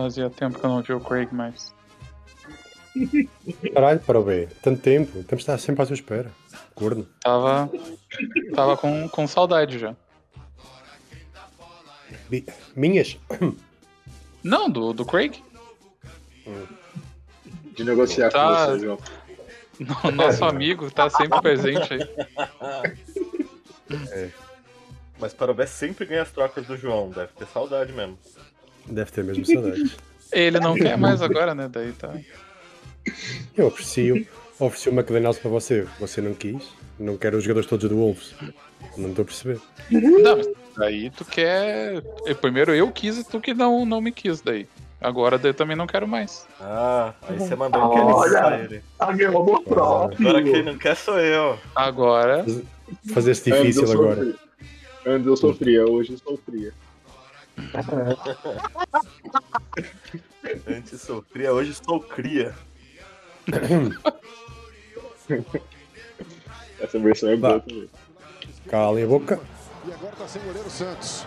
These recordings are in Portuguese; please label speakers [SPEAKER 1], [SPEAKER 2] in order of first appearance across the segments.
[SPEAKER 1] Fazia tempo que eu não vi o Craig mais.
[SPEAKER 2] Caralho, para o B. Tanto tempo. Temos de estar sempre à sua espera. Corno.
[SPEAKER 1] Tava. Tava com, com saudade já.
[SPEAKER 2] Bi- Minhas?
[SPEAKER 1] Não, do, do Craig.
[SPEAKER 3] De negociar
[SPEAKER 1] Tá.
[SPEAKER 3] com você, João.
[SPEAKER 1] No- Nosso amigo tá sempre presente aí.
[SPEAKER 4] Mas Parobé sempre ganha as trocas do João, deve ter saudade mesmo.
[SPEAKER 2] Deve ter mesmo saudades.
[SPEAKER 1] Ele não quer mais agora, né? Daí tá.
[SPEAKER 2] Eu ofereci, ofereci o McDonald's para você. Você não quis. Não quero os jogadores todos do Wolves. Não estou a perceber.
[SPEAKER 1] Não, mas daí tu quer. Primeiro eu quis e tu que não, não me quis daí. Agora eu também não quero mais.
[SPEAKER 4] Ah, aí você mandou um quer
[SPEAKER 3] Olha.
[SPEAKER 4] ele.
[SPEAKER 3] Ah, meu amor próprio.
[SPEAKER 4] Agora quem não quer sou eu.
[SPEAKER 1] Agora.
[SPEAKER 2] Fazer-se
[SPEAKER 3] Antes
[SPEAKER 2] difícil agora.
[SPEAKER 3] sofria. Antes eu sofria, hoje eu sou
[SPEAKER 4] Antes sofria, hoje sou cria.
[SPEAKER 3] Essa versão é boa também.
[SPEAKER 2] Calem a boca.
[SPEAKER 5] E agora tá sem goleiro Santos.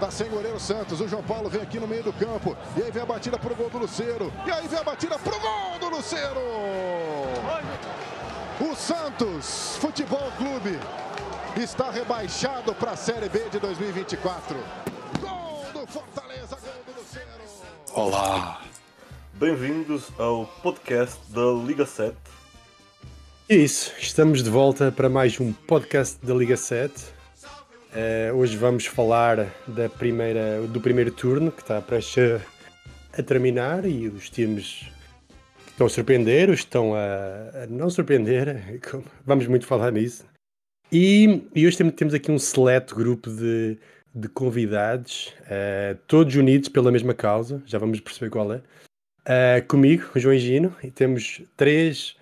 [SPEAKER 5] Tá sem goleiro Santos. O João Paulo vem aqui no meio do campo. E aí vem a batida pro gol do Luceiro. E aí vem a batida pro gol do Luceiro. O Santos Futebol Clube está rebaixado para a Série B de 2024.
[SPEAKER 2] Olá.
[SPEAKER 4] Bem-vindos ao podcast da Liga 7.
[SPEAKER 2] É isso. Estamos de volta para mais um podcast da Liga 7. Eh, hoje vamos falar da primeira, do primeiro turno que está prestes a, a terminar e os times que estão a surpreender, os que estão a, a não surpreender. Vamos muito falar nisso. E, e hoje temos, temos aqui um seleto grupo de, de convidados, eh, todos unidos pela mesma causa. Já vamos perceber qual é. Eh, comigo, o João Gino, e temos três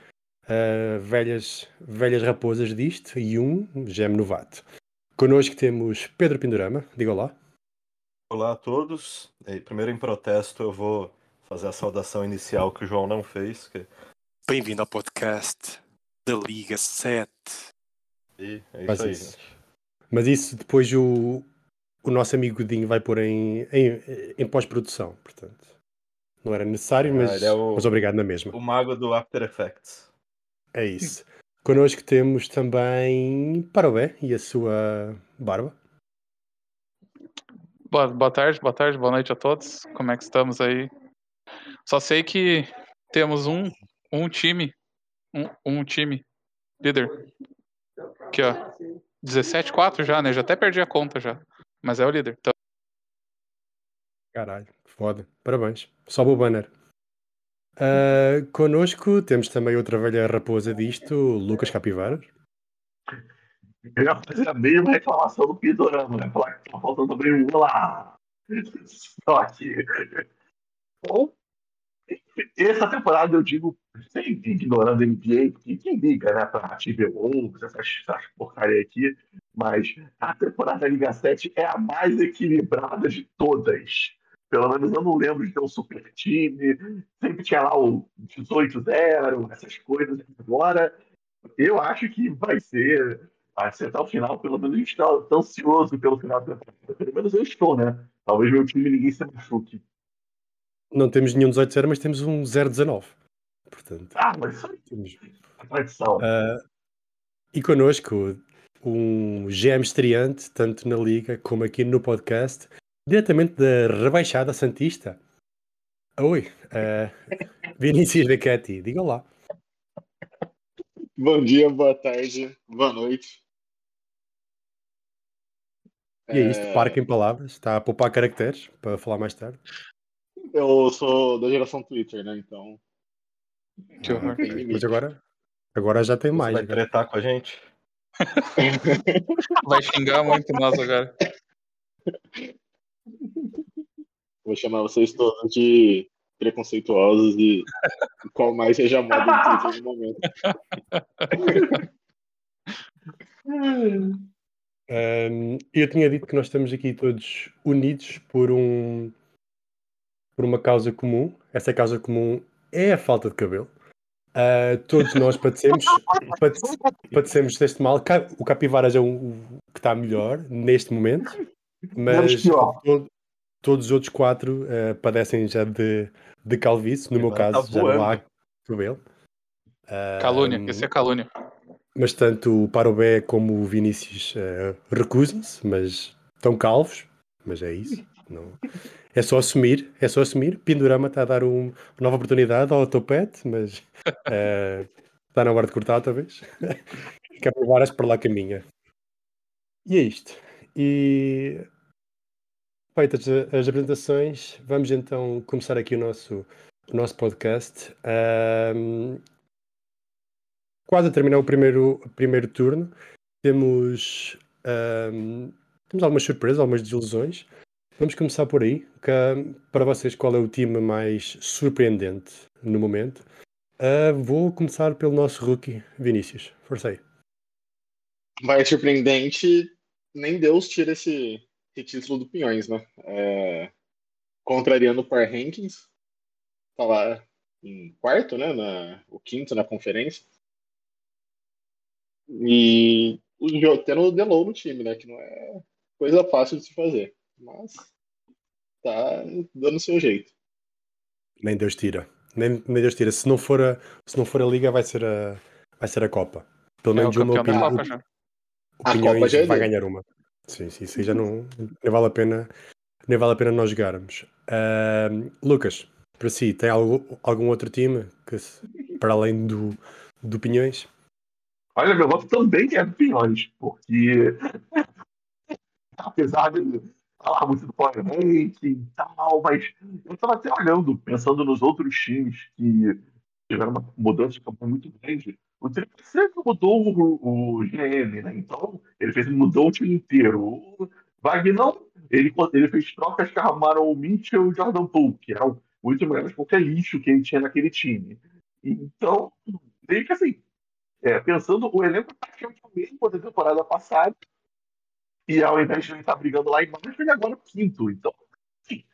[SPEAKER 2] uh, velhas, velhas raposas disto e um geme novato. Connosco temos Pedro Pindorama, diga lá.
[SPEAKER 4] Olá a todos. E, primeiro em protesto eu vou fazer a saudação inicial que o João não fez. Que...
[SPEAKER 6] Bem-vindo ao podcast da Liga 7.
[SPEAKER 4] E é isso aí,
[SPEAKER 2] isso. Mas isso depois o, o nosso amigo Godinho vai pôr em, em, em pós-produção, portanto. Não era necessário,
[SPEAKER 4] Ah,
[SPEAKER 2] mas,
[SPEAKER 4] ele é o-
[SPEAKER 2] mas obrigado na mesma.
[SPEAKER 4] O mago do After Effects.
[SPEAKER 2] É isso. Connosco temos também Parobé e a sua barba.
[SPEAKER 1] Boa, boa tarde, boa tarde, boa noite a todos. Como é que estamos aí? Só sei que temos um, um time. Um, um time. Líder. Aqui, ó. 17-4 já, né? Já até perdi a conta já. Mas é o líder. Então,
[SPEAKER 2] Caralho, foda. Parabéns. Sobe o banner. Uh, connosco temos também outra velha raposa disto, Lucas Capivaras.
[SPEAKER 7] Eu ia fazer a mesma reclamação do Pidorama, né? Falar que tá faltando abrir um lá. Só que. Bom, essa temporada eu digo, sem ignorando a NBA, porque quem liga, né, pra TV Wolves, essas, essas porcaria aqui, mas a temporada da Liga 7 é a mais equilibrada de todas. Pelo menos eu não lembro de ter um super time, sempre tinha lá o 18-0, essas coisas. Agora, eu acho que vai ser vai ser até o final, pelo menos a gente está tá ansioso pelo final da temporada. Pelo menos eu estou, né? Talvez meu time ninguém se machuque.
[SPEAKER 2] Não temos nenhum 18-0, mas temos um 0-19. Portanto,
[SPEAKER 7] Ah, mas aí
[SPEAKER 2] temos.
[SPEAKER 7] é tradição.
[SPEAKER 2] Uh, e connosco um GM estreante, tanto na Liga como aqui no podcast, diretamente da Rebaixada Santista. Oi, uh, Vinícius Becchetti, diga lá.
[SPEAKER 3] Bom dia, boa tarde, boa noite.
[SPEAKER 2] E é isto,
[SPEAKER 3] É,
[SPEAKER 2] parque em palavras, está a poupar caracteres para falar mais tarde.
[SPEAKER 3] Eu sou da geração Twitter, né? Então.
[SPEAKER 1] que horror.
[SPEAKER 2] Mas agora, agora já tem
[SPEAKER 4] Você
[SPEAKER 2] mais.
[SPEAKER 4] vai
[SPEAKER 2] né?
[SPEAKER 4] tretar com a gente?
[SPEAKER 1] Vai xingar muito nós agora.
[SPEAKER 3] Vou chamar vocês todos de preconceituosos e qual mais seja moda no Twitter no momento.
[SPEAKER 2] Um, eu tinha dito que nós estamos aqui todos unidos por um por uma causa comum. Essa causa comum é a falta de cabelo. Uh, todos nós padecemos, pade- padecemos deste mal. O Capivaras é o, o que está melhor neste momento, mas todos os outros quatro eh, padecem já de, de calvície. No meu caso,
[SPEAKER 4] tá
[SPEAKER 2] já não há cabelo.
[SPEAKER 1] Calúnia,
[SPEAKER 2] Ahm,
[SPEAKER 1] esse é calúnia.
[SPEAKER 2] Mas tanto o Parobé como o Vinícius eh, recusam-se, mas estão calvos. Mas é isso. Não. É só assumir, é só assumir. Pindorama está a dar um- uma nova oportunidade ao topete, mas eh, está na hora de cortar outra vez. Capivaras por lá caminha. E é isto. E feitas as apresentações, vamos então começar aqui o nosso, o nosso podcast. Quase a terminar o primeiro, primeiro turno. Temos, ahm, temos algumas surpresas, algumas desilusões. Vamos começar por aí. Que, para vocês, qual é o time mais surpreendente no momento? Ah, vou começar pelo nosso rookie, Vinícius. Força aí.
[SPEAKER 3] Mais surpreendente, nem Deus tira esse, esse título do Pinhões, né? É, contrariando o Par Rankings, tá lá em quarto, né? Na, o quinto na conferência. E o tendo o no time, né? Que não é coisa fácil de se fazer. Mas tá dando o seu jeito.
[SPEAKER 2] Nem Deus tira. Nem, nem Deus tira. Se não, for a, se não for a Liga, vai ser a, vai ser a Copa. Pelo
[SPEAKER 1] É o
[SPEAKER 2] menos uma
[SPEAKER 1] campeão da
[SPEAKER 2] opinião.
[SPEAKER 1] Copa já.
[SPEAKER 2] O
[SPEAKER 3] A
[SPEAKER 2] Pinhões
[SPEAKER 3] Copa já é
[SPEAKER 2] vai
[SPEAKER 3] dele.
[SPEAKER 2] ganhar uma. Sim, sim, isso aí já não, nem vale a pena, nem vale a pena nós jogarmos. Ahm, Lucas, para si, tem algo, algum outro time que, para além do, do Pinhões?
[SPEAKER 7] Olha, meu voto também é do Pinhões, porque apesar de falar muito do Power Ranking e tal, mas eu estava até olhando, pensando nos outros times que tiveram uma mudança de campo muito grande. O Triple sempre mudou o, o GM, né? Então, ele fez, mudou o time inteiro. O Wagner, ele, ele fez trocas que arrumaram o Mitchell e o Jordan Poole, que eram muito melhores que qualquer lixo que ele tinha naquele time. Então, meio que assim, é, pensando, o elenco praticamente o mesmo da temporada passada, e ao invés de ele estar brigando lá embaixo, ele agora é o quinto. Então, assim,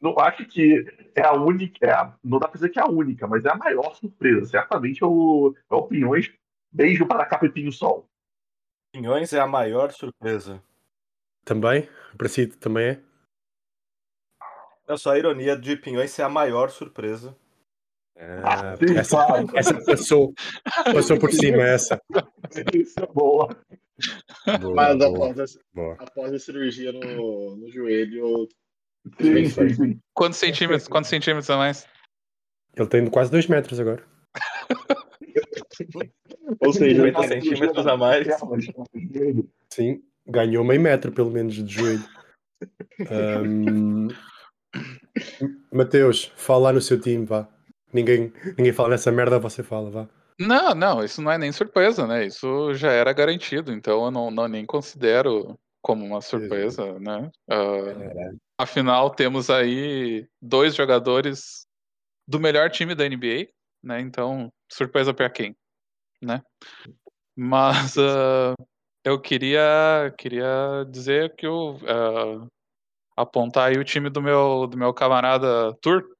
[SPEAKER 7] não acho que é a única, é a- não dá pra dizer que é a única, mas é a maior surpresa. Certamente é o, é o Pinhões. Beijo para Capepinho Sol.
[SPEAKER 4] Pinhões é a maior surpresa.
[SPEAKER 2] Também? Para si também é?
[SPEAKER 4] É só a ironia de Pinhões ser a maior surpresa.
[SPEAKER 2] Ah,
[SPEAKER 7] sim,
[SPEAKER 2] essa,
[SPEAKER 7] claro.
[SPEAKER 2] essa passou, passou por cima, essa.
[SPEAKER 7] Isso é boa.
[SPEAKER 2] Boa,
[SPEAKER 3] Mas
[SPEAKER 2] boa,
[SPEAKER 3] após a,
[SPEAKER 2] boa.
[SPEAKER 3] após a cirurgia no, no joelho,
[SPEAKER 7] Sim, sim, sim.
[SPEAKER 1] Quantos centímetros? Quantos centímetros a mais?
[SPEAKER 2] Ele tem quase 2 metros agora.
[SPEAKER 3] ou seja,
[SPEAKER 4] 50 centímetros a mais.
[SPEAKER 2] Sim, ganhou meio metro pelo menos de joelho. Ahm, Mateus, fala lá no seu time, vá. Ninguém, ninguém fala nessa merda, você fala, vá.
[SPEAKER 1] Não, não, isso não é nem surpresa, né? Isso já era garantido, então eu não, não nem considero como uma surpresa, né? Ah, afinal, temos aí dois jogadores do melhor time da NBA, né? Então, surpresa pra quem, né? Mas ah, eu queria, queria dizer que eu ah, apontar aí o time do meu, do meu camarada Tur,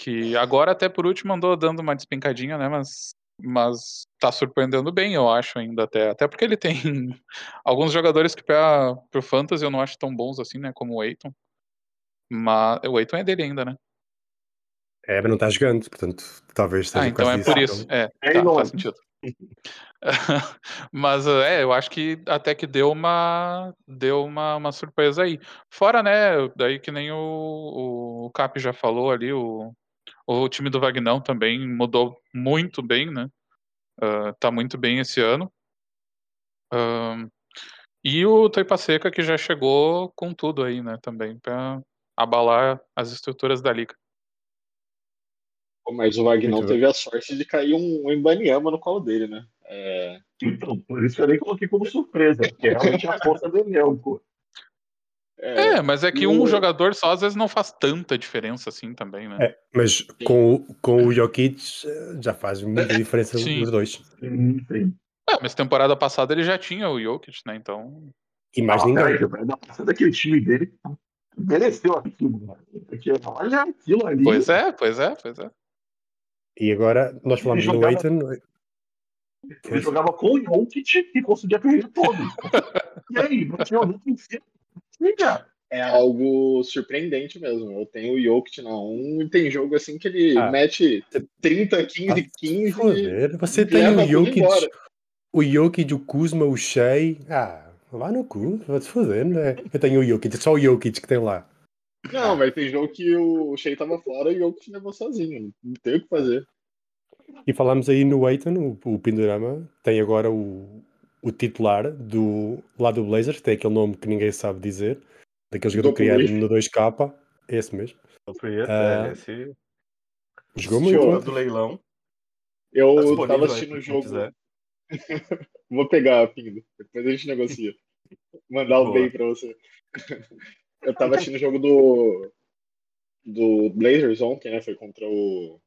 [SPEAKER 1] que agora até por último andou dando uma despencadinha, né? Mas, mas tá surpreendendo bem, eu acho ainda até. Até porque ele tem alguns jogadores que para pro Fantasy eu não acho tão bons assim, né? Como o Eiton. Mas o Eiton é dele ainda, né?
[SPEAKER 2] É, mas não está jogando, portanto, talvez seja
[SPEAKER 1] Ah, então é por isso. É,
[SPEAKER 7] É
[SPEAKER 1] tá, faz sentido. Mas é, eu acho que até que deu uma deu uma, uma surpresa aí. Fora, né, daí que nem o, o Cap já falou ali, o, o time do Vagnão também mudou muito bem, né? Ah, tá muito bem esse ano. Ahn, e o Toipa Seca que já chegou com tudo aí, né, também, para abalar as estruturas da liga.
[SPEAKER 3] mas o Vagnão teve a sorte de cair um, um Ibaniama no colo dele, né? É,
[SPEAKER 7] Então, por isso que eu nem coloquei como surpresa, porque é realmente a força do elenco.
[SPEAKER 3] É,
[SPEAKER 1] É, mas é que um
[SPEAKER 3] o-
[SPEAKER 1] jogador só às vezes não faz tanta diferença assim também, né?
[SPEAKER 2] É, mas com, o- com o Jokic eh, já faz muita diferença
[SPEAKER 1] Sim.
[SPEAKER 2] os dois.
[SPEAKER 7] Sim, sim.
[SPEAKER 1] É, mas temporada passada ele já tinha o Jokic, né? Então.
[SPEAKER 2] E mais
[SPEAKER 7] Ah,
[SPEAKER 2] ninguém.
[SPEAKER 7] vai dar passada daquele time dele mereceu aquilo. né? Porque olha aquilo ali.
[SPEAKER 1] Pois é, pois é, pois é.
[SPEAKER 2] E agora nós falamos
[SPEAKER 7] Ele
[SPEAKER 2] do
[SPEAKER 7] jogava-
[SPEAKER 2] Aiton.
[SPEAKER 7] Ele jogava com o Jokic e conseguia perder todos. e aí, não tinha nem ser. Tinha.
[SPEAKER 3] é algo surpreendente mesmo. Eu tenho o Jokic na 1 e tem jogo assim que ele
[SPEAKER 2] Ah.
[SPEAKER 3] mete 30, 15, 15.
[SPEAKER 2] Foder, você
[SPEAKER 3] e
[SPEAKER 2] tem o Jokic, o Jokic, o Kuzma, o Shea. Ah, lá no cu, vai se foder, né? Eu tenho o Jokic, só o Jokic que tem lá.
[SPEAKER 3] Não, mas tem jogo que o Shea tava fora e o Jokic levou sozinho. Não tem o que fazer.
[SPEAKER 2] E falamos aí no Aiton, o, o Pindorama tem agora o, o titular do lado do Blazers, que tem aquele nome que ninguém sabe dizer, daquele jogador criado no 2K, esse mesmo.
[SPEAKER 4] Prieto,
[SPEAKER 2] Ah,
[SPEAKER 4] é, esse
[SPEAKER 2] Jogou
[SPEAKER 3] Show.
[SPEAKER 2] muito.
[SPEAKER 4] do leilão.
[SPEAKER 3] Eu
[SPEAKER 4] Tá disponível
[SPEAKER 3] tava assistindo o jogo. Vou pegar, Pingo. Depois a gente negocia. Mandar o bem pra você. Eu tava assistindo o jogo do. Do Blazers ontem, né? Foi contra o.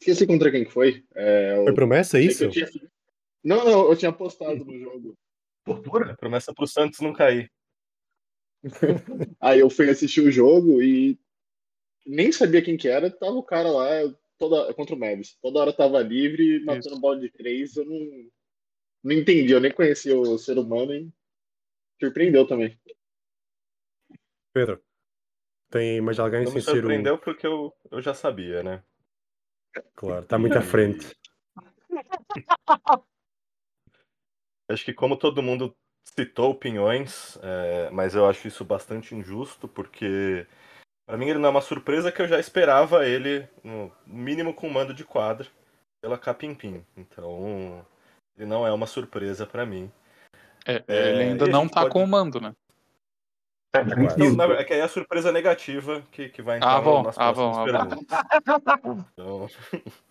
[SPEAKER 3] Esqueci contra quem que foi. É, o-
[SPEAKER 2] Foi promessa
[SPEAKER 3] que
[SPEAKER 2] isso?
[SPEAKER 3] tinha- Não, não, eu tinha postado no jogo.
[SPEAKER 7] Tortura?
[SPEAKER 4] Promessa pro Santos não cair.
[SPEAKER 3] Aí eu fui assistir o jogo e nem sabia quem que era, tava o cara lá toda, contra o Mavis. Toda hora tava livre, matando
[SPEAKER 1] Isso.
[SPEAKER 3] bola de três, eu não, não entendi, eu nem conhecia o ser humano e surpreendeu também.
[SPEAKER 2] Pedro, tem mais alguém
[SPEAKER 4] Não
[SPEAKER 2] sem
[SPEAKER 4] me
[SPEAKER 2] ser
[SPEAKER 4] surpreendeu porque eu, eu já sabia, né?
[SPEAKER 2] Claro, está muito à frente.
[SPEAKER 4] Acho que como todo mundo citou o Pinhões, é, mas eu acho isso bastante injusto, porque para mim ele não é uma surpresa que eu já esperava ele, no mínimo com mando de quadra, pela Capimpim. Então, ele não é uma surpresa para mim.
[SPEAKER 1] É,
[SPEAKER 4] É,
[SPEAKER 1] ele ainda não
[SPEAKER 4] gente
[SPEAKER 1] tá
[SPEAKER 4] pode-
[SPEAKER 1] com o mando, né?
[SPEAKER 7] É.
[SPEAKER 4] Então, na, é que aí é a surpresa negativa que, que vai entrar
[SPEAKER 1] Ah, bom,
[SPEAKER 4] nas
[SPEAKER 1] ah,
[SPEAKER 4] próximas
[SPEAKER 1] bom, ah, bom.
[SPEAKER 4] Então...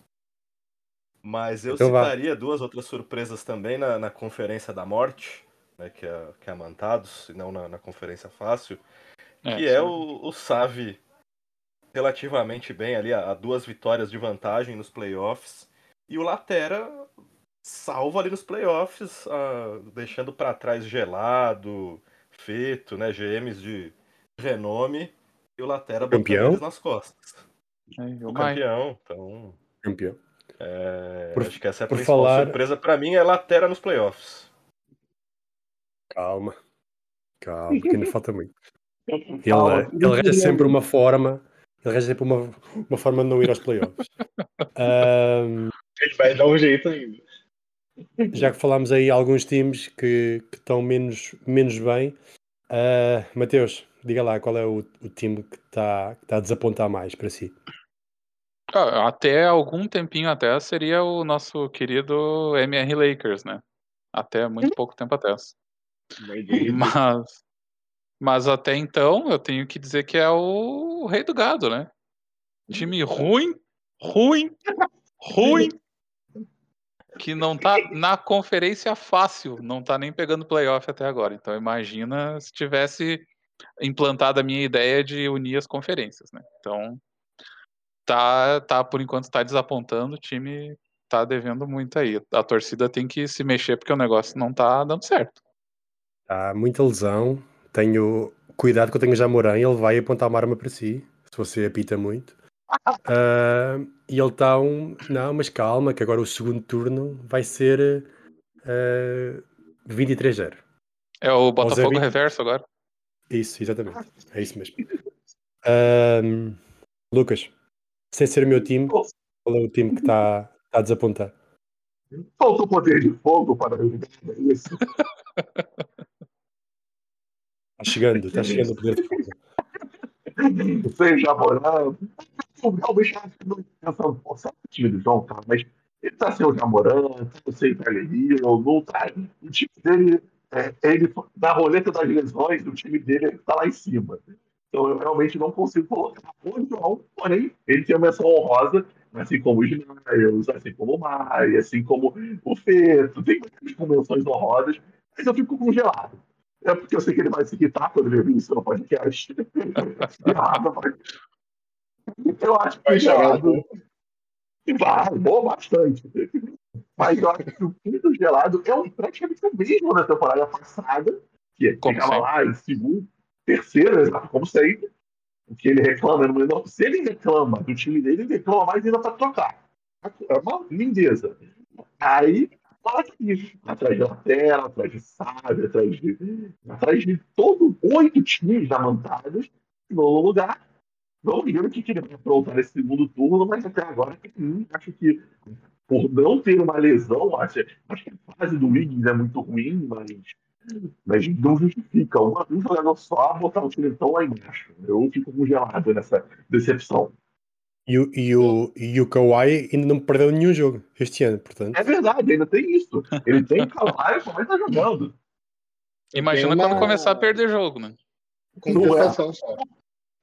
[SPEAKER 4] Mas eu
[SPEAKER 2] Então vá.
[SPEAKER 4] citaria duas outras surpresas também na, na Conferência da Morte, né, que, é, que é a Mantados, e não na, na Conferência Fácil, que é
[SPEAKER 1] sim.
[SPEAKER 4] o, o Save relativamente bem ali, a, a duas vitórias de vantagem nos playoffs, e o Latera salva ali nos playoffs, ah, deixando para trás Gelado, Feto, né, GMs de renome, e o Latera botando
[SPEAKER 2] Campeão?
[SPEAKER 4] eles nas costas.
[SPEAKER 1] É,
[SPEAKER 4] O campeão, então...
[SPEAKER 2] Campeão.
[SPEAKER 4] É,
[SPEAKER 2] Por-
[SPEAKER 4] acho que essa é a
[SPEAKER 2] por
[SPEAKER 4] principal
[SPEAKER 2] falar-
[SPEAKER 4] surpresa pra mim é Latera nos playoffs.
[SPEAKER 2] Calma. Calma, porque ainda falta muito. Ele,
[SPEAKER 7] Calma.
[SPEAKER 2] ele arranja sempre uma forma. Ele arranja sempre uma, uma forma de não ir aos playoffs. Ahm,
[SPEAKER 3] Ele vai dar um jeito ainda.
[SPEAKER 2] já que falámos aí alguns times que, que estão menos, menos bem, ah, Mateus, diga lá qual é o, o time que está que tá a desapontar mais para si.
[SPEAKER 1] Ah, Até algum tempinho até seria o nosso querido MR Lakers, né? Até muito pouco tempo até. Mas, mas até então eu tenho que dizer que é o rei do gado, né? Time ruim, ruim, ruim. Que não tá na conferência fácil, não tá nem pegando playoff até agora. Então imagina se tivesse implantado a minha ideia de unir as conferências, né? Então tá, tá por enquanto tá desapontando, o time tá devendo muito aí. A torcida tem que se mexer porque o negócio não tá dando certo.
[SPEAKER 2] Há muita lesão. Tenho cuidado que eu tenho já Moran, ele vai apontar uma arma para si, se você apita muito. Ah, e ele está um. Não, mas calma, que agora o segundo turno vai ser ah, 23-0.
[SPEAKER 1] É o Botafogo
[SPEAKER 2] Zé Vin-
[SPEAKER 1] reverso agora.
[SPEAKER 2] Isso, exatamente. É isso mesmo. Ahm, Lucas, sem ser o meu time, qual é o time que está tá a desapontar?
[SPEAKER 7] Falta o poder de fogo para isso.
[SPEAKER 2] Está chegando, está chegando o poder de fogo.
[SPEAKER 7] Eu realmente acho que não pensando, pô, sabe o time do João, tá? Mas ele tá sem o Jamorã, tá sem o Galeria, não tá. O time dele, é, ele, na roleta das lesões, o time dele tá lá em cima. Então eu realmente não consigo colocar o João, porém, ele uma menção honrosa, assim como o Giles, assim como o Mai, assim como o Feto, tem muitas convenções honrosas, mas eu fico congelado. É porque eu sei que ele vai se irritar quando ele ouvir isso no podcast. Errado, mas- eu acho que
[SPEAKER 3] Vai um
[SPEAKER 7] gelado. Vai, boa bastante. Mas eu acho que o do gelado é um, praticamente o mesmo na temporada passada, que
[SPEAKER 1] Como
[SPEAKER 7] ficava
[SPEAKER 1] sempre.
[SPEAKER 7] lá em segundo, terceiro, exato, como sempre. O que ele reclama, no não, se ele reclama do time dele, ele reclama mais ainda para trocar. É uma lindeza. Aí, atrás de Laterra, atrás de Sábio, atrás de, atrás de todo oito times já montados, no lugar. Não lembro que ele vai aprontar nesse segundo turno, mas até agora acho que por não ter uma lesão, acho, acho que a fase do Wiggins é muito ruim, mas, mas não justifica um, um jogador só botar o time tão lá embaixo. Eu fico congelado nessa decepção.
[SPEAKER 2] E o, e, o, e o Kawhi ainda não perdeu nenhum jogo este ano, portanto.
[SPEAKER 7] É verdade, ainda tem isso. Ele tem Kawhi e o Kawhi tá jogando.
[SPEAKER 1] Imagina
[SPEAKER 3] uma-
[SPEAKER 1] quando começar a perder jogo, né?
[SPEAKER 3] Contestação só.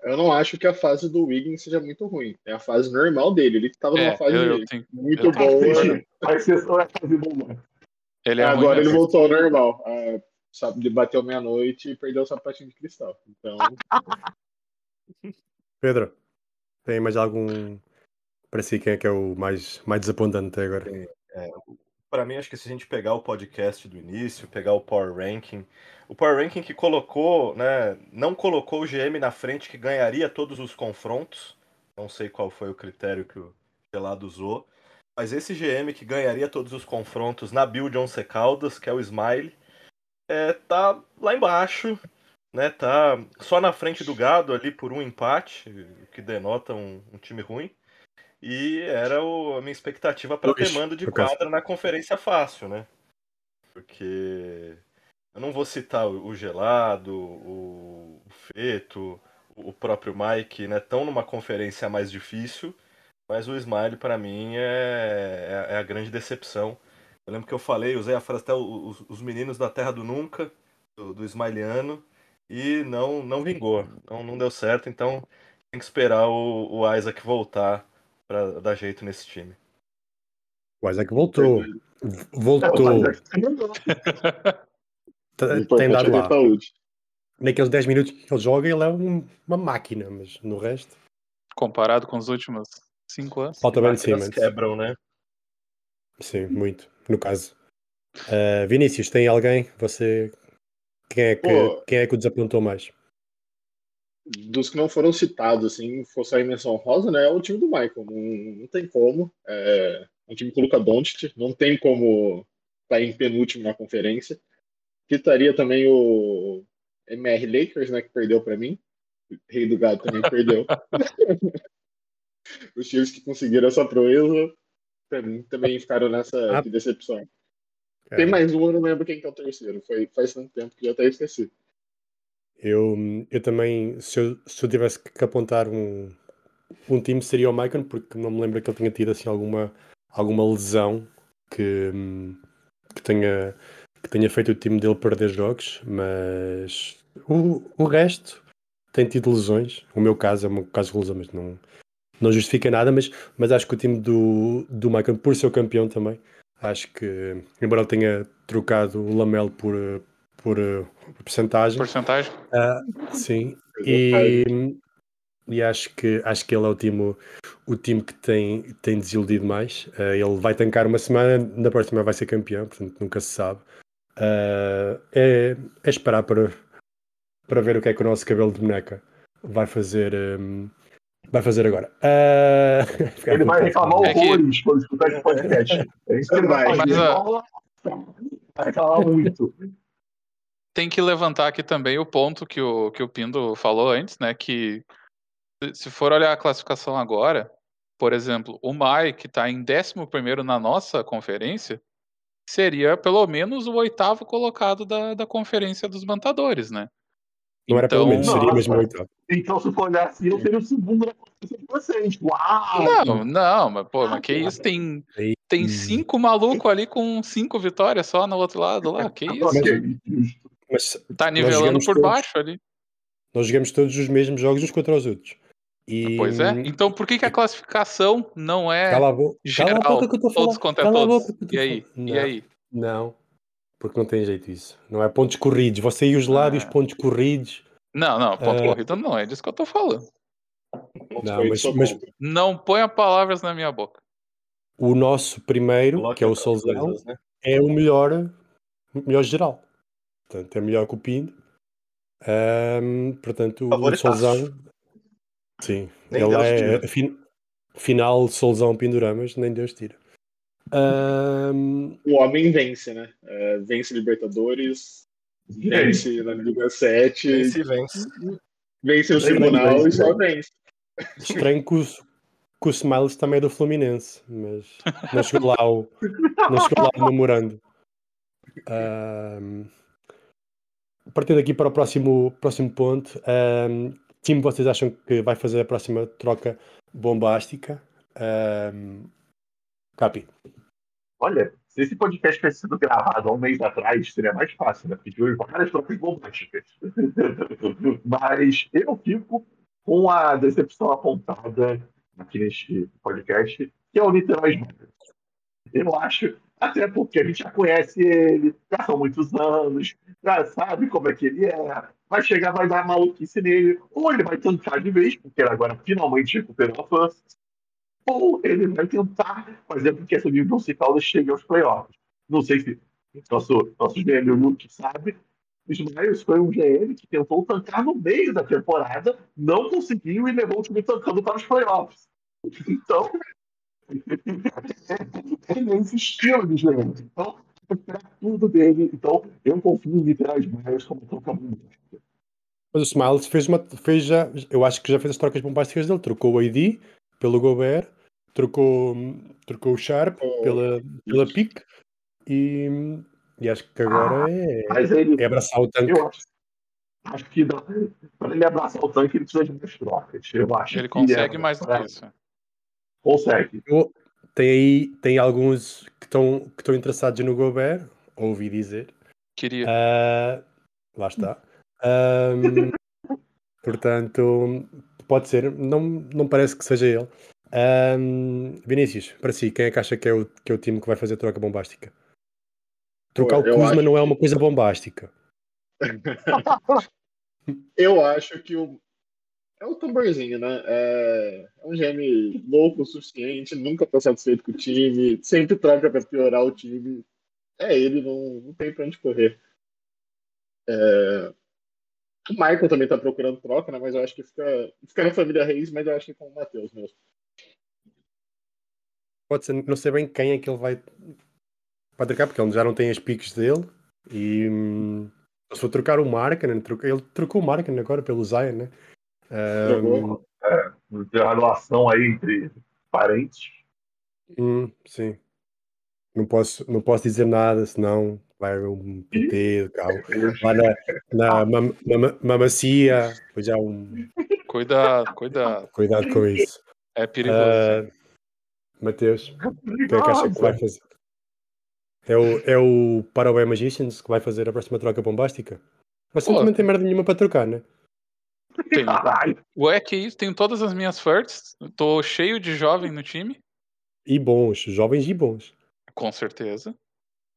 [SPEAKER 3] Eu não acho que a fase do Wiggins seja muito ruim. É a fase normal dele. Ele estava numa
[SPEAKER 1] É,
[SPEAKER 3] fase
[SPEAKER 1] eu, eu tenho-
[SPEAKER 3] muito
[SPEAKER 1] eu
[SPEAKER 3] boa.
[SPEAKER 7] A exceção é a fase boa.
[SPEAKER 1] ele é ruim
[SPEAKER 3] Agora ele voltou ao normal. Ah, sabe, ele bateu meia-noite e perdeu o sapatinho de cristal. Então,
[SPEAKER 2] Pedro, tem mais algum para si quem é que é o mais, mais desapontante até agora?
[SPEAKER 4] Para mim, acho que se a gente pegar o podcast do início, pegar o Power Ranking, o Power Ranking que colocou, né, não colocou o GM na frente que ganharia todos os confrontos. Não sei qual foi o critério que o Gelado usou, mas esse GM que ganharia todos os confrontos na build Once Caldas, que é o Smile, é, tá lá embaixo, né, tá só na frente do Gado ali por um empate, o que denota um, um time ruim. E era o- a minha expectativa para ter mando de
[SPEAKER 2] caso.
[SPEAKER 4] quadra na conferência fácil, né? Porque eu não vou citar o Gelado, o o Feto, o próprio Mike, né? Estão numa conferência mais difícil, mas o Smile para mim é, é, é a grande decepção. Eu lembro que eu falei, usei a frase até os, os meninos da Terra do Nunca, do, do Smiliano, e não, não vingou, não, não deu certo, então tem que esperar o, o Isaac voltar para dar jeito nesse time.
[SPEAKER 2] O Isaac voltou. Voltou. Tá- Tem dado lá. Naqueles 10 minutos que ele joga, ele é um- uma máquina, mas no resto,
[SPEAKER 1] Comparado com os últimos cinco anos.
[SPEAKER 2] falta bem
[SPEAKER 4] Máquinas
[SPEAKER 2] Simmons.
[SPEAKER 4] quebram, né?
[SPEAKER 2] Sim, muito, no caso. Ah, Vinícius, tem alguém? Você. Quem é, que,
[SPEAKER 3] Pô.
[SPEAKER 2] quem é que o desapontou mais?
[SPEAKER 3] Dos que não foram citados, assim, fosse a menção rosa, né? É o time do Michael. Não, não tem como. É um time com o Luca Doncic. Não tem como estar em penúltimo na conferência. Citaria também o MR Lakers, né? Que perdeu para mim. O Rei do Gado também perdeu. Os times que conseguiram essa proeza, pra mim, também ficaram nessa
[SPEAKER 2] Ah.
[SPEAKER 3] de decepção.
[SPEAKER 2] É,
[SPEAKER 3] Tem mais um, eu não lembro quem que é o terceiro. Foi, faz tanto tempo que eu até esqueci.
[SPEAKER 2] Eu, eu também, se eu, se eu tivesse que apontar um, um time, seria o Maicon, porque não me lembro que ele tenha tido assim, alguma, alguma lesão que, que, tenha, que tenha feito o time dele perder jogos, mas o, o resto tem tido lesões. O meu caso é um caso de lesão, mas não, não justifica nada. Mas, mas acho que o time do, do Maicon, por ser o campeão também, acho que, embora ele tenha trocado o Lamelo por, por, por percentagem,
[SPEAKER 1] Porcentagem?
[SPEAKER 2] Sim, e, e acho, que, acho que ele é o time, o time que tem, tem desiludido mais. Eh, ele vai tancar uma semana, na próxima vai ser campeão, portanto nunca se sabe. Eh, é, é esperar para, para ver o que é que o nosso cabelo de boneca vai fazer, ehm, vai fazer agora. Ficar
[SPEAKER 7] Ele vai reclamar
[SPEAKER 1] É que-
[SPEAKER 7] quando escutar esse podcast. É isso que ele vai
[SPEAKER 1] mas,
[SPEAKER 7] Vai reclamar muito.
[SPEAKER 1] Tem que levantar aqui também o ponto que o, que o Pindo falou antes, né? Que se- se for olhar a classificação agora, por exemplo, o Mai, que está em 11 na nossa conferência, seria pelo menos o oitavo colocado da, da conferência dos Mantadores, né?
[SPEAKER 2] Não era pelo
[SPEAKER 1] Então-
[SPEAKER 2] menos, seria
[SPEAKER 7] Não.
[SPEAKER 2] mesmo o oitavo.
[SPEAKER 7] Então, se for olhar assim, eu seria o segundo na conferência de vocês. Uau!
[SPEAKER 1] Não, não, mas pô, mas que isso? Tem, tem
[SPEAKER 2] hum,
[SPEAKER 1] cinco malucos ali com cinco vitórias só no outro lado lá. Que isso?
[SPEAKER 2] Mas
[SPEAKER 1] Tá nivelando por
[SPEAKER 2] todos.
[SPEAKER 1] baixo ali.
[SPEAKER 2] nós jogamos todos os mesmos jogos uns contra os outros. E,
[SPEAKER 1] Pois é. Então por que, que a classificação não é
[SPEAKER 2] Cala a boca, cala a
[SPEAKER 1] geral?
[SPEAKER 2] boca que eu estou a falar.
[SPEAKER 1] Todos contra
[SPEAKER 2] Cala a
[SPEAKER 1] todos.
[SPEAKER 2] boca que eu tô
[SPEAKER 1] E
[SPEAKER 2] a
[SPEAKER 1] aí?
[SPEAKER 2] falar.
[SPEAKER 1] E
[SPEAKER 2] Não,
[SPEAKER 1] aí?
[SPEAKER 2] Não, porque não tem jeito isso. Não é pontos corridos. Você e os lados,
[SPEAKER 1] Ah.
[SPEAKER 2] pontos corridos.
[SPEAKER 1] Não, não, ponto
[SPEAKER 2] É.
[SPEAKER 1] corrido não, é disso que eu tô falando.
[SPEAKER 2] Não, mas, mas.
[SPEAKER 1] Não ponha palavras na minha boca.
[SPEAKER 2] o nosso primeiro,
[SPEAKER 4] Coloque
[SPEAKER 2] que é o Solzão,
[SPEAKER 4] coisas, né?
[SPEAKER 2] é o melhor, melhor geral. Portanto, é melhor que o Pindo. Ahm, portanto, o. Solzão. Sim,
[SPEAKER 4] Nem
[SPEAKER 2] ele
[SPEAKER 4] Deus
[SPEAKER 2] é
[SPEAKER 4] tira.
[SPEAKER 2] fin- final Solzão Pinduramas, nem Deus tira. Ahm,
[SPEAKER 3] O homem vence, né? É, vence Libertadores, vence na Liga 7,
[SPEAKER 4] Quem
[SPEAKER 3] vence,
[SPEAKER 4] se vence.
[SPEAKER 3] o tribunal e só vence.
[SPEAKER 2] estranho que o, que o Smiles também é do Fluminense, mas não chegou lá o, não chegou lá o memorando. Ahm, partindo aqui para o próximo, próximo ponto, ahm, time vocês acham que vai fazer a próxima troca bombástica? Ahm, Capi,
[SPEAKER 7] Olha, se esse podcast tivesse sido gravado há um mês atrás, seria mais fácil, né? Porque tive várias trocas bombásticas. Mas eu fico com a decepção apontada aqui neste podcast, que é o Niterói Júnior. Eu acho, até porque a gente já conhece ele, já são muitos anos, já sabe como é que ele é. Vai chegar, vai dar maluquice nele, ou ele vai tancar de vez, porque ele agora finalmente recuperou a força, ou ele vai tentar fazer com que essa União Caldas chegue aos playoffs. Não sei se nosso, nosso GM Luke sabe, o Smiles foi um GM que tentou tancar no meio da temporada, não conseguiu e levou o time tancando para os playoffs. Então, ele é esse estilo de GM. Então, tirar tudo dele. Então, eu confio em Literal Smiles como trocador.
[SPEAKER 2] mas o Smiles fez uma, fez já, eu acho que já fez as trocas bombásticas dele, trocou o AD pelo Gobert, trocou, trocou o Sharp pela, pela PIC e, e acho que agora é,
[SPEAKER 7] Mas ele,
[SPEAKER 2] é abraçar o tanque.
[SPEAKER 7] eu acho, acho que dá- para ele abraçar o tanque, ele precisa de mais trocas. Eu acho
[SPEAKER 1] Ele
[SPEAKER 7] que
[SPEAKER 1] consegue
[SPEAKER 7] é-
[SPEAKER 1] mais do que isso.
[SPEAKER 7] Consegue.
[SPEAKER 2] Eu- Tem aí tem alguns que estão que estão interessados no Gobert, ouvi dizer.
[SPEAKER 1] Queria.
[SPEAKER 2] Ah, lá está. Ahm, portanto, pode ser, não, não parece que seja ele. Ahm, Vinícius, para si, quem é que acha que é, o, que é o time que vai fazer a troca bombástica? Trocar
[SPEAKER 3] Pô,
[SPEAKER 2] o Kuzma
[SPEAKER 3] acho
[SPEAKER 2] não é uma coisa bombástica.
[SPEAKER 3] Eu acho que o. É o tamborzinho, né? É, é um GM louco o suficiente, nunca tá satisfeito com o time, sempre troca pra piorar o time. É ele, não, não tem pra onde correr. É, O Michael também tá procurando troca, né? Mas eu acho que fica, fica na família Reis, mas eu acho que é com o Matheus mesmo.
[SPEAKER 2] Pode ser, não sei bem quem é que ele vai, vai trocar, porque ele já não tem as piques dele. E hum, se for trocar o Markkanen, troca- ele trocou o Markkanen agora pelo Zion, né?
[SPEAKER 7] Tem uma relação aí entre parentes.
[SPEAKER 2] Hum, sim. Não posso, não posso dizer nada, senão vai haver um PT, carro. Lá na, na mam- mama- mamacia, depois já um.
[SPEAKER 1] Cuidado, cuidado.
[SPEAKER 2] Cuidado com isso.
[SPEAKER 1] É perigoso.
[SPEAKER 2] Ah, Mateus, quem é que acha que vai fazer? É o, é o Parabéns Magicians que vai fazer a próxima troca bombástica? Você
[SPEAKER 1] Pô.
[SPEAKER 2] também tem merda nenhuma para trocar, né?
[SPEAKER 7] Caralho.
[SPEAKER 1] Ué, que isso? Tenho todas as minhas firsts. Tô cheio de jovem no time.
[SPEAKER 2] E bons, jovens e bons.
[SPEAKER 1] Com certeza.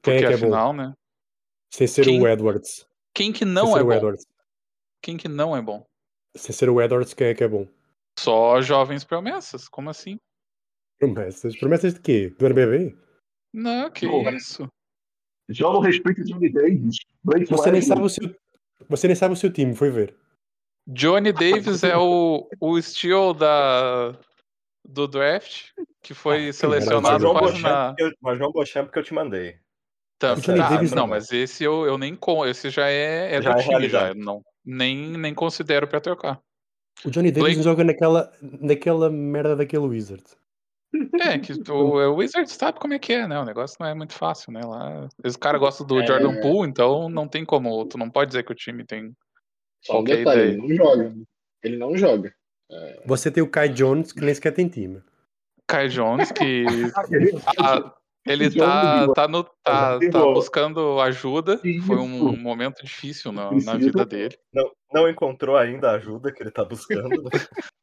[SPEAKER 2] Quem é
[SPEAKER 1] Porque
[SPEAKER 2] que é bom?
[SPEAKER 1] afinal, né?
[SPEAKER 2] Sem ser
[SPEAKER 1] Quem-
[SPEAKER 2] o Edwards.
[SPEAKER 1] Quem que não é bom?
[SPEAKER 2] Edwards.
[SPEAKER 1] Quem que não é bom?
[SPEAKER 2] Sem ser o Edwards, quem é que é bom?
[SPEAKER 1] Só jovens promessas. Como assim?
[SPEAKER 2] Promessas. Promessas de quê? Do NBB?
[SPEAKER 1] Não, que
[SPEAKER 7] Pô,
[SPEAKER 1] isso.
[SPEAKER 7] Já não respeito o Johnny Davis. Blake
[SPEAKER 2] Você nem sabe o seu. Você nem sabe o seu time, foi ver.
[SPEAKER 1] Johnny Davis é o, o Steel da, do draft, que foi
[SPEAKER 2] Ah,
[SPEAKER 4] Mas
[SPEAKER 1] selecionado
[SPEAKER 4] João
[SPEAKER 1] quase
[SPEAKER 4] Beauchamp,
[SPEAKER 1] na.
[SPEAKER 4] eu- mas João que eu te mandei.
[SPEAKER 1] Tá, tá,
[SPEAKER 2] Davis
[SPEAKER 1] não,
[SPEAKER 2] não.
[SPEAKER 1] mas esse eu, eu nem com, esse já é, é
[SPEAKER 4] Já
[SPEAKER 1] do
[SPEAKER 4] é
[SPEAKER 1] time já, não, nem, nem considero pra trocar.
[SPEAKER 2] O Johnny Davis
[SPEAKER 1] Blake-
[SPEAKER 2] joga naquela, naquela merda daquele Wizard.
[SPEAKER 1] É, que o, o Wizard sabe como é que é, né? O negócio não é muito fácil, né? Lá, os caras gostam do
[SPEAKER 3] É.
[SPEAKER 1] Jordan Poole, então não tem como, tu não pode dizer que o time tem
[SPEAKER 3] Só um detalhe,
[SPEAKER 1] ideia.
[SPEAKER 3] ele não joga. Ele não joga.
[SPEAKER 2] Você tem o Kai Jones, que nem sequer tem time.
[SPEAKER 1] Kai Jones, que Ah, ele
[SPEAKER 7] Johnny
[SPEAKER 1] tá,
[SPEAKER 7] Davis.
[SPEAKER 1] tá, no, tá,
[SPEAKER 7] Tem
[SPEAKER 1] tá
[SPEAKER 7] o-
[SPEAKER 1] buscando ajuda. Foi um
[SPEAKER 7] Isso.
[SPEAKER 1] momento difícil na, na vida dele.
[SPEAKER 4] Não, não encontrou ainda a ajuda que ele tá buscando. né?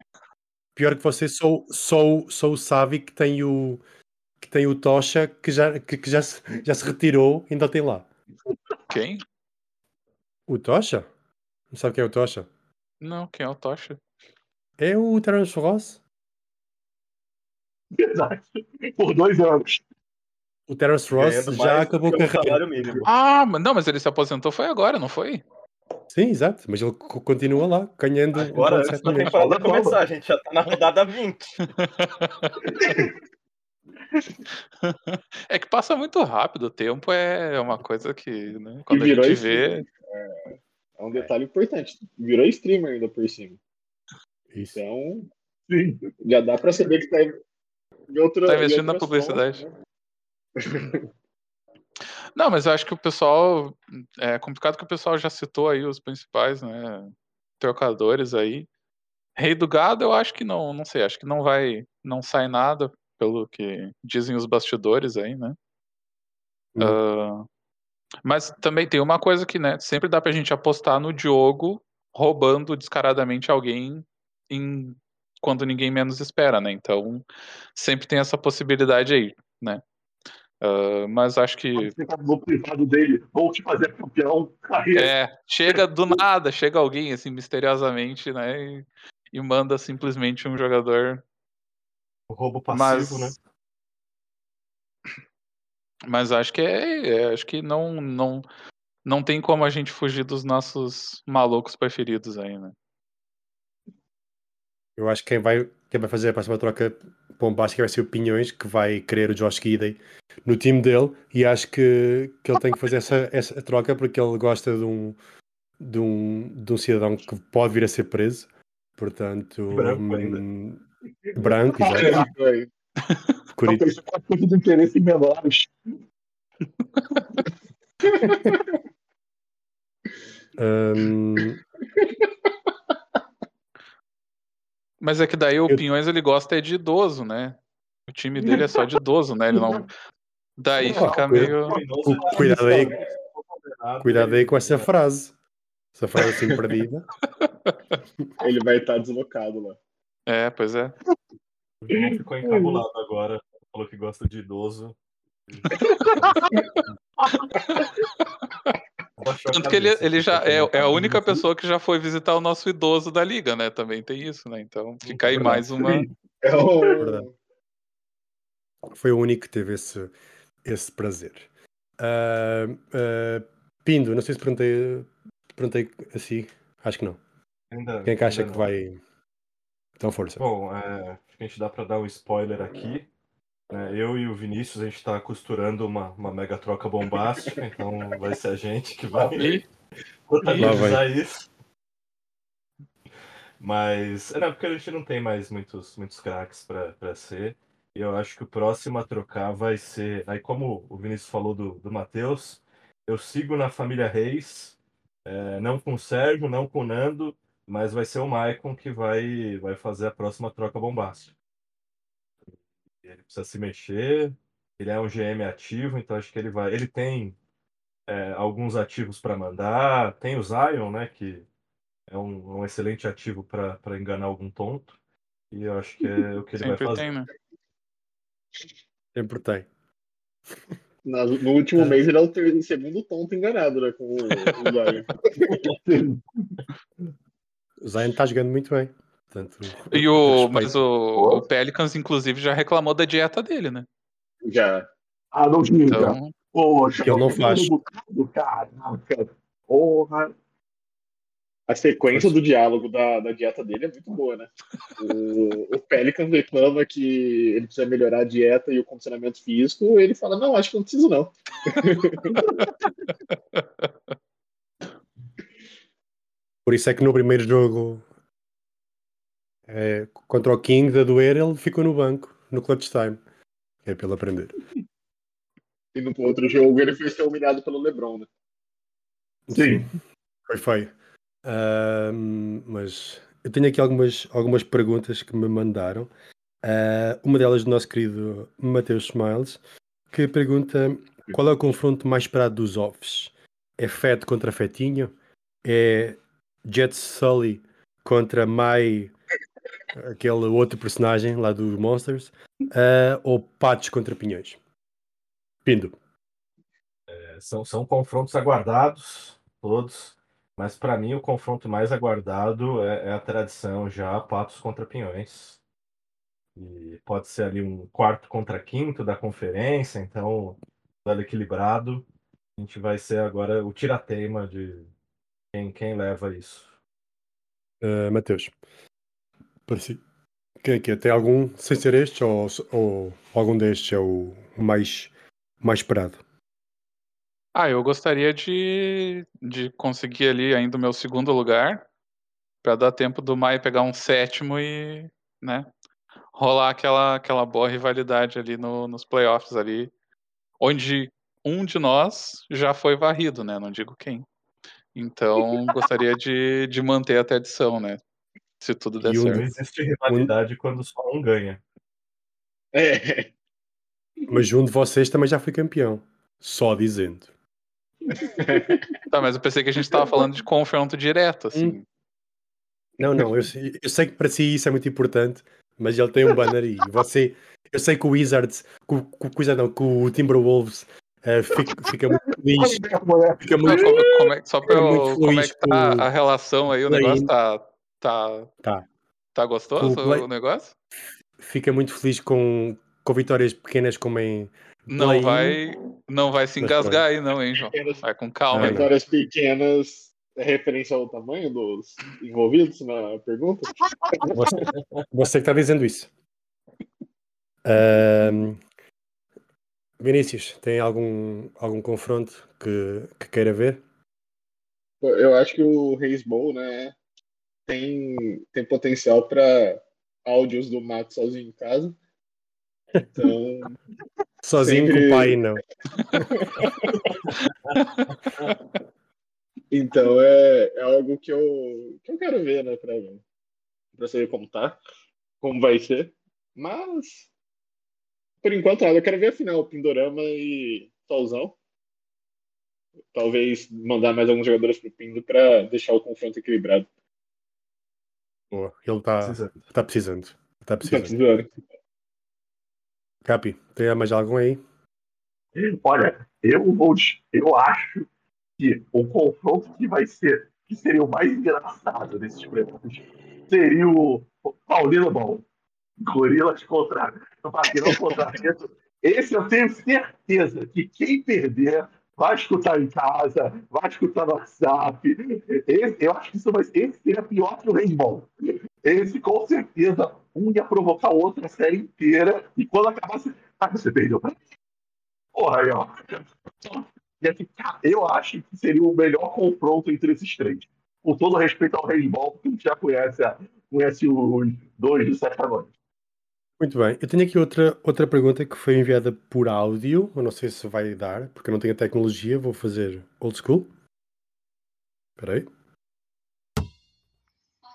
[SPEAKER 2] Pior que você, sou, sou, sou o Savi que tem o que tem o Tocha que já, que, que já, se, já se retirou ainda tem lá.
[SPEAKER 1] Quem?
[SPEAKER 2] O Tocha? Não sabe quem é o Tocha?
[SPEAKER 1] Não, quem é o Tocha?
[SPEAKER 2] É o Terence Ross.
[SPEAKER 7] Verdade. Por dois anos.
[SPEAKER 2] O Terence Ross já acabou
[SPEAKER 4] do
[SPEAKER 2] a carreira.
[SPEAKER 1] Ah, mas não, mas ele se aposentou foi agora, não foi?
[SPEAKER 2] Sim, exato. Mas ele co- continua lá, ganhando
[SPEAKER 4] Agora,
[SPEAKER 2] 1,7
[SPEAKER 4] antes da
[SPEAKER 2] milhões.
[SPEAKER 4] temporada começar, a gente já tá na rodada 20.
[SPEAKER 1] É que passa muito rápido, o tempo é uma coisa que, né, quando a gente vê.
[SPEAKER 3] É, é um detalhe importante. Virou streamer ainda por cima.
[SPEAKER 2] Isso.
[SPEAKER 3] Então,
[SPEAKER 7] Sim.
[SPEAKER 3] já dá pra saber que tá em outra.
[SPEAKER 1] Tá investindo na publicidade.
[SPEAKER 3] fontes, né?
[SPEAKER 1] Não, mas eu acho que o pessoal. É complicado que o pessoal já citou aí os principais, né? Trocadores aí. Rei do Gado, eu acho que não, não sei, acho que não vai. Não sai nada, pelo que dizem os bastidores aí, né? Ah, mas também tem uma coisa que, né, sempre dá pra gente apostar no Diogo roubando descaradamente alguém em quando ninguém menos espera, né? Então, sempre tem essa possibilidade aí, né? Ah, mas acho que
[SPEAKER 7] no privado dele, vou te fazer campeão.
[SPEAKER 1] É, chega do nada, chega alguém assim misteriosamente, né? E, e manda simplesmente um jogador.
[SPEAKER 4] O roubo
[SPEAKER 1] Mas,
[SPEAKER 4] passivo, né?
[SPEAKER 1] mas acho que é, é, acho que não, não, não tem como a gente fugir dos nossos malucos preferidos aí, né?
[SPEAKER 2] Eu acho que quem vai, quem vai fazer a próxima troca bombástica vai ser o Pinhões, que vai querer o Josh Gidey no time dele. E acho que, que ele tem que fazer essa, essa troca porque ele gosta de um, de, um, de um cidadão que pode vir a ser preso. Portanto,
[SPEAKER 4] Branco ainda.
[SPEAKER 2] hum, branco, exato.
[SPEAKER 7] Isso pode de interesse em menores.
[SPEAKER 2] Hum,
[SPEAKER 1] Mas é que daí o
[SPEAKER 2] Eu-
[SPEAKER 1] Pinhões ele gosta é de idoso, né? O time dele é só de idoso, né? Ele não. Daí fica
[SPEAKER 2] cuida-
[SPEAKER 1] meio.
[SPEAKER 2] cu- cuidado aí, cuidado aí com essa frase. Essa frase assim perdida.
[SPEAKER 3] Ele vai estar deslocado lá.
[SPEAKER 1] É, pois é.
[SPEAKER 4] O João ficou encabulado agora. Falou que gosta de idoso.
[SPEAKER 1] Tanto que ele, ele já é, é a única pessoa que já foi visitar o nosso idoso da liga, né? Também tem isso, né? Então fica aí
[SPEAKER 2] Verdade.
[SPEAKER 1] mais uma.
[SPEAKER 3] É o...
[SPEAKER 2] Verdade. Foi o único que teve esse, esse prazer. Ah, ah, Pindo, não sei se perguntei, perguntei assim. Acho que não.
[SPEAKER 4] Ainda-
[SPEAKER 2] Quem é que acha que vai. Então, força.
[SPEAKER 4] Bom, é, acho que a gente dá pra dar um spoiler aqui. Né? eu e o Vinícius, a gente tá costurando uma, uma mega troca bombástica, então vai ser a gente que vai
[SPEAKER 1] E
[SPEAKER 4] protagonizar isso. Mas, é, não, porque a gente não tem mais muitos, muitos craques pra, pra ser. E eu acho que o próximo a trocar vai ser. Aí, como o Vinícius falou do, do Matheus, eu sigo na família Reis, é, não com o Sérgio, não com o Nando, mas vai ser o Maicon que vai, vai fazer a próxima troca bombástica. Ele precisa se mexer, ele é um GM ativo, então acho que ele vai. Ele tem é, alguns ativos para mandar, tem o Zion, né, que é um, um excelente ativo para enganar algum tonto, e eu acho que é o que ele vai
[SPEAKER 1] sempre
[SPEAKER 4] fazer.
[SPEAKER 1] tem, né?
[SPEAKER 2] Sempre tem.
[SPEAKER 3] Na- no último mês ele é o segundo tonto enganado, né? Com o, o Zion.
[SPEAKER 2] O Zion está jogando muito bem. Portanto,
[SPEAKER 1] E o, mas o, o Pelicans, inclusive, já reclamou da dieta dele, né?
[SPEAKER 3] Já.
[SPEAKER 7] Ah, não diga.
[SPEAKER 1] Então,
[SPEAKER 7] Poxa,
[SPEAKER 2] Que ele não faz.
[SPEAKER 7] Do caraca. Porra.
[SPEAKER 3] A sequência do diálogo da, da dieta dele é muito boa, né? O, o Pelicans reclama que ele precisa melhorar a dieta e o condicionamento físico. Ele fala: Não, acho que não preciso, não.
[SPEAKER 2] Por isso é que no primeiro jogo é, contra o King da doer, ele ficou no banco, no clutch time. É pelo aprender.
[SPEAKER 3] E no outro jogo ele foi ser humilhado pelo LeBron, né?
[SPEAKER 7] Sim.
[SPEAKER 2] Foi feio. Ahm, mas eu tenho aqui algumas, algumas perguntas que me mandaram. Ah, uma delas do nosso querido Mateus Smiles, que pergunta qual é o confronto mais esperado dos offs? É Fed contra Fetinho? É Jet Sully contra Mai, aquele outro personagem lá do Monsters? Ah, ou Patos contra Pinhões? Pindo.
[SPEAKER 4] É, São, são confrontos aguardados, todos, mas para mim o confronto mais aguardado é, é a tradição já Patos contra Pinhões. E pode ser ali um quarto contra quinto da conferência, então, duelo equilibrado. A gente vai ser agora o tirateima de quem, quem leva isso.
[SPEAKER 2] Ah, Mateus. Para si. Que, que tem algum, sem ser este, ou, ou algum destes é o mais, mais esperado?
[SPEAKER 1] Ah, eu gostaria de, de conseguir ali ainda o meu segundo lugar, para dar tempo do Maia pegar um sétimo e, né, rolar aquela, aquela boa rivalidade ali no, nos playoffs ali, onde um de nós já foi varrido, né? Não digo quem. Então, gostaria de, de manter a tradição, né? Se tudo der
[SPEAKER 2] E o-
[SPEAKER 4] Não
[SPEAKER 1] certo.
[SPEAKER 4] existe rivalidade quando só um ganha.
[SPEAKER 3] É,
[SPEAKER 2] Mas um de vocês também já foi campeão. Só dizendo.
[SPEAKER 1] Tá, mas eu pensei que a gente tava falando de confronto direto, assim.
[SPEAKER 2] Não, não, eu, sei- eu sei que para si isso é muito importante, mas ele tem um banner e você. Eu sei que o Wizards, que que Wizards não, que o Timberwolves eh, fica, fica muito feliz. Fica muito,
[SPEAKER 1] como, como é, só pra eu, como é que tá a relação aí? O negócio tá. Tá,
[SPEAKER 2] Tá.
[SPEAKER 1] tá gostoso
[SPEAKER 2] o play-
[SPEAKER 1] o negócio?
[SPEAKER 2] fica muito feliz com, com vitórias pequenas como em.
[SPEAKER 1] Não vai, não vai se engasgar aí, não, hein, João? Vai com calma
[SPEAKER 3] vitórias pequenas é referência ao tamanho dos envolvidos na pergunta?
[SPEAKER 2] Você, você que está dizendo isso. Vinícius, tem algum, algum confronto que, que queira ver?
[SPEAKER 3] Eu acho que o Reis Bowl, né, tem, tem potencial para áudios do Max sozinho em casa. Então,
[SPEAKER 2] Sozinho
[SPEAKER 3] Sempre-
[SPEAKER 2] com o pai, não.
[SPEAKER 3] então é, é algo que eu, que eu quero ver, né, para para saber como tá, como vai ser. Mas, por enquanto, nada. Eu quero ver a final, Pindorama e Solzão. Talvez mandar mais alguns jogadores pro Pindo para deixar o confronto equilibrado.
[SPEAKER 2] Boa, ele está tá precisando. Está
[SPEAKER 3] Tá
[SPEAKER 2] precisando.
[SPEAKER 3] precisando.
[SPEAKER 2] Capi, tem mais algum aí?
[SPEAKER 7] Olha, eu vou. Eu acho que o confronto que vai ser, que seria o mais engraçado desses playoffs, seria o Paulino Bom. Gorilas contra Vaqueirão contra Preto. Esse eu tenho certeza que quem perder vai escutar em casa, vai escutar no WhatsApp. Esse- eu acho que isso vai esse seria pior que o handball. Esse, com certeza, um ia provocar o outro a série inteira, e quando acabasse. Ah, você perdeu Porra, aí, ó. Eu acho que seria o melhor confronto entre esses três. Com todo respeito ao handball, porque a gente já conhece, conhece os dois do Sete Agora.
[SPEAKER 2] Muito bem. Eu tenho aqui outra, outra pergunta que foi enviada por áudio. Eu não sei se vai dar, porque eu não tenho a tecnologia. Vou fazer old school. Espera aí.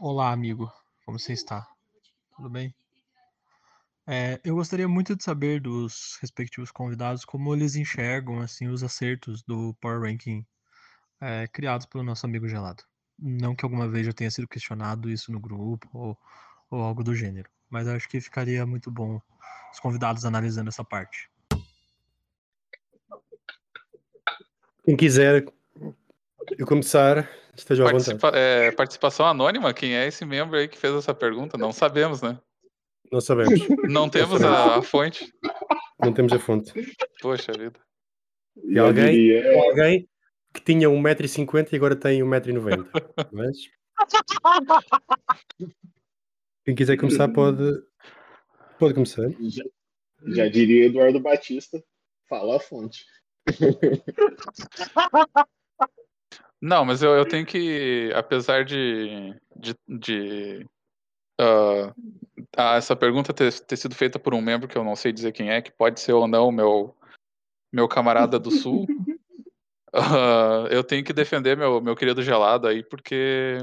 [SPEAKER 8] Olá, amigo. Como você está? Tudo bem? É, eu gostaria muito de saber dos respectivos convidados como eles enxergam assim os acertos do Power Ranking é, criados pelo nosso amigo Gelado. Não que alguma vez já tenha sido questionado isso no grupo ou, ou algo do gênero, mas acho que ficaria muito bom os convidados analisando essa parte.
[SPEAKER 2] Quem quiser eu começar, esteja à vontade.
[SPEAKER 1] Participa- é, participação anônima? Quem é esse membro aí que fez essa pergunta? Não sabemos, né?
[SPEAKER 2] Não sabemos.
[SPEAKER 1] Não temos a, a fonte.
[SPEAKER 2] Não temos a fonte.
[SPEAKER 1] Poxa vida.
[SPEAKER 2] E alguém?
[SPEAKER 3] diria-
[SPEAKER 2] Alguém que tinha 1,50m e agora tem 1,90m. Mas. Quem quiser começar pode. Pode começar.
[SPEAKER 3] Já, já diria Eduardo Batista, fala a fonte.
[SPEAKER 1] Não, mas eu, eu tenho que, apesar de, de, de, ah, essa pergunta ter, ter sido feita por um membro que eu não sei dizer quem é, que pode ser ou não meu, meu camarada do Sul, ah, eu tenho que defender meu, meu querido gelado aí, porque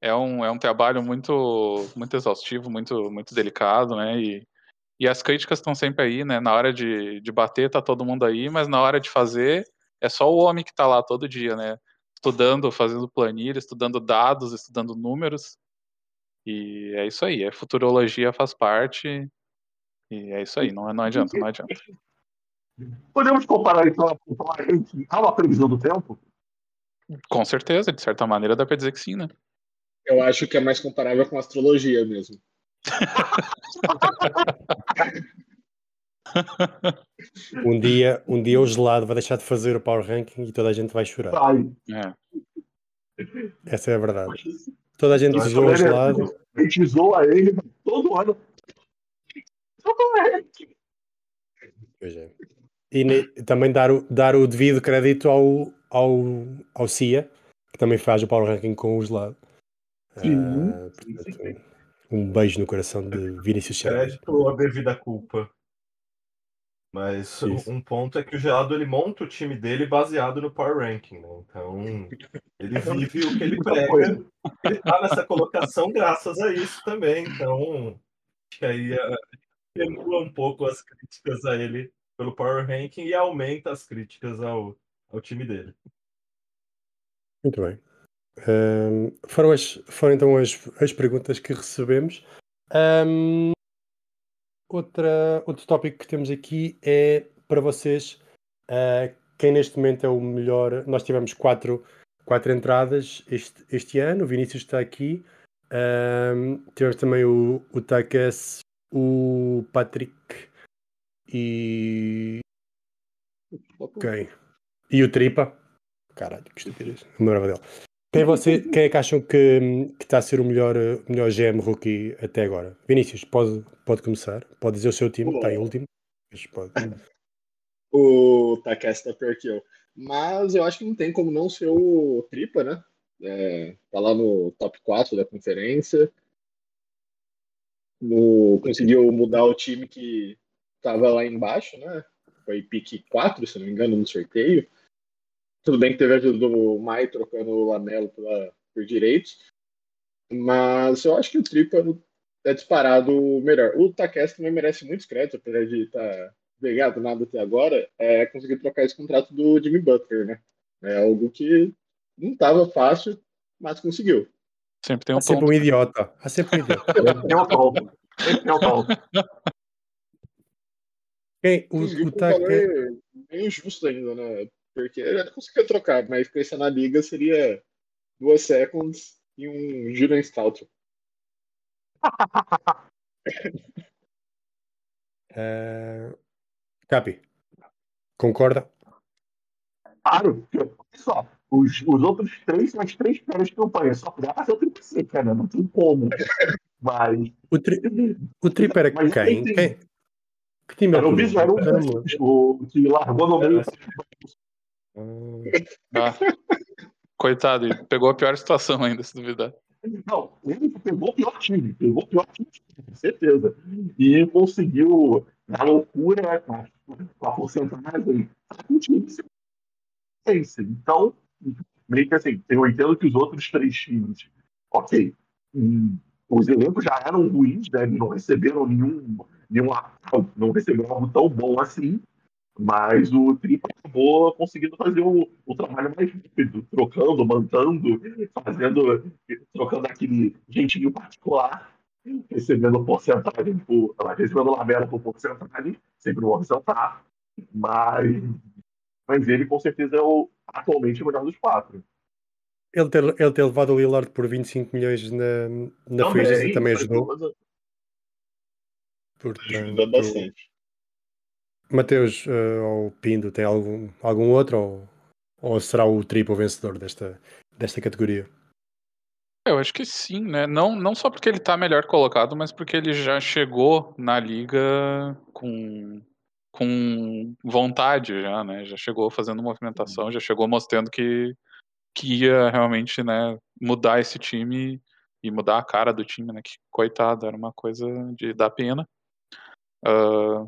[SPEAKER 1] é um, é um trabalho muito, muito exaustivo, muito, muito delicado, né? E, e as críticas estão sempre aí, né? Na hora de, de bater, tá todo mundo aí, mas na hora de fazer, é só o homem que tá lá todo dia, né? Estudando, fazendo planilha, estudando dados, estudando números. E é isso aí, é futurologia faz parte. E é isso aí, não, não adianta, não adianta.
[SPEAKER 7] Podemos comparar então Ranking a uma previsão do tempo?
[SPEAKER 1] Com certeza, de certa maneira dá pra dizer que sim, né?
[SPEAKER 3] Eu acho que é mais comparável com astrologia mesmo.
[SPEAKER 2] Um dia, um dia o gelado vai deixar de fazer o Power Ranking e toda a gente vai chorar.
[SPEAKER 7] Vai.
[SPEAKER 1] É.
[SPEAKER 2] Essa é a verdade. Toda a gente
[SPEAKER 7] Mas
[SPEAKER 2] zoou o
[SPEAKER 7] né,
[SPEAKER 2] gelado.
[SPEAKER 7] A gente zoa ele todo ano. Todo ano.
[SPEAKER 2] Pois é. E ne- também dar o, dar o devido crédito ao, ao, ao CIA, que também faz o Power Ranking com o gelado.
[SPEAKER 7] Sim,
[SPEAKER 2] Ah,
[SPEAKER 7] sim,
[SPEAKER 2] portanto, um beijo no coração de Vinícius Chaves.
[SPEAKER 4] Crédito ou a devida culpa. Mas
[SPEAKER 2] Isso.
[SPEAKER 4] um ponto é que o Gelado ele monta o time dele baseado no Power Ranking, né? Então ele vive o que ele prega. Ele tá nessa colocação graças a isso também. Então acho que aí eh, atenua um pouco as críticas a ele pelo Power Ranking e aumenta as críticas ao, ao time dele.
[SPEAKER 2] Muito bem. Ahm, foram, as, foram então as, as perguntas que recebemos. Ahm, outra, outro tópico que temos aqui é para vocês ah, quem neste momento é o melhor. Nós tivemos quatro, quatro entradas este, este ano. O Vinícius está aqui. Ahm, tivemos também o, o Takas, o Patrick e. Quem? E o Tripa. Caralho, que estupidez. Não lembrava dele. Quem, é você, quem é que acham que, que está a ser o melhor, melhor GM rookie até agora? Vinícius, pode, pode começar. Pode dizer o seu time, está em último.
[SPEAKER 3] O Takeshi tá pior que eu. Mas eu acho que não tem como não ser o Tripa, né? É, tá lá no top 4 da conferência. No, conseguiu mudar o time que tava lá embaixo, né? Foi pique 4, se não me engano, no sorteio. Tudo bem que teve a ajuda do Mai trocando o Lamelo pela, por direitos. Mas eu acho que o Tripa é disparado o melhor. O Takeshi também merece muitos créditos, apesar de estar pegado nada até agora, é conseguir trocar esse contrato do Jimmy Butler, né? É algo que não estava fácil, mas conseguiu.
[SPEAKER 1] Sempre tem um
[SPEAKER 2] sempre
[SPEAKER 1] ponto.
[SPEAKER 2] um idiota. Sempre um idiota.
[SPEAKER 7] É o tom. É o tom.
[SPEAKER 2] Quem, o, o
[SPEAKER 3] um valor bem justo ainda, né? Porque ele não conseguiu trocar, mas pensar na liga seria duas seconds e um Julian Stout.
[SPEAKER 2] eh, Capi, concorda?
[SPEAKER 7] Claro. Só. Os, os outros três são as três piores campanhas. Só dá pra ser o triple C, cara. Não tem como. Mas.
[SPEAKER 2] O, tri, o Tripa era
[SPEAKER 7] Mas
[SPEAKER 2] quem?
[SPEAKER 7] tem-
[SPEAKER 2] quem? Que time
[SPEAKER 7] Era o
[SPEAKER 2] ele
[SPEAKER 7] Bicho, era o
[SPEAKER 2] Eu lembro.
[SPEAKER 7] o que largou no meio.
[SPEAKER 2] Ah.
[SPEAKER 1] Coitado, ele pegou a pior situação ainda, se duvidar.
[SPEAKER 7] Não, ele pegou o pior time, pegou o pior time, com certeza. E conseguiu, na loucura, com a, com porcentagem. Então, meio que assim, eu entendo que os outros três times, ok, hum, os elencos já eram ruins, né? Não receberam nenhum, nenhum não receberam algo tão bom assim. Mas o Tripa acabou conseguindo fazer o, o trabalho mais rápido, trocando, mantando, fazendo, trocando aquele jeitinho particular, recebendo porcentagem por, recebendo labela por porcentagem, sempre no horizontal, mas, mas ele com certeza é o, atualmente o melhor dos quatro.
[SPEAKER 2] ele, ter, ele ter levado o Lillard por 25 milhões na, na free agency também ajudou.
[SPEAKER 3] Ajuda bastante.
[SPEAKER 2] Mateus eh, ou Pindo, tem algum, algum outro ou, ou será o triplo vencedor desta, desta categoria?
[SPEAKER 1] Eu acho que sim, né? Não, não só porque ele tá melhor colocado, mas porque ele já chegou na liga com, com vontade já, né? Já chegou fazendo movimentação, já chegou mostrando que, que ia realmente, né, mudar esse time e mudar a cara do time, né? Que coitado, era uma coisa de dar pena. Ah,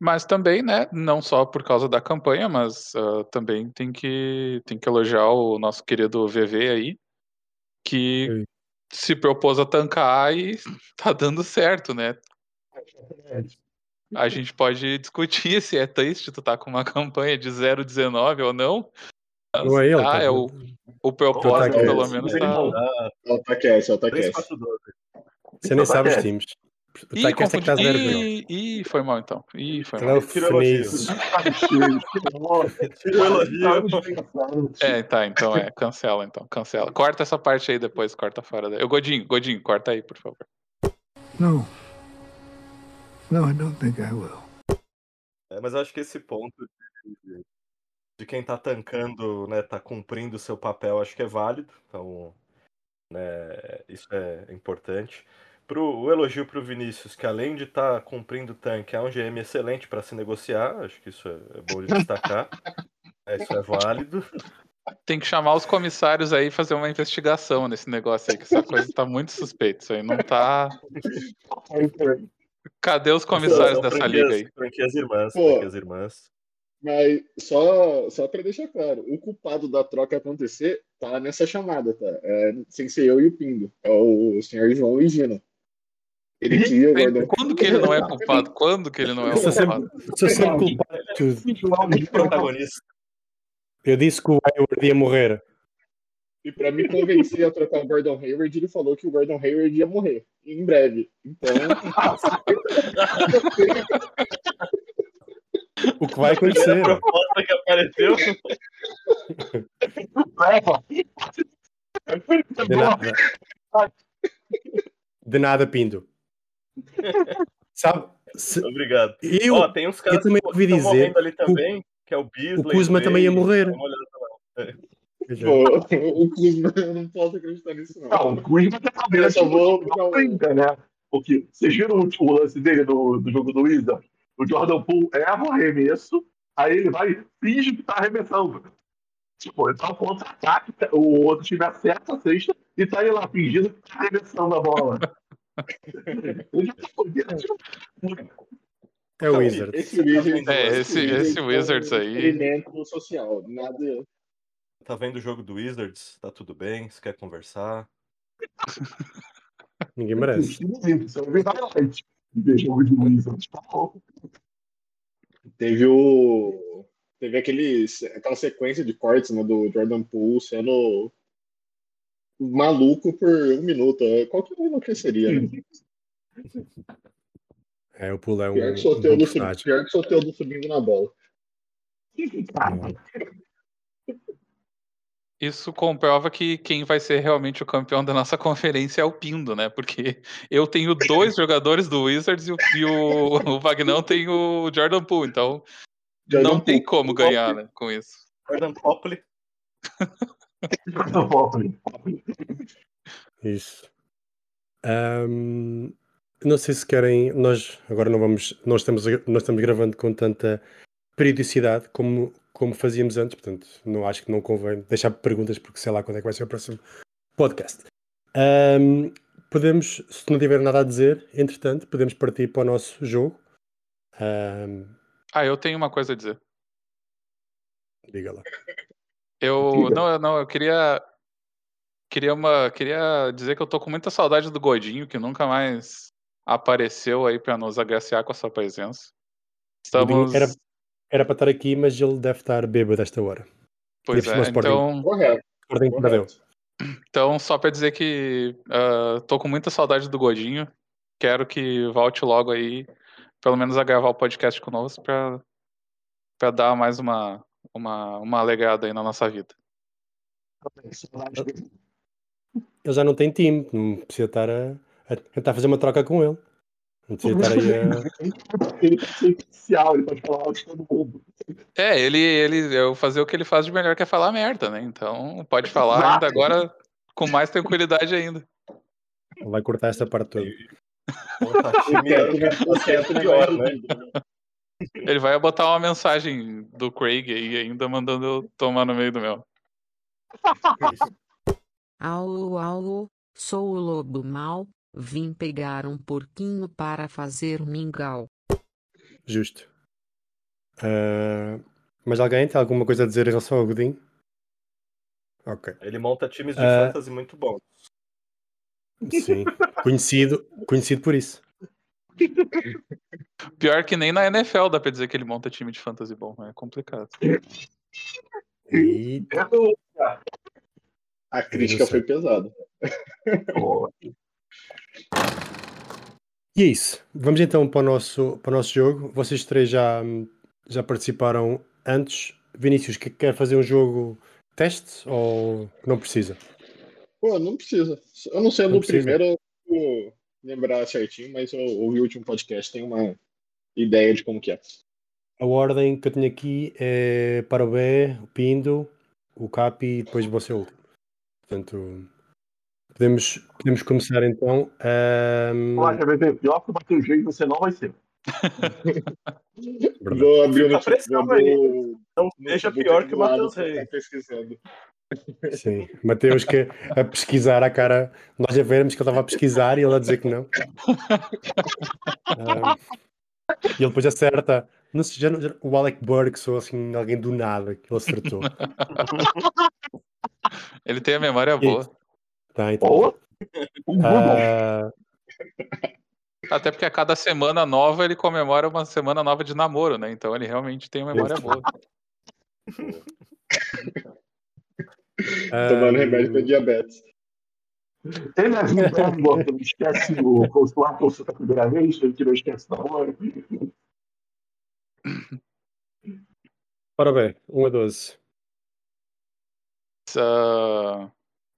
[SPEAKER 1] mas também, né, não só por causa da campanha, mas ah, também tem que, tem que elogiar o nosso querido VV aí, que
[SPEAKER 2] Sim.
[SPEAKER 1] se propôs a tancar e tá dando certo, né? A gente pode discutir se é triste tu tá com uma campanha de 0,19 ou não. mas
[SPEAKER 2] Não é ele,
[SPEAKER 1] tá,
[SPEAKER 2] tá
[SPEAKER 1] é o, o propósito,
[SPEAKER 2] Tá
[SPEAKER 1] pelo menos, tá.
[SPEAKER 7] não.
[SPEAKER 3] É o Takeshi, é o Takeshi.
[SPEAKER 4] 3-4-12.
[SPEAKER 2] Você nem
[SPEAKER 7] Então,
[SPEAKER 2] sabe os times. O
[SPEAKER 1] Ih,
[SPEAKER 2] Takeshi é que
[SPEAKER 1] confundi.
[SPEAKER 2] 0
[SPEAKER 1] Ih, ih, foi mal então. Ih, foi
[SPEAKER 2] é
[SPEAKER 1] mal.
[SPEAKER 4] elogio.
[SPEAKER 1] É, tá, então é, cancela então, cancela. Corta essa parte aí depois, corta fora. daí. Ô, Godinho, Godinho, corta aí, por favor.
[SPEAKER 9] No. No, I don't think I will.
[SPEAKER 4] É, mas eu acho que esse ponto de, de quem tá tancando, né, tá cumprindo o seu papel, acho que é válido. Então, né? Isso é importante. Pro, o elogio para o Vinícius, que além de estar cumprindo o tanque, é um GM excelente para se negociar. Acho que isso é, é bom de destacar. É, isso é válido.
[SPEAKER 1] Tem que chamar os comissários aí e fazer uma investigação nesse negócio aí, que essa coisa tá muito suspeita. Isso aí não tá. Cadê os comissários
[SPEAKER 4] São
[SPEAKER 1] dessa liga aí?
[SPEAKER 4] Franquias irmãs,
[SPEAKER 3] Pô.
[SPEAKER 4] franquias irmãs.
[SPEAKER 3] Mas só, só para deixar claro, o culpado da troca acontecer tá nessa chamada, tá? É, sem ser eu e o Pindo. É o senhor João e Gino. Ele queria Gordon.
[SPEAKER 1] Quando que ele não é culpado? Quando que ele não é
[SPEAKER 2] Eu
[SPEAKER 1] culpado?
[SPEAKER 2] sempre, sou sempre culpado de tudo.
[SPEAKER 4] Protagonista.
[SPEAKER 2] Eu disse que o Hayward ia morrer.
[SPEAKER 3] E para me convencer a trocar o Gordon Hayward, ele falou que o Gordon Hayward ia morrer em breve. Então,
[SPEAKER 2] O que vai
[SPEAKER 4] A
[SPEAKER 2] acontecer?
[SPEAKER 4] proposta que apareceu.
[SPEAKER 2] De nada. De nada, Pindo. Sabe? se-
[SPEAKER 4] Obrigado.
[SPEAKER 2] eu,
[SPEAKER 4] Ó, tem uns caras
[SPEAKER 2] eu também
[SPEAKER 4] que
[SPEAKER 2] ouvi
[SPEAKER 4] estão
[SPEAKER 2] dizer
[SPEAKER 4] morrendo ali
[SPEAKER 2] que o-
[SPEAKER 4] também, que é o Beasley.
[SPEAKER 2] Kuzma também ia morrer.
[SPEAKER 4] olhada lá.
[SPEAKER 3] pô, o Kuzma, eu não posso acreditar nisso, não.
[SPEAKER 7] Não, o Kuzma tá sabendo
[SPEAKER 3] Eu só vou-
[SPEAKER 7] né? Porque vocês viram o último lance dele no, do jogo do Wizard? O Jordan Poole erra o arremesso, aí ele vai e finge que tá arremessando. Tipo, ele tá um contra-ataque, o outro time acerta a cesta e tá aí lá fingindo que tá arremessando a bola. Tá
[SPEAKER 2] É o Wizard.
[SPEAKER 3] Esse Wizards,
[SPEAKER 1] É, esse- esse Wizards
[SPEAKER 3] é um
[SPEAKER 1] aí-
[SPEAKER 3] experimento social. Nada.
[SPEAKER 4] Tá vendo o jogo do Wizards? Tá tudo bem? Você quer conversar?
[SPEAKER 2] Ninguém merece.
[SPEAKER 7] É tá.
[SPEAKER 3] Teve o. Teve aquele, aquela sequência de cortes né, do Jordan Poole sendo maluco por um minuto. Qualquer um enlouqueceria, né?
[SPEAKER 2] É, o Poole é um,
[SPEAKER 3] Pior que
[SPEAKER 2] um
[SPEAKER 3] pior que Soteldo subindo na bola.
[SPEAKER 1] Isso comprova que quem vai ser realmente o campeão da nossa conferência é o Pindo, né? Porque eu tenho dois jogadores do Wizards e o, e o, o Vagnão tem o Jordan Poole, então
[SPEAKER 3] Jordan
[SPEAKER 1] não tem
[SPEAKER 3] Poole.
[SPEAKER 1] como ganhar né, com isso.
[SPEAKER 4] Jordan Popley.
[SPEAKER 2] Isso. Ahm, não sei se querem. Nós agora não vamos. Nós estamos, nós estamos gravando com tanta periodicidade como, como fazíamos antes, portanto, não acho que não convém deixar perguntas porque sei lá quando é que vai ser o próximo podcast. Ahm, podemos, se não tiver nada a dizer, entretanto, podemos partir para o nosso jogo. Ahm,
[SPEAKER 1] Ah, eu tenho uma coisa a dizer.
[SPEAKER 2] diga lá.
[SPEAKER 1] Eu
[SPEAKER 7] Diga.
[SPEAKER 1] não, eu não, eu queria queria uma queria dizer que eu tô com muita saudade do Godinho, que nunca mais apareceu aí pra nos agraciar com a sua presença. Estamos
[SPEAKER 2] Era, era para estar aqui, mas ele deve estar bêbado esta hora.
[SPEAKER 1] pois
[SPEAKER 2] Deve
[SPEAKER 1] é, então
[SPEAKER 3] Correto. Correto.
[SPEAKER 1] Então, só pra dizer que ah, tô com muita saudade do Godinho. Quero que volte logo aí, pelo menos a gravar o podcast conosco, pra, pra dar mais uma, uma, uma alegrada aí na nossa vida.
[SPEAKER 2] Ele já não tem time, não precisa estar a, a tentar fazer uma troca com ele. Não precisa estar aí a.
[SPEAKER 7] Ele pode ser especial, ele pode falar de todo mundo.
[SPEAKER 1] É, ele, ele eu fazer o que ele faz de melhor que é falar merda, né? Então, pode falar ainda agora com mais tranquilidade ainda.
[SPEAKER 2] Ele vai cortar esta parte toda.
[SPEAKER 4] Pô, tá né?
[SPEAKER 1] Ele vai botar uma mensagem do Craig aí ainda mandando eu tomar no meio do meu.
[SPEAKER 10] Alô, alô, sou o lobo mau, vim pegar um porquinho para fazer mingau.
[SPEAKER 2] Justo. Ah, mas alguém tem alguma coisa a dizer em relação ao Godinho? Ok.
[SPEAKER 4] Ele monta times de
[SPEAKER 2] Ah.
[SPEAKER 4] fantasy muito bons.
[SPEAKER 2] Sim. conhecido, conhecido por isso.
[SPEAKER 1] Pior que nem na NFL dá pra dizer que ele monta time de fantasy bom, é complicado.
[SPEAKER 2] E
[SPEAKER 7] É
[SPEAKER 3] A crítica foi pesada.
[SPEAKER 2] E é isso. Vamos então para o nosso, para o nosso jogo. Vocês três já, já participaram antes. Vinícius, que- quer fazer um jogo teste ou não precisa?
[SPEAKER 3] Pô, não precisa. Eu não sei
[SPEAKER 2] Não
[SPEAKER 3] do
[SPEAKER 2] precisa.
[SPEAKER 3] primeiro, eu lembrar certinho, mas eu ouvi o último podcast, tenho uma ideia de como que é.
[SPEAKER 2] A ordem que eu tenho aqui é para o B, o Pindo, o Capi e depois você o último. Portanto, Podemos, podemos começar então.
[SPEAKER 7] Olha, vai ver, pior que o Matheus Reis você não vai ser.
[SPEAKER 3] Vou abrir o notebook. o
[SPEAKER 4] Não seja pior que o Matheus Reis.
[SPEAKER 3] ficar pesquisando.
[SPEAKER 2] Sim, Mateus que a pesquisar a cara, nós a vermos que ele estava a pesquisar e ele a dizer que não. Ah, e ele depois acerta. Não sei, já, já- o Alec Burke sou assim, alguém do nada que ele acertou.
[SPEAKER 1] Ele tem a memória boa.
[SPEAKER 2] Tá, então.
[SPEAKER 7] Google.
[SPEAKER 2] Ah,
[SPEAKER 1] Até porque a cada semana nova ele comemora uma semana nova de namoro, né? Então ele realmente tem uma memória boa.
[SPEAKER 3] Tomando
[SPEAKER 2] ah,
[SPEAKER 3] remédio pra diabetes.
[SPEAKER 7] Ele é vivo, que não esquece o consular consulta a primeira vez, ele que não esquece da hora.
[SPEAKER 2] Ora bem, 1 a 12.
[SPEAKER 1] Ah,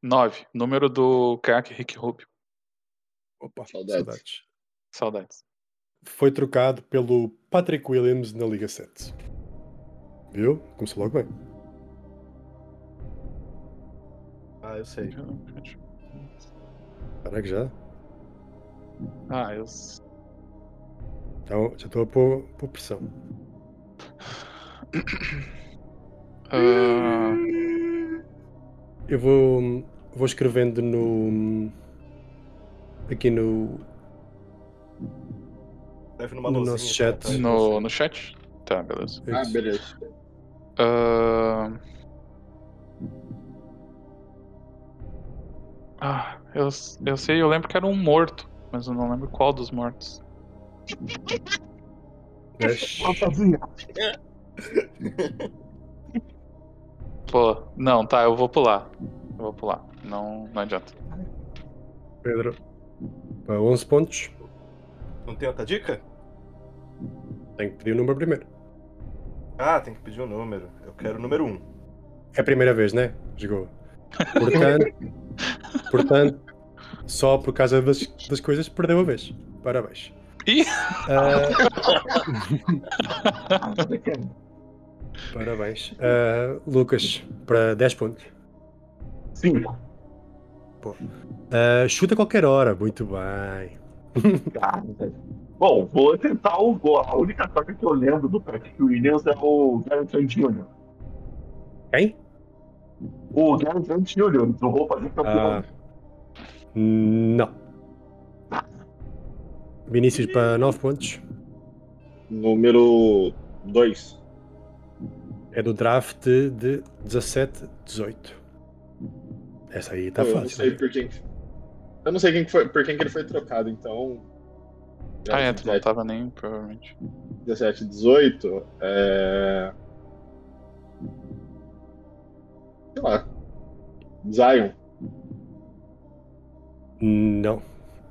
[SPEAKER 1] Nove. Número do craque Rick Rubio.
[SPEAKER 2] Opa,
[SPEAKER 3] Saudades.
[SPEAKER 2] saudades.
[SPEAKER 1] Saudades.
[SPEAKER 2] Foi trocado pelo Patrick Williams na Liga 7. Viu? Começou logo bem.
[SPEAKER 4] Ah, eu sei.
[SPEAKER 2] Caraca, já?
[SPEAKER 1] Ah, eu.
[SPEAKER 2] Então, já estou a pôr, pôr pressão.
[SPEAKER 1] Ah,
[SPEAKER 2] Eu vou, vou escrevendo no. Aqui no,
[SPEAKER 4] Deve numa
[SPEAKER 2] no
[SPEAKER 4] luzinha
[SPEAKER 2] nosso chat.
[SPEAKER 4] tá
[SPEAKER 1] no, no chat? Tá, beleza.
[SPEAKER 3] Ah, beleza.
[SPEAKER 1] Ah, Ah, eu, eu sei, eu lembro que era um morto, mas eu não lembro qual dos mortos.
[SPEAKER 7] Fantasia.
[SPEAKER 1] Pô, não, tá, eu vou pular. Eu vou pular. Não, não adianta.
[SPEAKER 2] Pedro. Para 11 pontos,
[SPEAKER 4] Não tem outra dica?
[SPEAKER 2] tem que pedir o número primeiro.
[SPEAKER 4] Ah, tem que pedir o número. Eu quero o número 1.
[SPEAKER 2] É a primeira vez, né? Jogou. Portanto, portanto só por causa das, das coisas perdeu a vez. Parabéns.
[SPEAKER 1] Ih!
[SPEAKER 2] Ah, parabéns. Ah, Lucas, para 10 pontos.
[SPEAKER 7] Cinco.
[SPEAKER 2] Ah, chuta a qualquer hora. Muito bem.
[SPEAKER 7] Tá. Bom, vou tentar o gol. A única troca que eu lembro do Patrick Williams é o Gary Trent Jr.
[SPEAKER 2] Quem?
[SPEAKER 7] O Gary Trent Jr. do roupa de campeão.
[SPEAKER 2] Ah, não. Vinícius para 9 pontos.
[SPEAKER 3] Número 2.
[SPEAKER 2] É do draft de 17, 18. Essa aí tá
[SPEAKER 3] eu não
[SPEAKER 2] fácil.
[SPEAKER 3] sei
[SPEAKER 2] né?
[SPEAKER 3] por quem. Eu não sei quem que foi, por quem que ele foi trocado, então.
[SPEAKER 1] Ah, é, tu não
[SPEAKER 3] 17,
[SPEAKER 1] tava nem, provavelmente.
[SPEAKER 3] 17 18. É. Sei lá. Zion.
[SPEAKER 2] Não.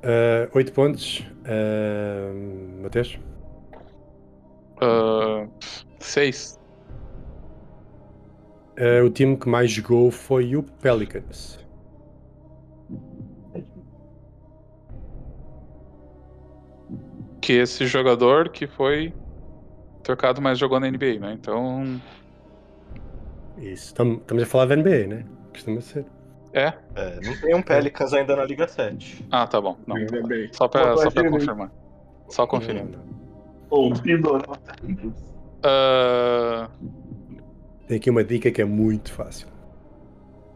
[SPEAKER 2] Uh, 8 pontos. Uh, Mateus?
[SPEAKER 1] Ah, seis.
[SPEAKER 2] Uh, o time que mais jogou foi o Pelicans.
[SPEAKER 1] Que esse jogador que foi trocado, mas jogou na NBA, né? Então,
[SPEAKER 2] Isso. Estamos estamos a falar da NBA, né? Costuma ser.
[SPEAKER 1] é.
[SPEAKER 4] É, não tem um Pelicans ainda na Liga 7.
[SPEAKER 1] Ah, tá bom. Não,
[SPEAKER 3] Ainda bem.
[SPEAKER 1] só pra, só pra confirmar. Só conferindo.
[SPEAKER 7] Ou Pindorama.
[SPEAKER 1] Ah,
[SPEAKER 2] Tem aqui uma dica que é muito fácil.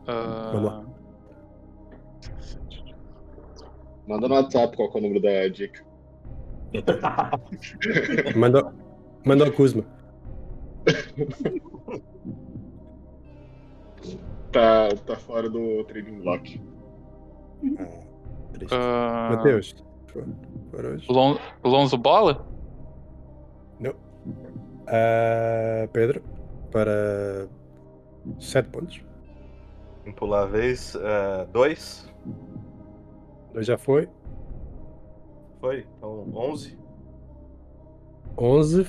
[SPEAKER 1] ah,
[SPEAKER 2] Vamos lá.
[SPEAKER 3] Manda no WhatsApp qual é o número da dica.
[SPEAKER 2] Manda, manda ao Kuzma.
[SPEAKER 3] Tá, tá fora do trading block.
[SPEAKER 2] Ah, triste.
[SPEAKER 1] ah,
[SPEAKER 2] Mateus. por- Por hoje.
[SPEAKER 1] Lon- Lonzo Bola?
[SPEAKER 2] Ah, Pedro. Para 7 pontos.
[SPEAKER 4] Pular a vez. é, dois.
[SPEAKER 2] Dois já foi.
[SPEAKER 4] Foi? Então, 11.
[SPEAKER 2] 11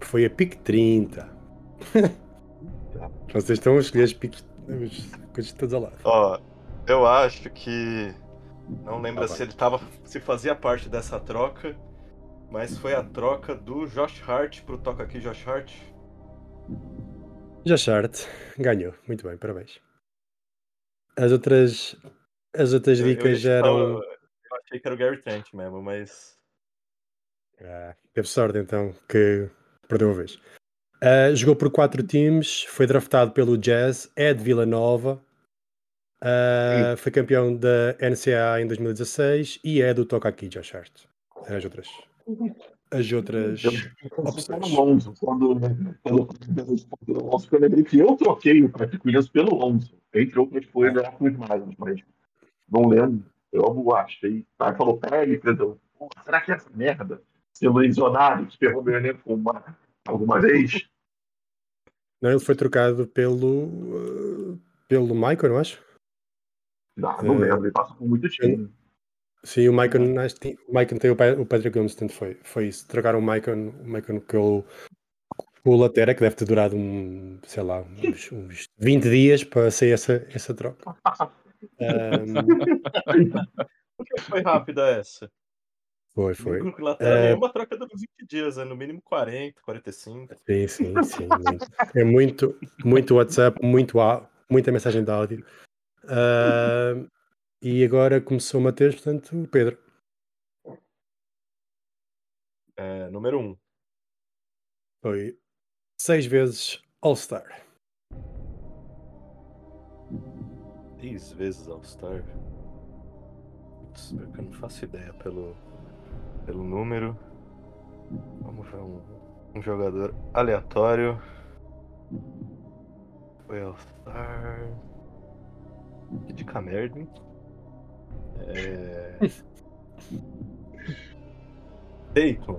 [SPEAKER 2] foi a pique 30. Vocês estão a escolher as piques. Lado.
[SPEAKER 4] Ó, eu acho que. Não lembro
[SPEAKER 2] Ah,
[SPEAKER 4] se ele tava. se fazia parte dessa troca. Mas foi a troca do Josh Hart pro Toca aqui Josh Hart.
[SPEAKER 2] Já Chart ganhou. Muito bem, parabéns. As outras As outras
[SPEAKER 4] Eu, eu
[SPEAKER 2] dicas
[SPEAKER 4] chutar
[SPEAKER 2] eram.
[SPEAKER 4] eu achei que era o Gary Trent mesmo, mas.
[SPEAKER 2] Ah, teve sorte então que perdeu a vez. Ah, jogou por quatro times, foi draftado pelo Jazz, é de Vila Nova, ah, foi campeão da NCAA em 2016 e é do Toca aqui, Josh Hart. As outras. As outras opções.
[SPEAKER 7] Lonzo, quando, que eu troquei o Patrick Williams pelo Lonzo. Entre outras coisas, era muito mais, mas não lembro. Eu achei. Aí falou, pega, Pedro. Será que é essa merda? Ser lesionado, que ferrou meu elenco uma, alguma vez?
[SPEAKER 2] Não, ele foi trocado pelo. ah, pelo Michael, não acho?
[SPEAKER 7] Não, não
[SPEAKER 2] Eh,
[SPEAKER 7] lembro, ele passou por muito time.
[SPEAKER 2] Sim, o Michael, o Michael tem o, Pa- o Patrick portanto foi, foi isso. Trocaram o Michael, o Michael com o, Latera, que deve ter durado um, sei lá, uns, uns 20 dias para sair essa, essa troca. Ahm,
[SPEAKER 4] Por que foi rápida essa?
[SPEAKER 2] Foi, foi.
[SPEAKER 4] No lateral
[SPEAKER 2] Eh,
[SPEAKER 4] nenhuma troca dura 20 dias, é no mínimo 40, 45.
[SPEAKER 2] Sim, sim, sim. É muito, muito WhatsApp, muito, muita mensagem de áudio. Ahm, e agora começou o Mateus, portanto, Pedro.
[SPEAKER 4] É, número 1.
[SPEAKER 2] Foi seis vezes All-Star.
[SPEAKER 4] 10 vezes All-Star. Putz, eu não faço ideia pelo, pelo número. Vamos ver um, um jogador aleatório. Foi All-Star. Que dica merda, hein? É. Dayton.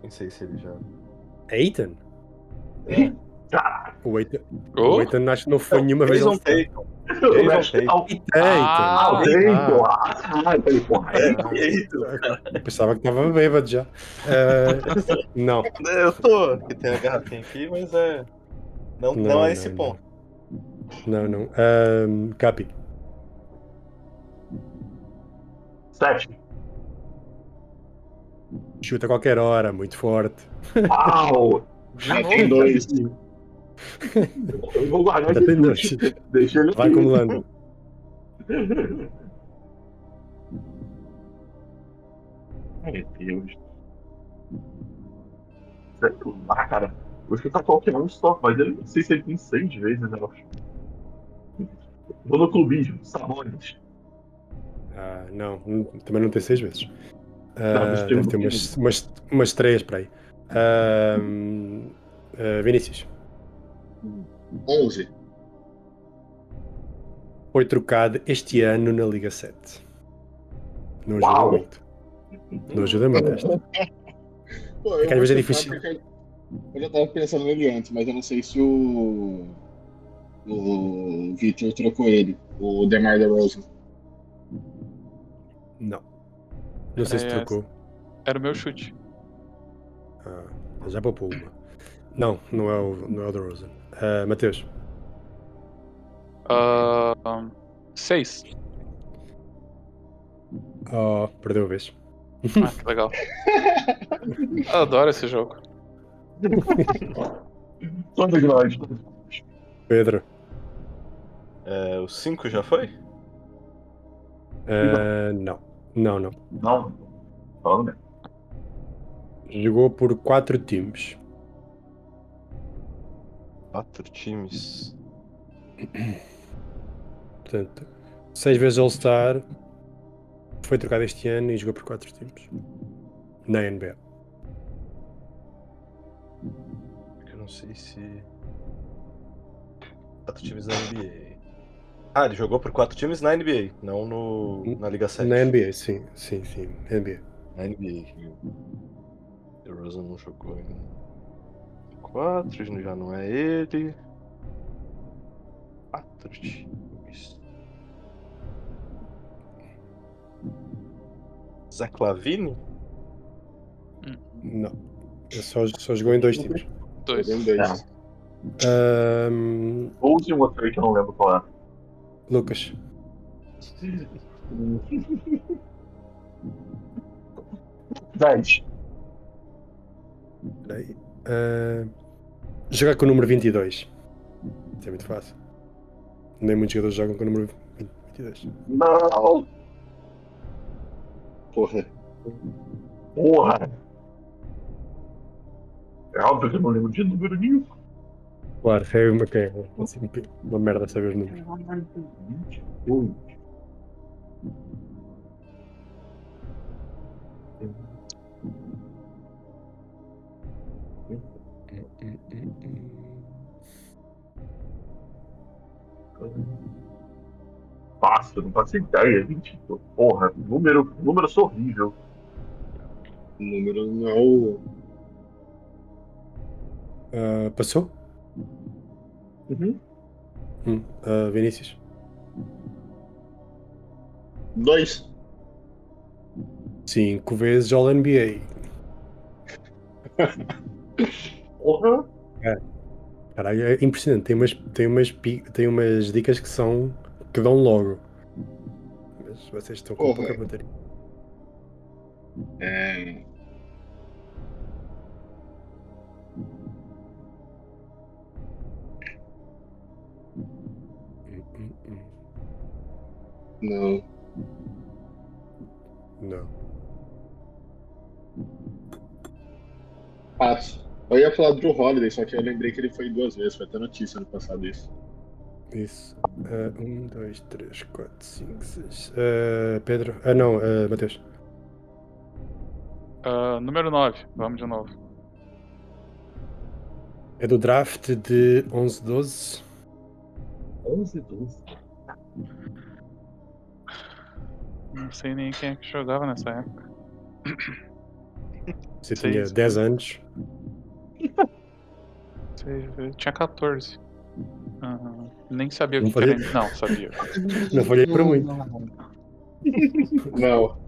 [SPEAKER 4] Nem sei se ele já.
[SPEAKER 2] Ethan?
[SPEAKER 4] É.
[SPEAKER 2] O Ethan,
[SPEAKER 1] Oh.
[SPEAKER 2] o Ethan acho que não foi nenhuma vez.
[SPEAKER 4] Tatum. Jason Tatum.
[SPEAKER 2] Ethan!
[SPEAKER 7] Ah! Ah, eu porra, é
[SPEAKER 2] Eu pensava que estava bêbado já. Ah, não,
[SPEAKER 4] Eu tô. Que tem a garrafinha aqui, mas é. Não, não,
[SPEAKER 2] Não,
[SPEAKER 4] é esse
[SPEAKER 2] não,
[SPEAKER 4] ponto.
[SPEAKER 2] não, não. Ahm, Capi,
[SPEAKER 7] Sete.
[SPEAKER 2] chuta a qualquer hora, muito forte.
[SPEAKER 7] Uau!
[SPEAKER 3] Já tem dois.
[SPEAKER 7] Eu vou guardar esse. Deixa ele
[SPEAKER 2] Vai acumulando.
[SPEAKER 7] Ai, Deus. Lá, cara. Vou chutar qualquer um só, mas eu não sei se ele tem seis vezes, né? eu acho. Vou no clubismo, Sabonis.
[SPEAKER 2] Ah, não, n- também não tem seis vezes.
[SPEAKER 7] Não,
[SPEAKER 2] Ah,
[SPEAKER 7] tem
[SPEAKER 2] deve ter umas, umas, umas três para aí. Ahm, ah, Vinícius,
[SPEAKER 3] 11.
[SPEAKER 2] foi trocado este ano na Liga 7. Não ajuda
[SPEAKER 7] Uau!
[SPEAKER 2] muito. Não ajuda muito esta.
[SPEAKER 3] Pô,
[SPEAKER 2] É que às
[SPEAKER 3] eu
[SPEAKER 2] vezes é difícil.
[SPEAKER 3] Eu já tava pensando nele antes, mas eu não sei se o. O Victor trocou ele. O DeMar DeRozan.
[SPEAKER 2] Não. Não sei se
[SPEAKER 1] É,
[SPEAKER 2] trocou.
[SPEAKER 1] Era o meu chute.
[SPEAKER 2] Ah, já poupou uma. Não, não é o, não é o da Rosen. Ah, Mateus,
[SPEAKER 1] Ah, seis.
[SPEAKER 2] oh, perdeu a vez.
[SPEAKER 1] Ah, que legal. Eu adoro esse jogo.
[SPEAKER 7] Todos nós.
[SPEAKER 2] Pedro,
[SPEAKER 4] É, o 5 já foi?
[SPEAKER 2] ah, não. Não, não.
[SPEAKER 7] Não.
[SPEAKER 2] Jogou por quatro times.
[SPEAKER 4] Quatro times.
[SPEAKER 2] Portanto, seis vezes All-Star, foi trocado este ano e jogou por quatro times. Na NBA.
[SPEAKER 4] Eu não sei se. Quatro times na NBA. Ah, ele jogou por quatro times na NBA, não no, na Liga 7.
[SPEAKER 2] Na NBA, sim, sim, sim. NBA.
[SPEAKER 4] Na NBA. O Rosen não jogou ainda. 4, já não é ele. 4 times. Zaclavini?
[SPEAKER 2] Não. Eu só, só jogou em dois times.
[SPEAKER 1] Dois.
[SPEAKER 3] Em.
[SPEAKER 2] Um...
[SPEAKER 7] Tá. O último outro que eu não lembro qual é.
[SPEAKER 2] Lucas.
[SPEAKER 7] Dez.
[SPEAKER 2] Peraí. Ah, jogar com o número 22. Isso é muito fácil. Nem muitos jogadores jogam com o número 20 22.
[SPEAKER 7] Não!
[SPEAKER 3] Porra.
[SPEAKER 7] Porra! É óbvio que eu não lembro de número nenhum.
[SPEAKER 2] Claro, é uma, que uma merda saber os números.
[SPEAKER 7] 22. Fácil, não faço ideia. 20. Porra, número, número horrível.
[SPEAKER 3] O número não é o.
[SPEAKER 2] Ah, passou?
[SPEAKER 7] Uhum.
[SPEAKER 2] Hum, ah, Vinícius.
[SPEAKER 3] Dois.
[SPEAKER 2] Cinco vezes All NBA.
[SPEAKER 7] Porra!
[SPEAKER 2] Caralho, é impressionante. Tem umas, tem, umas, pi- tem umas dicas que são. que dão logo. Mas vocês estão com pouca bateria.
[SPEAKER 3] É. Não.
[SPEAKER 2] Não.
[SPEAKER 3] Pato. Eu ia falar Drew Holiday, só que eu lembrei que ele foi duas vezes, foi até notícia no passado isso.
[SPEAKER 2] Isso. Ah, um, dois, três, quatro, cinco, seis. Ah, Pedro. Ah, não, ah, Mateus.
[SPEAKER 1] Ah, número 9, vamos de novo.
[SPEAKER 2] É do draft de 11, 12.
[SPEAKER 7] 11, 12.
[SPEAKER 1] Não sei nem quem é que jogava nessa época.
[SPEAKER 2] Você tinha 10 anos.
[SPEAKER 1] Eu tinha 14. Ah, nem sabia o
[SPEAKER 2] Não
[SPEAKER 1] que era.
[SPEAKER 2] fazia-
[SPEAKER 1] Não, sabia.
[SPEAKER 2] Não falhei por muito.
[SPEAKER 3] Não.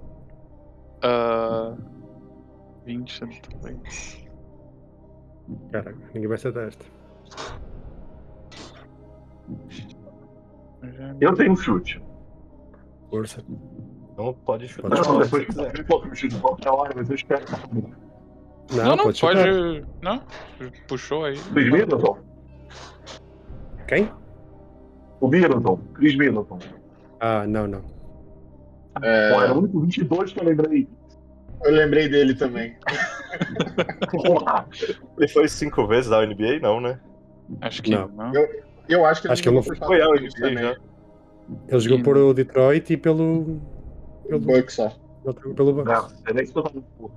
[SPEAKER 1] Ah, 22.
[SPEAKER 2] Caraca, ninguém vai acertar esta.
[SPEAKER 1] Já-
[SPEAKER 7] Eu tenho um chute.
[SPEAKER 2] Força.
[SPEAKER 4] Então pode chutar.
[SPEAKER 2] Pode
[SPEAKER 7] Não,
[SPEAKER 2] chutar.
[SPEAKER 7] depois que eu posso chute de qualquer hora, mas eu espero.
[SPEAKER 2] Não,
[SPEAKER 1] Não, não,
[SPEAKER 2] pode
[SPEAKER 1] pode. Não, puxou aí.
[SPEAKER 7] Chris Middleton?
[SPEAKER 2] Quem?
[SPEAKER 7] O Middleton. Chris Middleton.
[SPEAKER 2] Ah, não, não.
[SPEAKER 3] É,
[SPEAKER 7] Pô, era o único 22 que eu lembrei.
[SPEAKER 3] eu lembrei dele também.
[SPEAKER 4] Ele foi cinco vezes da NBA? Não, né?
[SPEAKER 1] Acho que
[SPEAKER 2] Não.
[SPEAKER 1] não.
[SPEAKER 3] Eu acho que ele
[SPEAKER 2] Acho que ele não
[SPEAKER 4] Foi a NBA
[SPEAKER 3] também.
[SPEAKER 4] já.
[SPEAKER 2] Ele jogou por o Detroit e pelo. Pelo,
[SPEAKER 3] Bucks só.
[SPEAKER 2] pelo, Bucks.
[SPEAKER 7] Não, era isso que eu tava porra.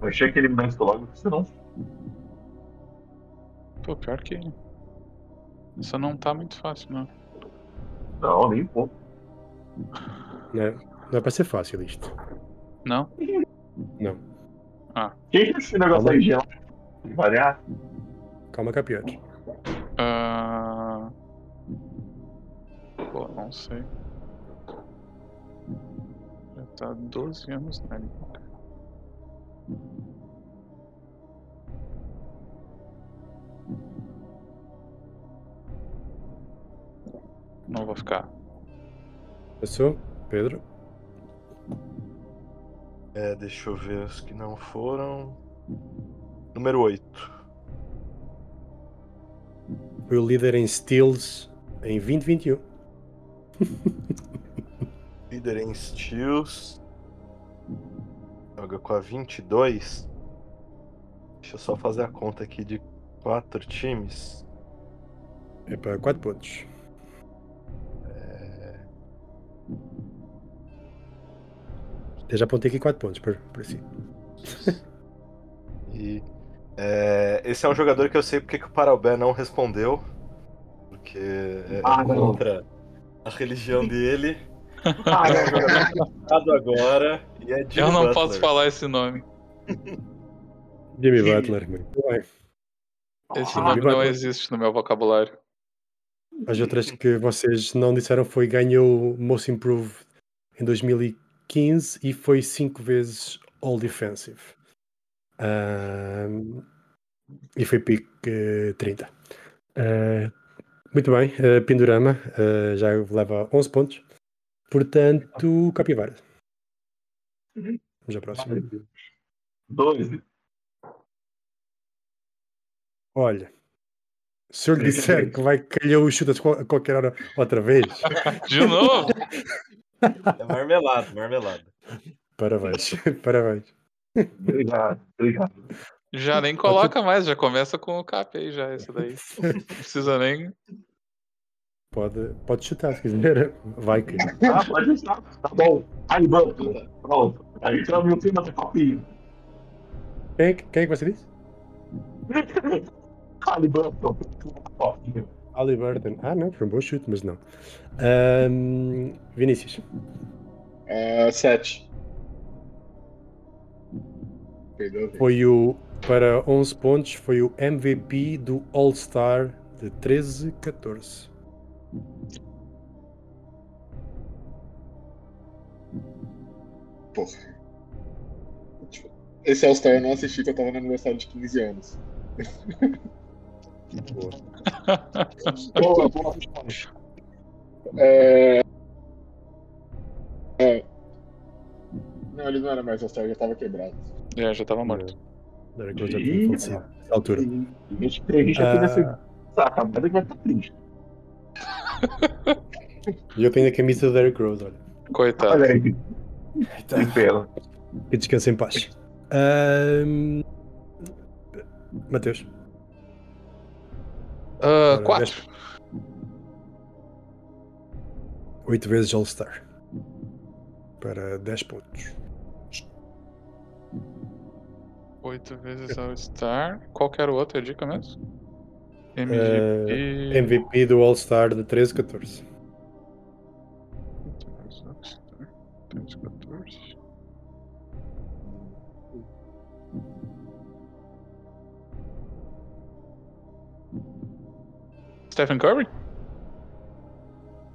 [SPEAKER 7] Eu achei que ele me desse logo, senão.
[SPEAKER 1] Pô, pior que. Isso não tá muito fácil, não.
[SPEAKER 7] Não, nem um pouco.
[SPEAKER 2] Não, é, não é para ser fácil isto.
[SPEAKER 1] Não?
[SPEAKER 2] Não.
[SPEAKER 7] Quem que é esse negócio
[SPEAKER 2] Calma
[SPEAKER 7] aí de gel? Variar?
[SPEAKER 2] Calma que é pior.
[SPEAKER 1] Ah... Pô, não sei. Já tá 12 anos na Não vou ficar.
[SPEAKER 2] Passou? Pedro?
[SPEAKER 4] É, deixa eu ver os que não foram. Número 8.
[SPEAKER 2] Foi o líder em steals em 2021.
[SPEAKER 4] Líder em steals. Joga com a 22. Deixa eu só fazer a conta aqui de quatro times.
[SPEAKER 2] É para 4 pontos. Eu já apontei aqui 4 pontos para, para si.
[SPEAKER 4] E é, esse é um jogador que eu sei porque que o Parabé não respondeu. Porque é
[SPEAKER 7] Ah, não.
[SPEAKER 4] contra a religião dele.
[SPEAKER 7] Ah,
[SPEAKER 4] É um jogador agora e é Jimmy
[SPEAKER 1] Eu não
[SPEAKER 4] Butler.
[SPEAKER 1] posso falar esse nome.
[SPEAKER 2] Jimmy Butler.
[SPEAKER 1] Esse
[SPEAKER 2] Ah,
[SPEAKER 1] nome não
[SPEAKER 2] Butler.
[SPEAKER 1] existe no meu vocabulário.
[SPEAKER 2] As outras que vocês não disseram foi ganhou Most Improved em 2015 e foi 5 vezes All Defensive. Ahm, e foi pick eh, 30. Ah, muito bem, eh, Pindorama eh, já leva 11 pontos. Portanto, Capivara. Vamos à próxima.
[SPEAKER 7] Dois.
[SPEAKER 2] Olha, Se eu lhe disser que vai calhar o chute a qualquer hora outra vez,
[SPEAKER 1] De novo?
[SPEAKER 4] É marmelada, marmelada.
[SPEAKER 2] parabéns, parabéns.
[SPEAKER 7] Obrigado, obrigado.
[SPEAKER 1] Já nem coloca mais, já começa com o cap aí já, esse daí. Não precisa nem.
[SPEAKER 2] Pode, pode chutar se quiser. Vai que.
[SPEAKER 7] Ah, pode estar. Tá bom. Aí, vamos. Pronto. Aí estamos no clima do papinho.
[SPEAKER 2] Quem, é que- quem é que você disse?
[SPEAKER 7] Halliburton.
[SPEAKER 2] Ali Burton. Ah, não, foi um bom chute, mas não. Ahm, Vinícius.
[SPEAKER 3] É, sete.
[SPEAKER 2] Foi o. Para 11 pontos, foi o MVP do All-Star de 13-14.
[SPEAKER 3] Porra. Esse All-Star eu não assisti que eu tava no aniversário de 15 anos.
[SPEAKER 2] Boa.
[SPEAKER 7] Boa, boa resposta.
[SPEAKER 3] É... é. Não, ele não era mais All-Star, já tava quebrado.
[SPEAKER 1] É, já tava morto.
[SPEAKER 2] Derek Rose já tinha falecido nessa altura.
[SPEAKER 7] A gente tem gente aqui
[SPEAKER 2] Ah.
[SPEAKER 7] nesse saca, mas ele vai estar triste.
[SPEAKER 2] E eu tenho a camisa do Derrick Rose, olha.
[SPEAKER 1] Coitado.
[SPEAKER 7] Olha aí. Que pena.
[SPEAKER 2] Que descanse em paz. Ahm, Mateus. Uh,
[SPEAKER 1] quatro.
[SPEAKER 2] Oito vezes All-Star. Para 10 pontos.
[SPEAKER 1] Oito vezes All-Star. Qual que era a outra dica mesmo?
[SPEAKER 2] É,
[SPEAKER 1] MVP...
[SPEAKER 2] Uh, MVP do All-Star de
[SPEAKER 1] 13 14. Stephen Curry?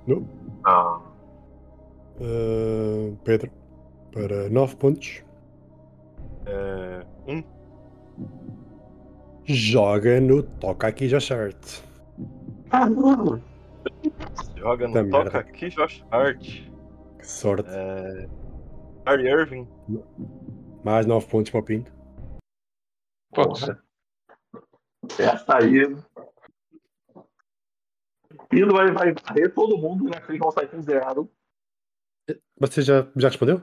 [SPEAKER 2] No.
[SPEAKER 7] Ah,
[SPEAKER 2] Ah, Pedro. Para 9 pontos.
[SPEAKER 4] É, um.
[SPEAKER 2] Joga no Toca aqui já chart.
[SPEAKER 7] Ah, não.
[SPEAKER 4] Joga no
[SPEAKER 2] Tá
[SPEAKER 4] Toca
[SPEAKER 2] merda.
[SPEAKER 4] aqui, Josh Hart.
[SPEAKER 2] Que sorte.
[SPEAKER 4] É, Kyrie Irving.
[SPEAKER 2] Mais 9 pontos para o Pinto.
[SPEAKER 1] Poucos.
[SPEAKER 7] Porra. Essa aí. Pino vai, vai varrer todo mundo, né? Vão sair com zero.
[SPEAKER 2] Você já, já respondeu?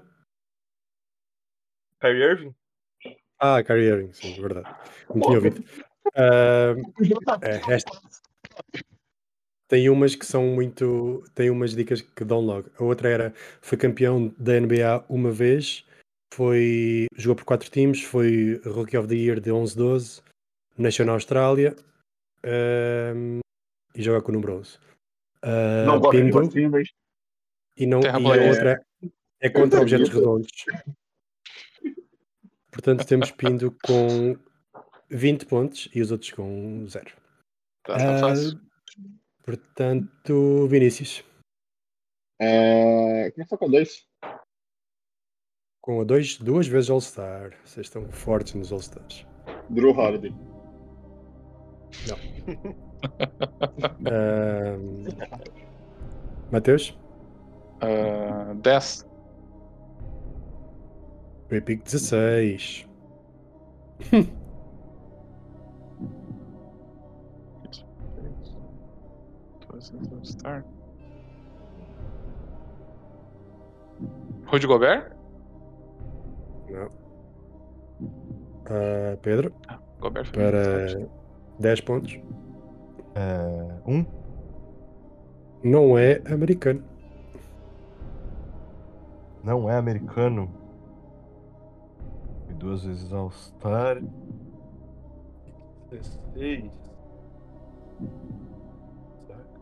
[SPEAKER 4] Kyrie Irving?
[SPEAKER 2] Ah, Kyrie Irving, sim, verdade. Não tinha ouvido. Ah, é, esta- tem umas que são muito. Tem umas dicas que dão logo. A outra era: foi campeão da NBA uma vez, foi, jogou por quatro times, foi Rookie of the Year de 11-12, nasceu na Austrália ahm, e joga com o número 11. Ah,
[SPEAKER 7] Não gosta de
[SPEAKER 2] Pinto,
[SPEAKER 7] vacinas.
[SPEAKER 2] e, não, e a outra é contra objetos redondos. Portanto, temos Pindo com 20 pontos e os outros com 0.
[SPEAKER 1] Tá, tá fácil.
[SPEAKER 2] portanto, Vinícius,
[SPEAKER 3] É... Começou com a dois.
[SPEAKER 2] com a dois, duas vezes All-Star. Vocês estão fortes nos All-Stars.
[SPEAKER 3] Drew Holiday.
[SPEAKER 2] Mateus,
[SPEAKER 1] Ah, 10.
[SPEAKER 2] foi pick 16.
[SPEAKER 1] All-Star. Rudy Gobert?
[SPEAKER 2] Não. Ah, Pedro,
[SPEAKER 1] Gobert foi
[SPEAKER 2] para 10 pontos.
[SPEAKER 4] É, um.
[SPEAKER 2] Não é americano.
[SPEAKER 4] Não é americano. Foi duas vezes All-Star. 16. Saca?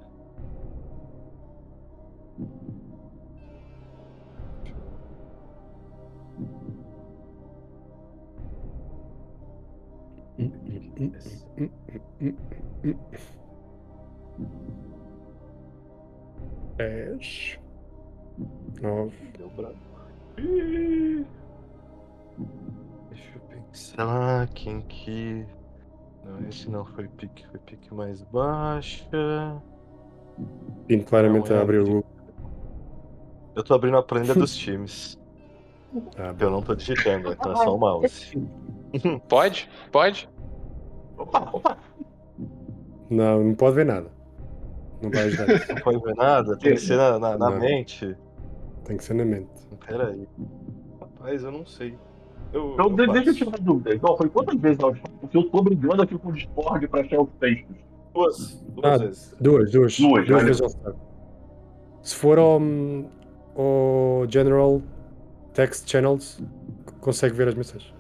[SPEAKER 2] 10 9
[SPEAKER 4] Deu branco. Deixa eu pensar quem que. Não, esse não foi pique, foi pique mais baixa.
[SPEAKER 2] Pinto claramente
[SPEAKER 4] Não é
[SPEAKER 2] a abrir o.
[SPEAKER 4] Eu tô abrindo a planilha dos times.
[SPEAKER 2] Ah,
[SPEAKER 4] Eu não tô digitando, então é só o mouse.
[SPEAKER 1] Pode? Pode?
[SPEAKER 7] Opa, opa.
[SPEAKER 2] Não, não pode ver nada. Não vai ajudar.
[SPEAKER 4] Não pode ver nada? Tem que ser na, na- na mente.
[SPEAKER 2] Tem que ser na mente.
[SPEAKER 4] Peraí. Rapaz, eu não sei. Eu,
[SPEAKER 7] Então,
[SPEAKER 4] eu
[SPEAKER 7] de- deixa eu tirar uma dúvida. Então, foi quantas vezes nós Porque eu tô brigando aqui com o Discord pra achar os textos.
[SPEAKER 4] Duas, duas
[SPEAKER 2] Ah,
[SPEAKER 4] vezes.
[SPEAKER 2] Duas, duas.
[SPEAKER 7] Duas,
[SPEAKER 2] duas vezes ao. Se for ao, ao General Text Channels, consegue ver as mensagens.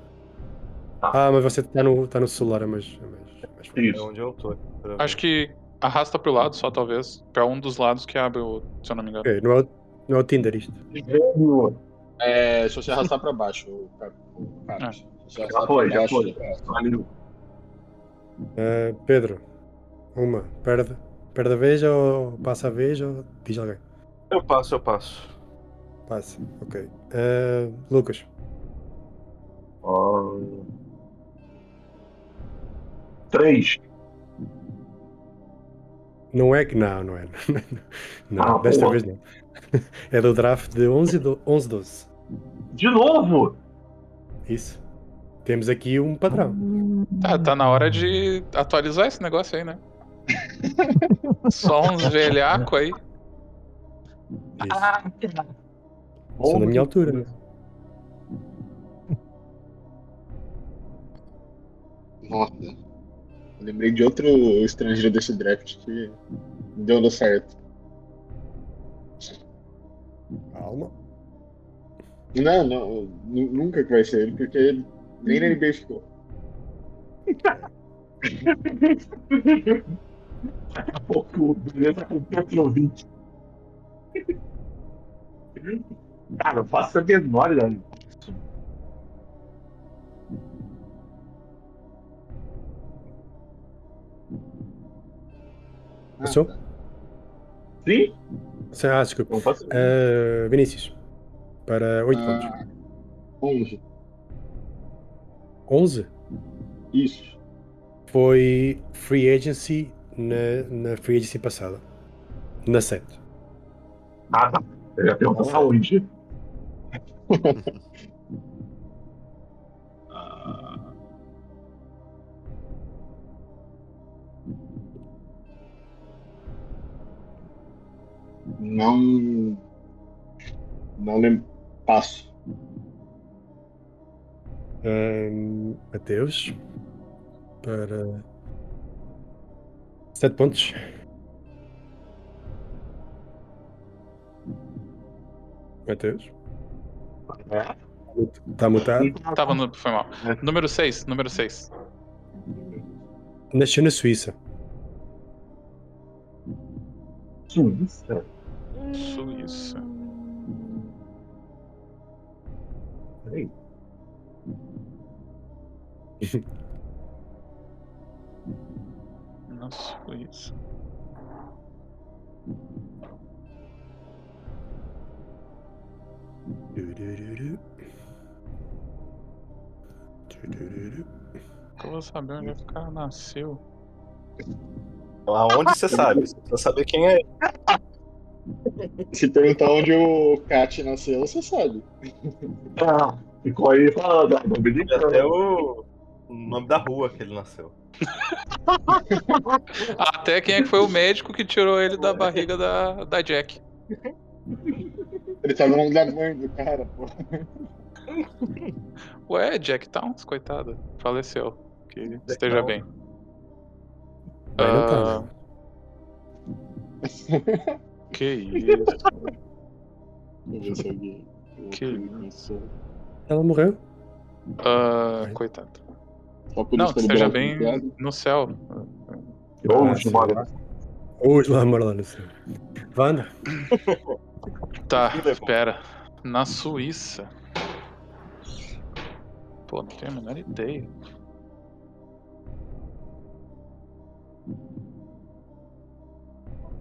[SPEAKER 7] Tá.
[SPEAKER 2] Ah, mas você está no, tá no celular, é mais. É mais, é
[SPEAKER 4] onde eu tô.
[SPEAKER 1] Acho que arrasta pro lado só, talvez. Pra um dos lados que abre o. Se eu não me engano.
[SPEAKER 2] Ok, não é, o- não é o Tinder isto.
[SPEAKER 3] É, se você arrastar pra baixo, o. Se você
[SPEAKER 7] Já foi, já foi.
[SPEAKER 3] é.
[SPEAKER 2] Ah, Pedro, uma. Perde, perde a vez ou passa a vez ou diz alguém?
[SPEAKER 4] Eu passo, eu passo.
[SPEAKER 2] Passa, ok. Ah, Lucas,
[SPEAKER 7] Ah, Três.
[SPEAKER 2] Não é que. Não, não é. Não,
[SPEAKER 7] Ah,
[SPEAKER 2] desta
[SPEAKER 7] boa.
[SPEAKER 2] vez não. É do draft de 11, do, 11 12.
[SPEAKER 7] De novo?
[SPEAKER 2] Isso. Temos aqui um padrão.
[SPEAKER 1] Tá, tá na hora de atualizar esse negócio aí, né? Só uns velhaco aí.
[SPEAKER 2] Isso. São da minha altura. né?
[SPEAKER 3] Nossa. Eu lembrei de outro estrangeiro desse draft que deu no certo.
[SPEAKER 2] Calma.
[SPEAKER 3] Não, não, nu- nunca que vai ser ele, porque ele nem na NBA ficou.
[SPEAKER 7] Daqui a pouco o beleza com Petrovic. Cara, eu faço a menor ideia.
[SPEAKER 2] Passou?
[SPEAKER 3] tá.
[SPEAKER 7] Sim?
[SPEAKER 2] Sim, Ah, desculpa. Ah, Vinícius, para 8 pontos.
[SPEAKER 3] Ah, 11.
[SPEAKER 2] 11
[SPEAKER 3] Isso.
[SPEAKER 2] foi free agency na, na free agency passada. Na 7.
[SPEAKER 7] Ah, tá. Eu ia perguntar saúde.
[SPEAKER 3] não. Não lembro. Passo.
[SPEAKER 2] Ahm, Mateus, para 7 pontos. Mateus,
[SPEAKER 7] É.
[SPEAKER 2] está mutado.
[SPEAKER 1] Tava no. Foi mal. Número 6, número 6.
[SPEAKER 2] Nasceu na Suíça.
[SPEAKER 7] Suíça.
[SPEAKER 1] Suíça.
[SPEAKER 7] Peraí.
[SPEAKER 1] Na Suíça. Eu vou saber onde que o cara nasceu.
[SPEAKER 4] Aonde você sabe? Você precisa saber quem é.
[SPEAKER 3] Se perguntar onde o Kat nasceu, você sabe.
[SPEAKER 7] Ah, ficou aí falando. ah, nome de
[SPEAKER 4] até o... o nome da rua que ele nasceu.
[SPEAKER 1] Até quem é que foi o médico que tirou ele da barriga da, da Jack.
[SPEAKER 3] Ele sabe o nome da mãe do cara, pô.
[SPEAKER 1] Ué, Jack Towns, coitada. Faleceu. Que esteja
[SPEAKER 4] Towns.
[SPEAKER 1] bem.
[SPEAKER 2] Mas né?
[SPEAKER 1] que isso.
[SPEAKER 3] Deixa eu ver se alguém.
[SPEAKER 1] Que isso.
[SPEAKER 2] Ela morreu?
[SPEAKER 1] Ah, coitado. Não, que
[SPEAKER 3] ele
[SPEAKER 1] esteja bem no céu.
[SPEAKER 7] Ou de
[SPEAKER 2] sim.
[SPEAKER 7] mora.
[SPEAKER 2] Hoje lá, mora lá no céu. Wanda,
[SPEAKER 1] Tá, espera. Na Suíça. Pô, não tenho a menor ideia.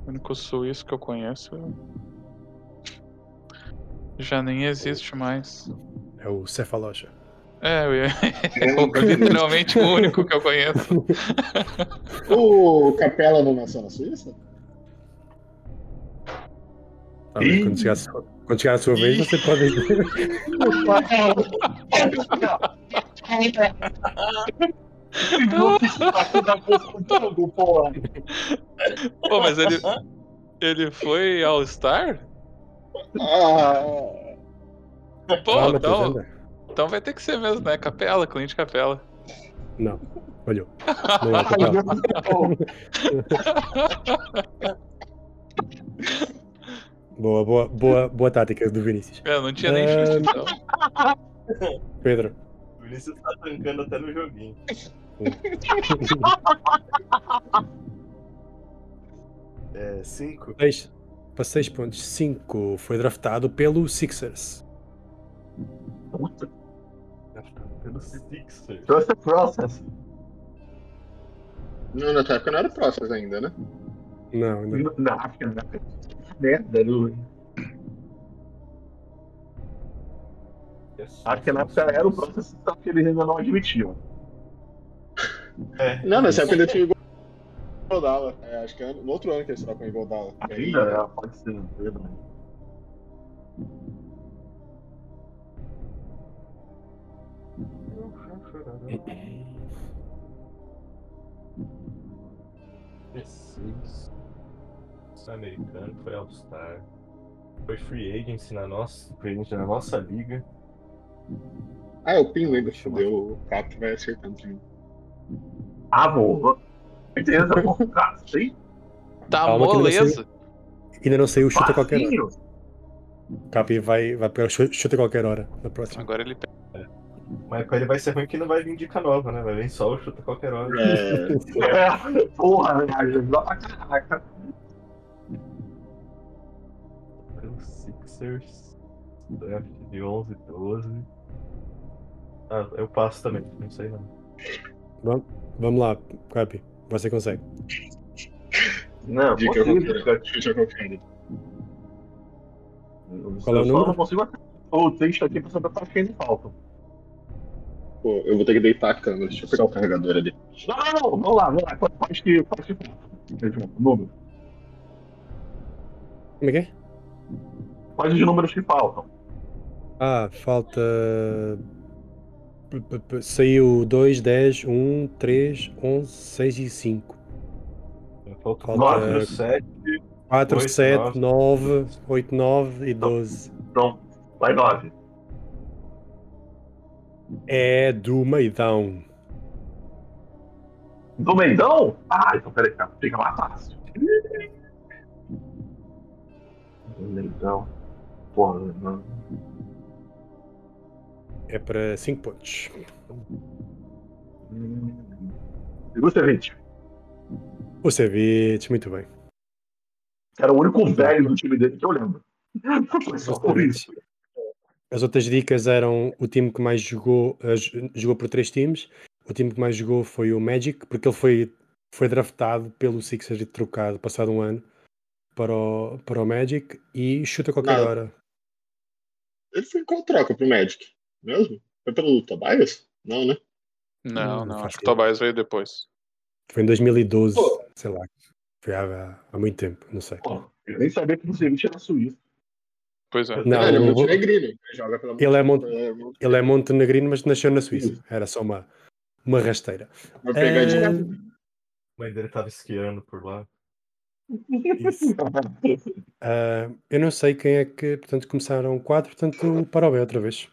[SPEAKER 1] O único suíço que eu conheço já nem existe mais.
[SPEAKER 2] é o Cefalocha.
[SPEAKER 1] É, eu é o- literalmente o único que eu conheço.
[SPEAKER 3] O Capela não nasceu na Suíça?
[SPEAKER 2] Tá quando, chegar, a sua- quando chegar a sua vez, você pode
[SPEAKER 7] Viu que sotaque da tango, porra.
[SPEAKER 1] Pô, mas ele. Ele foi All-Star?
[SPEAKER 3] Ah,
[SPEAKER 1] Pô,
[SPEAKER 2] Ah,
[SPEAKER 1] então, então vai ter que ser mesmo, né? Capela, cliente capela.
[SPEAKER 2] Não, olhou. Não é capela. Boa, boa, boa, boa tática do Vinícius.
[SPEAKER 1] É, não tinha nem chute, então.
[SPEAKER 2] Pedro.
[SPEAKER 4] O Vinícius tá tancando até no joguinho. É, 5.
[SPEAKER 2] Seis, para 6 pontos. 5 foi draftado pelo Sixers.
[SPEAKER 4] Pelo Sixers.
[SPEAKER 7] The process.
[SPEAKER 3] não, na época não era Process ainda, né?
[SPEAKER 2] Não, ainda não.
[SPEAKER 7] Acho que não. Merda, Lu. Acho que na época era o processo só que eles ainda não admitiam.
[SPEAKER 4] É,
[SPEAKER 3] Não, nessa época ainda tinha o Iguodala. É, acho que é no outro ano que eles trocam o Iguodala.
[SPEAKER 7] Ainda é, pode ser, verdade.
[SPEAKER 4] P6. Sul americano, foi All-Star. Foi Free Agency na nossa, free agency na nossa liga.
[SPEAKER 3] Ah, é o Pinho ainda fudeu. O Cap vai acertando de mim.
[SPEAKER 7] Ah, boa. Beleza, pô. Cara, sim.
[SPEAKER 1] Tá
[SPEAKER 2] Calma que
[SPEAKER 1] moleza.
[SPEAKER 2] Ainda não saiu chuta a qualquer hora. Capi vai, vai pegar chu- chuta a qualquer hora na próxima.
[SPEAKER 1] Agora ele pega.
[SPEAKER 4] Mas com ele vai ser ruim que não vai vir dica nova, né? Vai vir só o chuta a qualquer hora.
[SPEAKER 3] É,
[SPEAKER 7] É, porra, ajuda pra caraca.
[SPEAKER 4] Pelo Sixers. Draft de 11, 12. Ah, eu passo também, não sei não.
[SPEAKER 2] Vamos, vamos lá, Capi. Você consegue.
[SPEAKER 7] Não,
[SPEAKER 3] dica. Chute a qualquer.
[SPEAKER 2] Qual é o número?
[SPEAKER 7] não consigo acertar o texto aqui pra saber quais que ainda faltam.
[SPEAKER 3] Pô, eu vou ter que deitar a câmera. Deixa eu pegar o carregador ali.
[SPEAKER 7] Não, não, não, vamos lá, vamos lá. Quais que, quais que faltam? Número.
[SPEAKER 2] Como é que é?
[SPEAKER 7] Quais os números que faltam?
[SPEAKER 2] Ah, falta. Saiu 2, 10, 1, 3, 11, 6 e 5.
[SPEAKER 4] Falta
[SPEAKER 2] Falta-
[SPEAKER 4] 4, 7.
[SPEAKER 2] 4,
[SPEAKER 4] Oito,
[SPEAKER 2] 7,
[SPEAKER 4] nove.
[SPEAKER 2] 9, 8, 9 e 12.
[SPEAKER 7] Pronto, vai nove.
[SPEAKER 2] É do Meidão.
[SPEAKER 7] Do Mendão? Ah, então peraí, fica mais fácil. Do Mendão. Porra, não.
[SPEAKER 2] É para 5 pontos.
[SPEAKER 7] Você, Vinte?
[SPEAKER 2] O Ceviche, muito bem.
[SPEAKER 7] Era o único velho do time dele que eu lembro. Foi só por isso.
[SPEAKER 2] As outras dicas eram o time que mais jogou, jogou por três times. O time que mais jogou foi o Magic, porque ele foi, foi draftado pelo Sixers e trocado passado um ano para o, para o Magic e chuta qualquer
[SPEAKER 3] Não.
[SPEAKER 2] hora.
[SPEAKER 3] Ele foi qual troca pro Magic? Mesmo? Foi pelo Tobias? Não, né?
[SPEAKER 1] Não, não. Acho que o. Tobias veio depois.
[SPEAKER 2] Foi em 2012,
[SPEAKER 3] Pô.
[SPEAKER 2] sei lá. Foi há, há muito tempo, não sei.
[SPEAKER 7] Pô, eu nem sabia que o Ceviche era suíço.
[SPEAKER 1] Pois é.
[SPEAKER 2] Não,
[SPEAKER 3] ele é
[SPEAKER 2] o-
[SPEAKER 3] montenegrino. Ele joga pela
[SPEAKER 2] Ele é
[SPEAKER 3] é, mon-
[SPEAKER 2] Ele é montenegrino, mas nasceu na Suíça. Era só uma, uma rasteira.
[SPEAKER 3] Uma pegadinha.
[SPEAKER 4] A mãe dele tava esquiando por lá.
[SPEAKER 2] Ah, eu não sei quem é que, portanto, começaram quatro, portanto, para o B outra vez.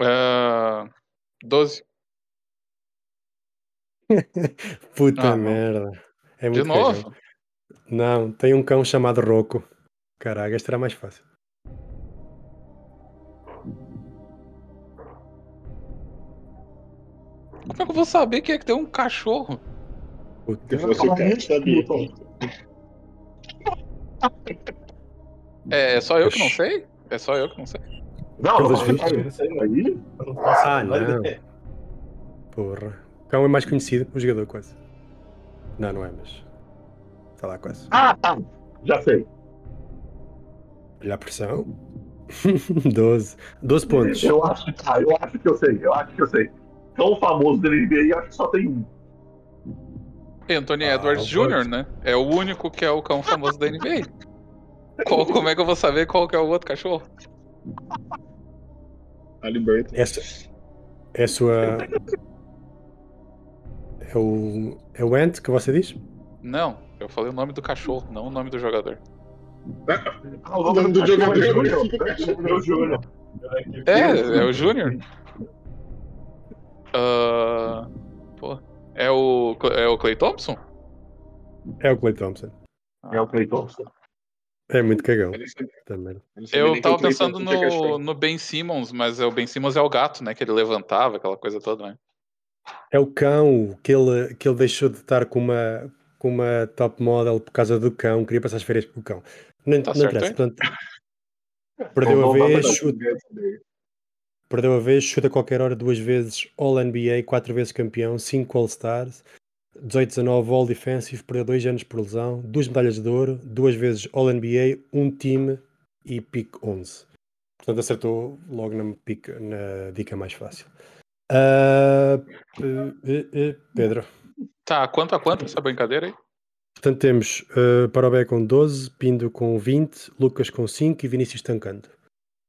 [SPEAKER 1] Ah, 12.
[SPEAKER 2] Puta
[SPEAKER 1] Ah,
[SPEAKER 2] merda. É
[SPEAKER 1] De
[SPEAKER 2] muito cagão.
[SPEAKER 1] novo?
[SPEAKER 2] Não, tem um cão chamado Rocco. Caraca, este era mais fácil.
[SPEAKER 1] Como é que eu vou saber quem é que tem um cachorro?
[SPEAKER 2] Puta.
[SPEAKER 3] Se fosse o cara, sabia.
[SPEAKER 1] É, é só eu que não sei? É só eu que não sei.
[SPEAKER 7] Não, não,
[SPEAKER 2] vistos.
[SPEAKER 7] não, aí.
[SPEAKER 2] Ah, não. Porra. O cão é mais conhecido, o jogador quase. Não, não é, mas. Está lá quase.
[SPEAKER 7] Ah, tá. Já sei.
[SPEAKER 2] Olha a pressão. 12. 12 pontos.
[SPEAKER 7] Eu acho, ah, eu acho que eu sei, eu acho que eu sei. Tão famoso dele NBA, eu acho que só tem um.
[SPEAKER 1] Anthony
[SPEAKER 2] Ah,
[SPEAKER 1] Edwards Jr., né? É o único que é o cão famoso da NBA. Qual- como é que eu vou saber qual que é o outro cachorro?
[SPEAKER 3] Halliburton.
[SPEAKER 2] Essa, É a sua. É o. É o Ant que você diz?
[SPEAKER 1] Não, eu falei o nome do cachorro, não o nome do jogador.
[SPEAKER 7] Ah, o nome do jogador é o Júnior.
[SPEAKER 1] É, é o Júnior. Ah, pô, é o, é o Clay Thompson?
[SPEAKER 2] É o Clay Thompson.
[SPEAKER 7] É o Clay Thompson.
[SPEAKER 2] É muito cagão.
[SPEAKER 3] Eu
[SPEAKER 1] tava pensando no, no Ben Simmons, mas é o Ben Simmons é o gato, né? Que ele levantava, aquela coisa toda, né?
[SPEAKER 2] É o cão que ele, que ele deixou de estar com uma, com uma top model por causa do cão, queria passar as férias com o cão. Não,
[SPEAKER 1] Tá
[SPEAKER 2] não
[SPEAKER 1] certo,
[SPEAKER 2] interessa. Portanto, perdeu
[SPEAKER 7] Não,
[SPEAKER 2] a
[SPEAKER 7] não
[SPEAKER 2] vez, chuta, perdeu a vez, chuta a qualquer hora duas vezes All-NBA, quatro vezes campeão, cinco All-Stars, 18-19 All-Defensive, perdeu dois anos por lesão, duas medalhas de ouro, duas vezes All-NBA, um time e pick 11. Portanto, acertou logo na, pick, na dica mais fácil. Ah, eh, Pedro.
[SPEAKER 1] Tá, quanto a quanto essa brincadeira aí?
[SPEAKER 2] Portanto, temos uh, Parobé com 12, Pindo com 20, Lucas com 5 e Vinícius tancando.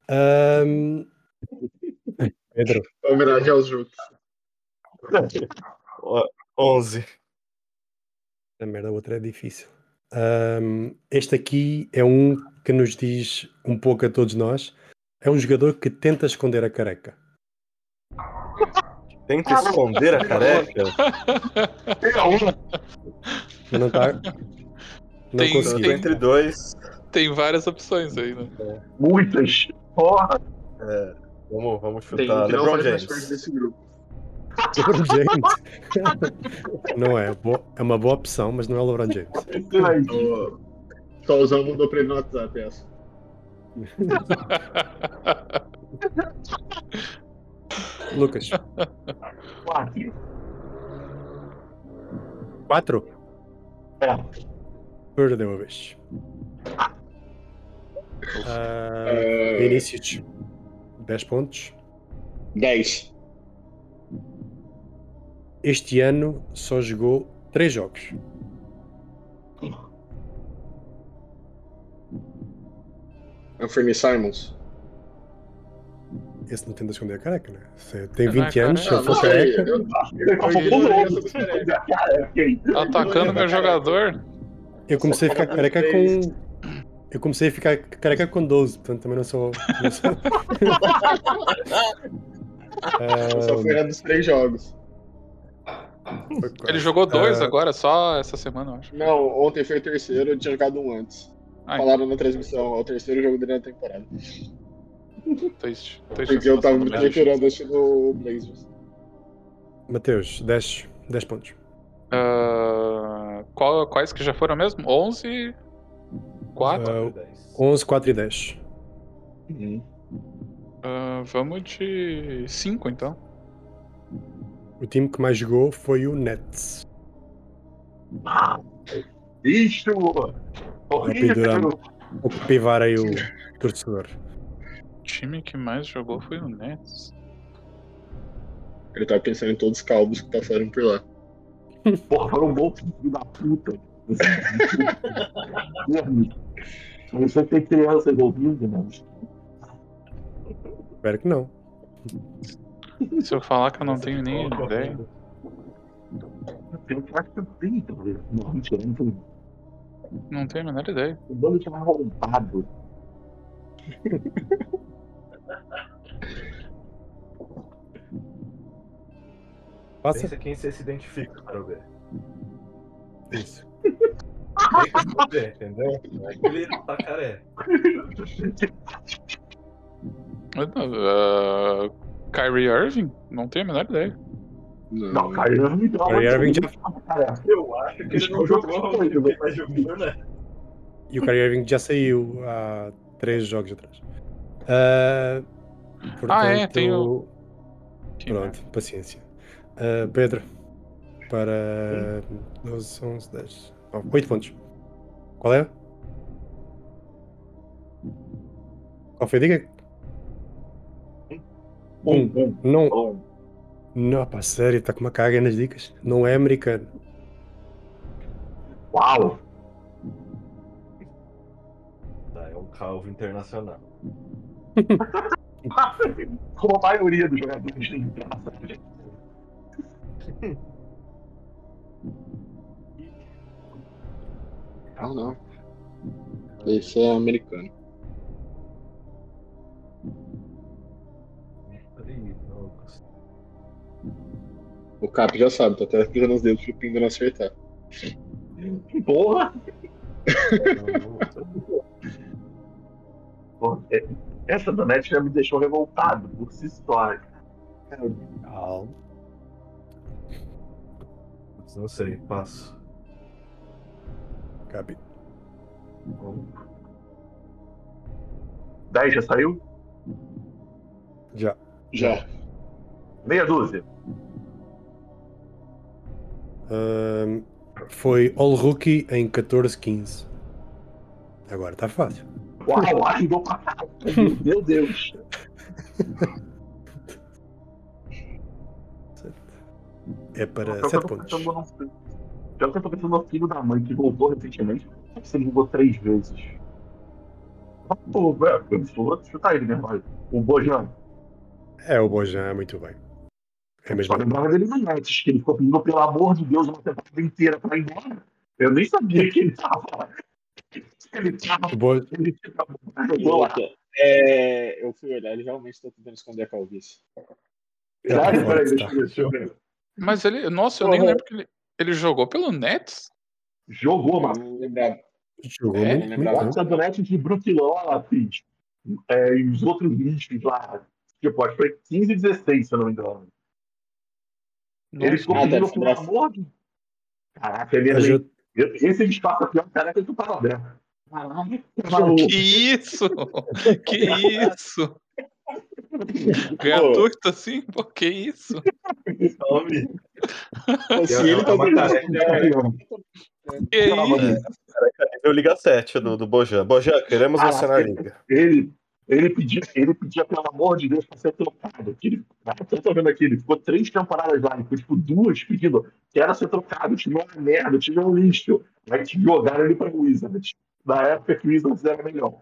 [SPEAKER 2] Ahm, Pedro,
[SPEAKER 3] Homenagem aos Júnior.
[SPEAKER 4] 11.
[SPEAKER 2] A merda, a outra é difícil. Ahm, este aqui é um que nos diz um pouco a todos nós. É um jogador que tenta esconder a careca.
[SPEAKER 4] Tenta esconder a careca.
[SPEAKER 2] Não está. Não
[SPEAKER 1] Tem-
[SPEAKER 2] conseguiu.
[SPEAKER 1] tem-
[SPEAKER 4] Entre dois.
[SPEAKER 1] Tem várias opções aí, né?
[SPEAKER 7] Muitas. Porra.
[SPEAKER 4] É, vamos, vamos
[SPEAKER 3] Tem
[SPEAKER 4] chutar.
[SPEAKER 3] um não
[SPEAKER 4] LeBron James.
[SPEAKER 3] desse grupo.
[SPEAKER 2] LeBron James. não é. É uma boa opção, mas não é o LeBron James.
[SPEAKER 3] Tô usando mandou pra ele no WhatsApp essa.
[SPEAKER 2] Lucas,
[SPEAKER 7] Quatro.
[SPEAKER 2] 4.
[SPEAKER 7] É.
[SPEAKER 2] Perdeu a vez. Ah,
[SPEAKER 3] É,
[SPEAKER 2] Vinícius, 10 pontos.
[SPEAKER 3] 10.
[SPEAKER 2] Este ano só jogou 3 jogos.
[SPEAKER 3] Anthony Simons.
[SPEAKER 2] Esse não tenta esconder a careca, né? Se tem
[SPEAKER 1] Não é
[SPEAKER 2] 20 anos, se ele for
[SPEAKER 3] sei,
[SPEAKER 2] careca.
[SPEAKER 3] eu- Eu- eu-
[SPEAKER 7] quem?
[SPEAKER 1] Atacando meu jogador.
[SPEAKER 2] Eu comecei a ficar careca com. Eu comecei a ficar careca com 12, portanto também não sou. Não sou...
[SPEAKER 3] eu só fui
[SPEAKER 2] Ah,
[SPEAKER 3] na dos três jogos.
[SPEAKER 1] Ele jogou dois
[SPEAKER 2] Ah,
[SPEAKER 1] agora, só essa semana, eu acho.
[SPEAKER 3] Não, ontem foi o terceiro, eu tinha jogado um antes.
[SPEAKER 1] Ai.
[SPEAKER 3] Falaram na transmissão, é o terceiro jogo dele na temporada.
[SPEAKER 1] Triste. triste
[SPEAKER 3] Porque eu tava me
[SPEAKER 1] nossa homenagem.
[SPEAKER 3] procurando assistindo o Blazers.
[SPEAKER 2] Mateus, 10, 10 pontos.
[SPEAKER 1] Ah, qual- quais que já foram mesmo? 11, 4.
[SPEAKER 2] Ah, 11, 4 e 10.
[SPEAKER 1] Ah, vamos de 5 então.
[SPEAKER 2] O time que mais jogou foi o Nets.
[SPEAKER 7] Isto! Horrível!
[SPEAKER 2] Vou capivar aí o torcedor.
[SPEAKER 1] O time que mais jogou foi o Nets.
[SPEAKER 3] Ele tava pensando em todos os calvos que passaram por lá.
[SPEAKER 7] Porra, foram bons filho da puta. Você tem criança envolvida, né?
[SPEAKER 2] Espero que não.
[SPEAKER 1] Se eu falar que eu não tenho nem ideia.
[SPEAKER 7] Eu acho que eu tenho, talvez. Não,
[SPEAKER 1] não tenho. A menor ideia.
[SPEAKER 7] O bando tinha arrombado.
[SPEAKER 2] Passa.
[SPEAKER 4] Pensa quem você se identifica para ver.
[SPEAKER 2] Isso.
[SPEAKER 4] Tem que esconder, entendeu? Não é que ele tá careca.
[SPEAKER 1] Kyrie Irving? Não tenho a menor ideia.
[SPEAKER 7] Não, não me dou.
[SPEAKER 2] Kyrie Irving já-
[SPEAKER 4] Eu acho que ele não jogou, mas jogou, né?
[SPEAKER 2] E o Kyrie Irving já saiu há 3 jogos atrás. Ah,
[SPEAKER 1] Ah, é,
[SPEAKER 2] portanto,
[SPEAKER 1] tem o- Que
[SPEAKER 2] Pronto, paciência. Ah, Pedro, para 12, 11, 10, 9, 8 pontos. Qual é? Qual foi a
[SPEAKER 7] Um, um,
[SPEAKER 2] Não,
[SPEAKER 7] um.
[SPEAKER 2] não, pá, sério, está com uma caga nas dicas. Não é americano.
[SPEAKER 7] Uau!
[SPEAKER 4] Tá, é um calvo internacional.
[SPEAKER 7] Como a maioria dos jogadores tem graça.
[SPEAKER 3] Não, não. Esse é americano. O Cap já sabe, tá até pisando os dedos pro Pingo não acertar.
[SPEAKER 7] Porra! Pô, é- Essa da net já me deixou revoltado por si só. cara.
[SPEAKER 2] Calma.
[SPEAKER 4] Não sei, passo.
[SPEAKER 2] Cabe.
[SPEAKER 7] 10 já saiu?
[SPEAKER 2] Já.
[SPEAKER 3] Já.
[SPEAKER 7] Meia dúzia.
[SPEAKER 2] Ahm, foi All Rookie em 14-15. Agora está fácil.
[SPEAKER 7] Uau, ajudou pra. Meu Deus.
[SPEAKER 2] É para
[SPEAKER 7] Pior que eu
[SPEAKER 2] 7
[SPEAKER 7] tô
[SPEAKER 2] pontos.
[SPEAKER 7] no- Pior que eu tô pensando no filho da mãe que voltou recentemente. Ele jogou três vezes. Pô, velho, eu vou chutar ele olha. O Bojan.
[SPEAKER 2] É, o Bojan é muito bem. É mesmo.
[SPEAKER 7] Só lembrava dele no Nets, que ele ficou pedindo, pelo amor de Deus, uma temporada inteira pra ir embora. Eu nem sabia que ele tava. que Ele tava.
[SPEAKER 2] O Bo...
[SPEAKER 7] Ele lá.
[SPEAKER 3] É, eu fui olhar, ele realmente tá tentando esconder a calvície.
[SPEAKER 2] Pode
[SPEAKER 7] Peraí, deixa eu ver, deixa eu ver.
[SPEAKER 1] Mas ele. Nossa, eu nem
[SPEAKER 3] Porra.
[SPEAKER 1] lembro que ele, ele jogou pelo Nets?
[SPEAKER 7] Jogou, mano.
[SPEAKER 3] lembrava.
[SPEAKER 2] Jogou
[SPEAKER 1] É,
[SPEAKER 3] lembrava.
[SPEAKER 7] do Net de Brook Lopes. É, e os outros lixos lá. Tipo, acho que foi 15 e 16, se eu não me engano. Ele ficou pedindo,
[SPEAKER 3] deve ser
[SPEAKER 7] pelo
[SPEAKER 3] dessa.
[SPEAKER 7] amor. Caraca, ele é Esse espaço é pior cara que tu tava aberto. Caralho, que
[SPEAKER 1] isso? Que isso? Gratuito assim? Pô, que isso?
[SPEAKER 3] Pô, se
[SPEAKER 4] É
[SPEAKER 3] ele
[SPEAKER 4] uma
[SPEAKER 3] tá
[SPEAKER 1] Que isso?
[SPEAKER 4] Liga 7 do, do Bojan. Bojan, queremos
[SPEAKER 7] Ah,
[SPEAKER 4] você na liga.
[SPEAKER 7] Ele, ele, pedia, ele pedia, pelo amor de Deus, pra ser trocado. Ele, eu tô vendo aqui, ele ficou três temporadas lá, ele ficou tipo duas pedindo que era ser trocado, o time é uma merda, o time é um lixo. Mas jogaram ele pra Wizards. Na época que o Wizards era melhor.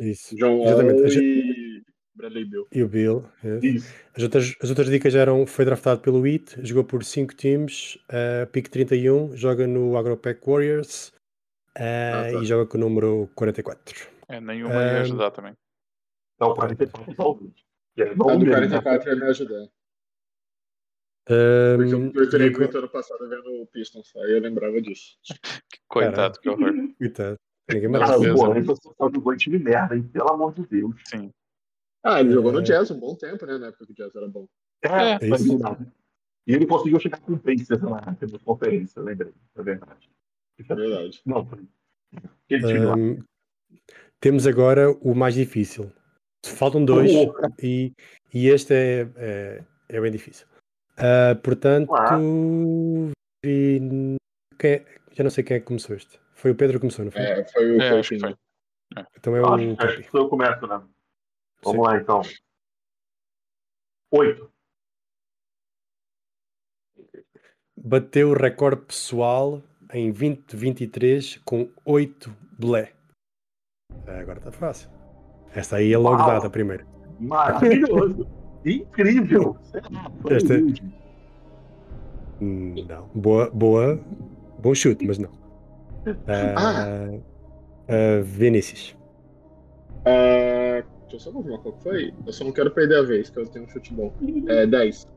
[SPEAKER 2] Isso.
[SPEAKER 3] John
[SPEAKER 2] Exatamente.
[SPEAKER 3] Wall e Bradley Bill.
[SPEAKER 2] E o Bill. yes.
[SPEAKER 7] Isso.
[SPEAKER 2] As, outras, as outras dicas eram: foi draftado pelo IT, jogou por 5 times, uh, pick 31, joga no Agropec Warriors uh,
[SPEAKER 3] Ah, tá.
[SPEAKER 2] e joga com o número 44.
[SPEAKER 1] É, nenhuma ia
[SPEAKER 2] Ahn,
[SPEAKER 1] ajudar também.
[SPEAKER 7] Então, 44 talvez. Que é
[SPEAKER 3] A
[SPEAKER 7] não
[SPEAKER 3] do
[SPEAKER 7] mesmo,
[SPEAKER 3] 44 ia me ajudar.
[SPEAKER 2] Um,
[SPEAKER 3] Porque eu torturei
[SPEAKER 2] o-
[SPEAKER 3] muito ano passado vendo o Pistons. Aí eu lembrava disso.
[SPEAKER 1] Coitado, que horror.
[SPEAKER 2] Coitado. Ninguém
[SPEAKER 1] Não,
[SPEAKER 7] Cara,
[SPEAKER 1] beleza.
[SPEAKER 7] pô, aí você só jogou em time merda, hein? Pelo amor de Deus.
[SPEAKER 1] Sim.
[SPEAKER 3] Ah, ele jogou no
[SPEAKER 2] É.
[SPEAKER 3] Jazz um bom tempo, né? Na época que o Jazz era bom.
[SPEAKER 7] É,
[SPEAKER 1] É,
[SPEAKER 7] é
[SPEAKER 2] isso.
[SPEAKER 7] verdade. E ele conseguiu chegar com o Pacers na na conferência, lembrei. É verdade.
[SPEAKER 3] É verdade.
[SPEAKER 7] Não, foi. Aquele time lá.
[SPEAKER 2] Um, temos agora o mais difícil. Faltam dois
[SPEAKER 7] Porra.
[SPEAKER 2] e, e este é, é, é bem difícil. Ah, portanto, vi- quem é- já não sei quem é que começou este. Foi o Pedro que começou, não foi?
[SPEAKER 3] É, foi o
[SPEAKER 1] É, acho que foi.
[SPEAKER 2] Então é o
[SPEAKER 7] Acho, acho
[SPEAKER 2] Capi.
[SPEAKER 7] que eu começo, né? Vamos
[SPEAKER 2] Sim.
[SPEAKER 7] lá, então. Oito.
[SPEAKER 2] Bateu o recorde pessoal em 2023 com 8 blé. Ah, Agora está fácil. Esta aí é logo
[SPEAKER 7] Uau.
[SPEAKER 2] dada primeiro.
[SPEAKER 7] Maravilhoso. Incrível.
[SPEAKER 2] Este-
[SPEAKER 7] humilde.
[SPEAKER 2] Hum, Não. Boa, boa, bom chute, mas não. Ah, ah, Vinícius.
[SPEAKER 3] Ah, deixa eu só confirmar qual foi. Eu só não quero perder a vez, que eu tenho um chute bom. É 10.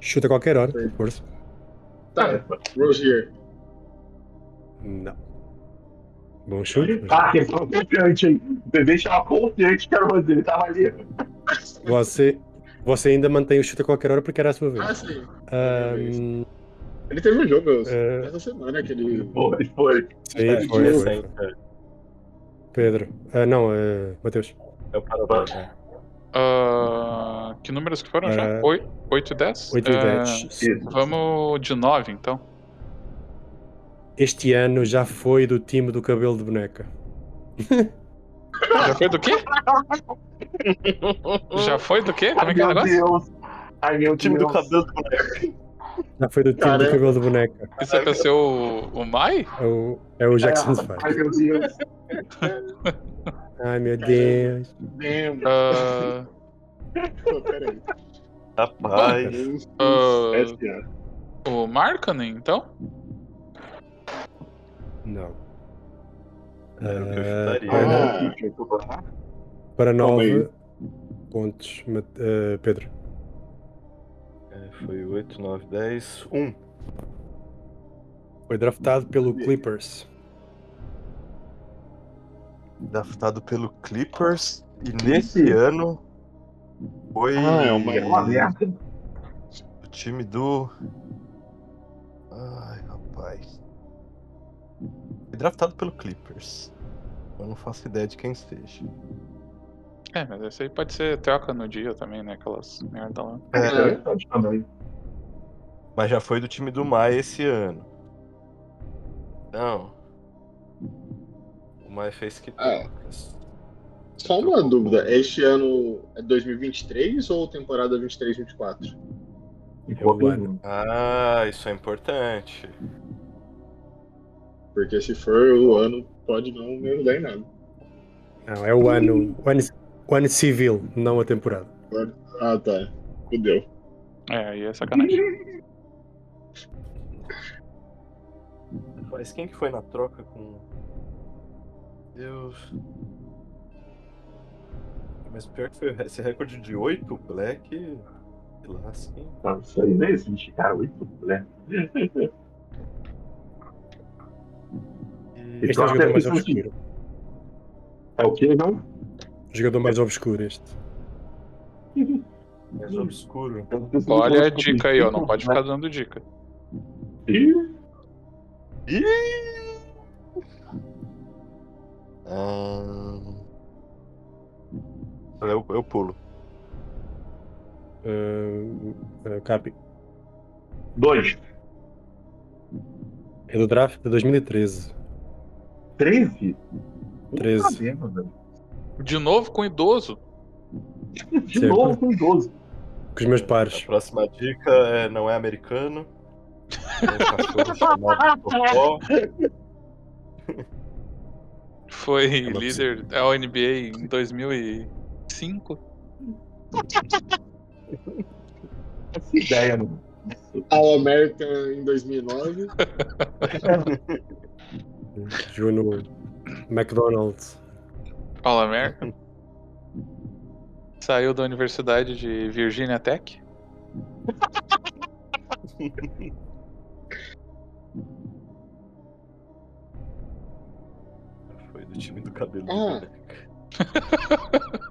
[SPEAKER 2] Chuta a qualquer hora,
[SPEAKER 3] Foi.
[SPEAKER 2] força.
[SPEAKER 3] Tá, Rozier.
[SPEAKER 2] Não. Bom chute.
[SPEAKER 7] Ah, que tava confiante, hein? O bebê estava confiante que era o Rodrigo. Ele tava ali.
[SPEAKER 2] Você, você ainda mantém o chute a qualquer hora porque era a sua vez.
[SPEAKER 3] Ah, sim.
[SPEAKER 2] Ahm,
[SPEAKER 3] Ele teve um jogo
[SPEAKER 2] É.
[SPEAKER 3] essa semana que ele.
[SPEAKER 7] Foi, foi.
[SPEAKER 2] sim,
[SPEAKER 4] É,
[SPEAKER 2] foi, foi, foi. Pedro. Ah, não, ah, Matheus.
[SPEAKER 4] É o Parabéns. né?
[SPEAKER 1] Ah, que números que foram já?
[SPEAKER 2] Ah,
[SPEAKER 1] 8 e 10?
[SPEAKER 2] 8 e
[SPEAKER 1] Ah,
[SPEAKER 2] 10.
[SPEAKER 7] Isso.
[SPEAKER 1] Vamos de 9, então.
[SPEAKER 2] Este ano já foi do time do cabelo de boneca.
[SPEAKER 1] Já foi do quê? Já foi do quê? Como
[SPEAKER 7] Ai,
[SPEAKER 1] é que é o
[SPEAKER 7] meu
[SPEAKER 1] negócio?
[SPEAKER 7] Deus. Ai, meu
[SPEAKER 4] O time do
[SPEAKER 7] Deus.
[SPEAKER 4] cabelo do boneco.
[SPEAKER 2] Já foi do time
[SPEAKER 3] Cara.
[SPEAKER 2] do cabelo de boneca.
[SPEAKER 1] Isso é pra ser o, o Mai?
[SPEAKER 2] É o, é o Jackson
[SPEAKER 7] É. Ai, meu Deus.
[SPEAKER 2] Ai, meu Deus.
[SPEAKER 3] Lembra? Pô, Peraí.
[SPEAKER 4] Rapaz.
[SPEAKER 3] S.A.
[SPEAKER 1] o Markkanen, então?
[SPEAKER 2] Não.
[SPEAKER 4] Era o que eu
[SPEAKER 2] Ah,
[SPEAKER 4] chutaria.
[SPEAKER 3] Ah,
[SPEAKER 2] para
[SPEAKER 3] Calma aí.
[SPEAKER 2] 9 pontos, eh, Pedro.
[SPEAKER 4] É, foi 8, 9, 10, 1.
[SPEAKER 2] Foi draftado pelo Clippers.
[SPEAKER 4] Draftado pelo Clippers. E nesse ano foi
[SPEAKER 3] Ah, é uma-
[SPEAKER 7] É uma
[SPEAKER 4] o time do. Ai, rapaz. Draftado pelo Clippers. Eu não faço ideia de quem seja.
[SPEAKER 1] É, mas esse aí pode ser troca no dia também, né? Aquelas merda lá.
[SPEAKER 7] É, é verdade também.
[SPEAKER 4] Mas já foi do time do Maia esse ano. Não. O Maia fez que
[SPEAKER 3] Ah.
[SPEAKER 4] trocas.
[SPEAKER 3] Só uma dúvida. Este ano é 2023 ou temporada 23-24?
[SPEAKER 7] Enquanto
[SPEAKER 2] É o ano.
[SPEAKER 4] Ah, isso é importante.
[SPEAKER 3] Porque se for o ano, pode não me ajudar em nada.
[SPEAKER 2] Não, é o ano, o ano, o ano civil, não a temporada.
[SPEAKER 3] Ah, tá. Fudeu.
[SPEAKER 1] É, aí é sacanagem.
[SPEAKER 4] Mas quem que foi na troca com. Deus. Mas pior que foi esse recorde de 8, Black. Sei lá, assim.
[SPEAKER 7] Não, Isso aí não existe, cara. Oito, né?
[SPEAKER 2] Este é o jogador mais obscuro.
[SPEAKER 7] É o que, não?
[SPEAKER 2] O jogador mais obscuro este.
[SPEAKER 4] mais obscuro.
[SPEAKER 1] Olha a dica aí, ó. Não pode ficar dando dica.
[SPEAKER 7] Ih,
[SPEAKER 4] Ih! Ah... Eu, eu pulo.
[SPEAKER 2] Uh, uh, Capi.
[SPEAKER 7] Dois.
[SPEAKER 2] É do draft de 2013.
[SPEAKER 7] Treze?
[SPEAKER 2] Treze.
[SPEAKER 7] Puta merda, velho.
[SPEAKER 1] De novo com idoso.
[SPEAKER 7] De
[SPEAKER 2] Certo.
[SPEAKER 7] novo com 12.
[SPEAKER 2] Com os meus
[SPEAKER 4] A
[SPEAKER 2] pares.
[SPEAKER 4] próxima dica é não é americano. É.
[SPEAKER 1] Foi
[SPEAKER 2] Ela
[SPEAKER 1] líder da NBA em 2005.
[SPEAKER 7] Essa ideia, mano.
[SPEAKER 3] All American em 2009.
[SPEAKER 2] Jogou no McDonald's.
[SPEAKER 1] All American. Saiu da Universidade de Virginia Tech.
[SPEAKER 4] Foi do time do cabelo.
[SPEAKER 3] Ah.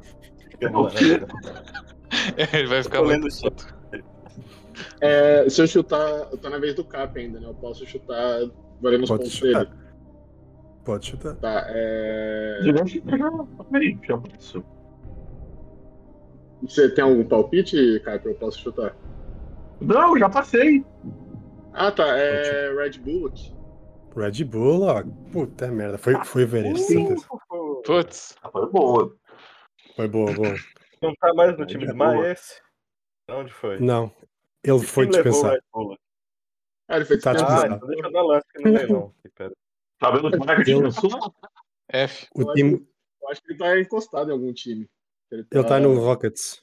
[SPEAKER 1] Ele vai ficar muito puto.
[SPEAKER 3] É, se eu chutar, eu tô na vez do Cap ainda, né? Eu posso chutar valendo os
[SPEAKER 2] Pode
[SPEAKER 3] pontos
[SPEAKER 2] chutar.
[SPEAKER 3] dele.
[SPEAKER 2] Pode chutar.
[SPEAKER 3] Tá, é...
[SPEAKER 7] Peraí, já passou.
[SPEAKER 3] Você tem algum palpite, Cap? Eu posso chutar.
[SPEAKER 7] Não, já passei.
[SPEAKER 3] Ah, tá. É Red Bullock.
[SPEAKER 2] Red Bull, ó. Puta merda. Foi, foi ver este, certeza.
[SPEAKER 1] Putz.
[SPEAKER 7] Ah, Foi boa.
[SPEAKER 2] Foi boa, boa.
[SPEAKER 4] Não tá mais no time do. Maes? Onde foi?
[SPEAKER 2] Não. Ele
[SPEAKER 4] Que
[SPEAKER 2] foi dispensado.
[SPEAKER 4] Bull?
[SPEAKER 3] Ah, ele foi
[SPEAKER 2] Tá
[SPEAKER 4] Ah,
[SPEAKER 3] dispensado.
[SPEAKER 2] dispensado.
[SPEAKER 4] então deixa eu dar lance que não lembro não. Que pera.
[SPEAKER 7] Tá vendo como é que
[SPEAKER 2] Eu-
[SPEAKER 7] pensou?
[SPEAKER 1] F.
[SPEAKER 2] O time,
[SPEAKER 3] Eu acho que ele tá encostado em algum time.
[SPEAKER 2] ele tá no Rockets.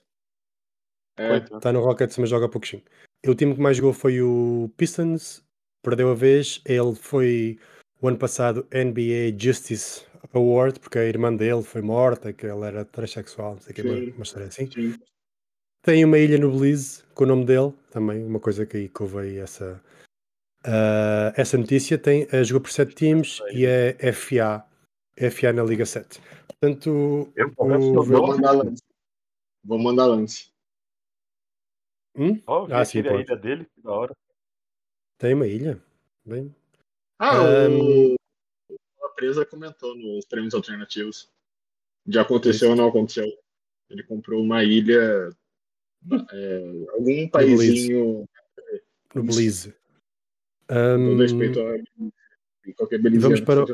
[SPEAKER 3] É,
[SPEAKER 1] Coitado.
[SPEAKER 2] Está no Rockets, mas joga pouquinho. O time que mais jogou foi o Pistons. Perdeu a vez. Ele foi o ano passado NBA Justice Award, porque a irmã dele foi morta, que ele era transexual, não sei o que, uma, uma história assim.
[SPEAKER 3] sim.
[SPEAKER 2] Tem uma ilha no Belize com o nome dele, também uma coisa que aí que houve aí essa, ah, essa notícia. Tem, ah, jogou por sete times e é FA, FA na Liga 7. Portanto,
[SPEAKER 7] Eu
[SPEAKER 2] o
[SPEAKER 3] Vou mandar lance. Vou mandar lance.
[SPEAKER 2] hum?
[SPEAKER 4] Vi
[SPEAKER 2] Ah, sim,
[SPEAKER 4] a ilha dele, que da hora.
[SPEAKER 2] tem uma ilha. Bem,
[SPEAKER 3] Ah,
[SPEAKER 2] Ahn.
[SPEAKER 3] o... a presa comentou nos prêmios alternativos. Já aconteceu ou não aconteceu. Ele comprou uma ilha, é, algum paizinho,
[SPEAKER 2] no. Belize. Hum,
[SPEAKER 3] respeito a qualquer
[SPEAKER 2] vamos para.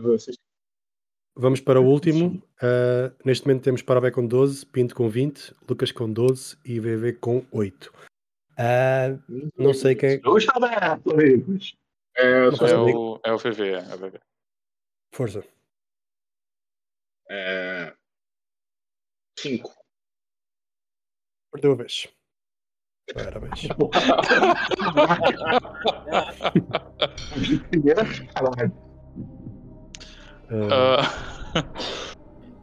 [SPEAKER 2] Vamos para o último. Uh, neste momento temos Parabé com 12, Pinto com 20, Lucas com 12 e VV com 8. Uh, não sei quem.
[SPEAKER 7] Eu aberto, amigos.
[SPEAKER 3] É,
[SPEAKER 1] É o, é o VV, é o VV.
[SPEAKER 2] Força.
[SPEAKER 3] é, Cinco.
[SPEAKER 2] Perdeu a vez. Parabéns.
[SPEAKER 7] Primeira, caralho.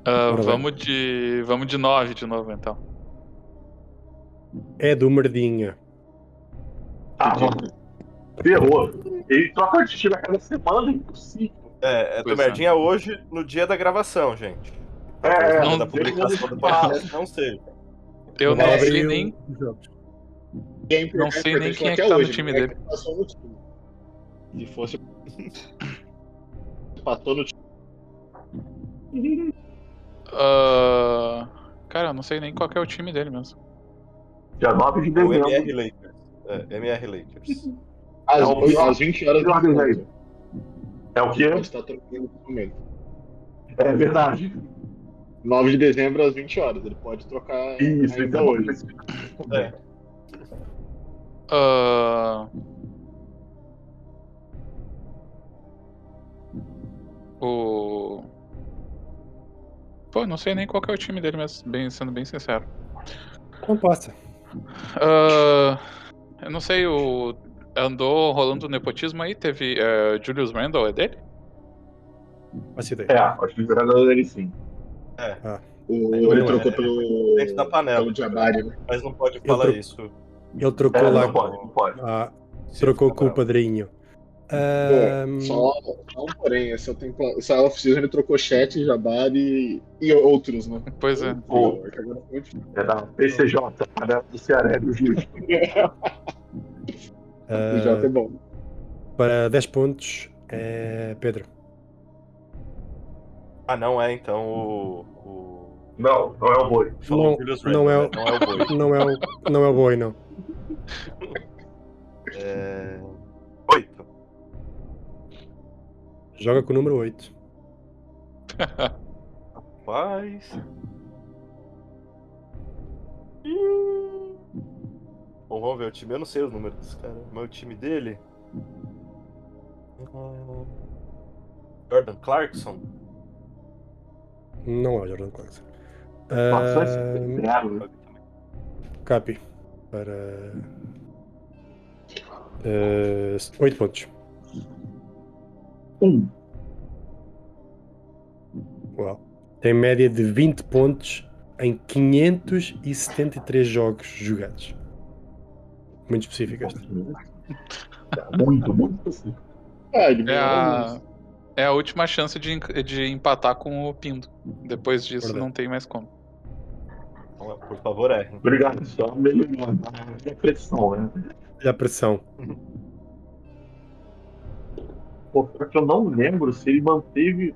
[SPEAKER 2] Bora ver.
[SPEAKER 1] vamos de. Vamos de 9 de novo, então.
[SPEAKER 2] é do Merdinha.
[SPEAKER 7] Ah. Ferrou. Ele troca de time a cada semana, é impossível.
[SPEAKER 4] É, é do
[SPEAKER 1] Pois é.
[SPEAKER 4] Merdinha hoje, no dia da gravação, gente.
[SPEAKER 7] É,
[SPEAKER 1] não-
[SPEAKER 4] da publicação do podcast não sei.
[SPEAKER 1] Eu não sei nem.
[SPEAKER 2] os jogos.
[SPEAKER 3] Quem
[SPEAKER 1] Não sei nem quem é que tá no time
[SPEAKER 3] né?
[SPEAKER 1] dele.
[SPEAKER 3] Passou no time. Se fosse. Passou no time.
[SPEAKER 1] ah, cara, eu não sei nem qual que é o time dele mesmo.
[SPEAKER 7] Dia 9 de
[SPEAKER 4] É o
[SPEAKER 7] dezembro.
[SPEAKER 4] MR Lakers. É, MR Lakers.
[SPEAKER 3] Às,
[SPEAKER 7] Não, pior-
[SPEAKER 3] às 20 horas
[SPEAKER 7] desenho.
[SPEAKER 3] dia.
[SPEAKER 7] É o quê?
[SPEAKER 3] Estar trocando no momento.
[SPEAKER 7] É verdade.
[SPEAKER 3] 9 de dezembro às 20 horas. Ele pode trocar
[SPEAKER 7] Isso,
[SPEAKER 3] ainda
[SPEAKER 7] então
[SPEAKER 3] hoje.
[SPEAKER 4] É.
[SPEAKER 1] Ah, o. Pô, eu não sei nem qual que é o time dele mesmo, bem, sendo bem sincero.
[SPEAKER 2] Passa.
[SPEAKER 1] Ah, eu não sei, o. Andou rolando nepotismo aí, teve. eh, Julius Randle, é dele?
[SPEAKER 2] Ideia.
[SPEAKER 7] É, acho que o jogador dele sim.
[SPEAKER 3] O,
[SPEAKER 4] Ele
[SPEAKER 3] ele
[SPEAKER 4] é-
[SPEAKER 3] trocou
[SPEAKER 4] é
[SPEAKER 3] pelo.
[SPEAKER 4] Dentro da panela.
[SPEAKER 3] pelo Jabari, né?
[SPEAKER 4] Mas não pode falar
[SPEAKER 2] tro-
[SPEAKER 4] isso.
[SPEAKER 2] Ele trocou
[SPEAKER 7] É,
[SPEAKER 2] lá.
[SPEAKER 7] não pode, não pode.
[SPEAKER 2] Ah, trocou com o padrinho.
[SPEAKER 3] Pô,
[SPEAKER 2] Ahm,
[SPEAKER 3] só, só um porém, essa, tempo, essa off-season ele trocou chat, Jabari e outros, né?
[SPEAKER 1] Pois é.
[SPEAKER 7] Pô,
[SPEAKER 3] É
[SPEAKER 7] é da PCJ, panela do Ceará do
[SPEAKER 3] O Jota é bom.
[SPEAKER 2] para 10 pontos, é Pedro.
[SPEAKER 4] Ah, não é então o. o...
[SPEAKER 7] Não, não é o boi.
[SPEAKER 4] Falou
[SPEAKER 2] Não- não é o-
[SPEAKER 4] né? não é o boi.
[SPEAKER 2] Não é o, não é o boi, não.
[SPEAKER 4] É... Oito.
[SPEAKER 2] Joga com o número 8.
[SPEAKER 4] Rapaz. Bom, vamos ver o time. Eu não sei os números desse cara, mas o time dele. Jordan Clarkson.
[SPEAKER 2] Não é o Jordan Clarkson.
[SPEAKER 7] Nossa,
[SPEAKER 2] Ahm,
[SPEAKER 7] zero.
[SPEAKER 2] Capi. Para. 8 pontos.
[SPEAKER 7] Um.
[SPEAKER 2] Uau. Tem média de 20 pontos em 573 jogos jogados. Muito específico esta.
[SPEAKER 7] É Muito, muito
[SPEAKER 3] ele
[SPEAKER 1] É a, é a última chance de, de empatar com o Pindo. Depois disso,
[SPEAKER 2] Verdade.
[SPEAKER 1] não tem mais como.
[SPEAKER 4] Por favor, errem.
[SPEAKER 7] Obrigado, só melhorando a reflexão, né?
[SPEAKER 2] Olha a pressão.
[SPEAKER 7] Pô, pior que eu não lembro se ele manteve.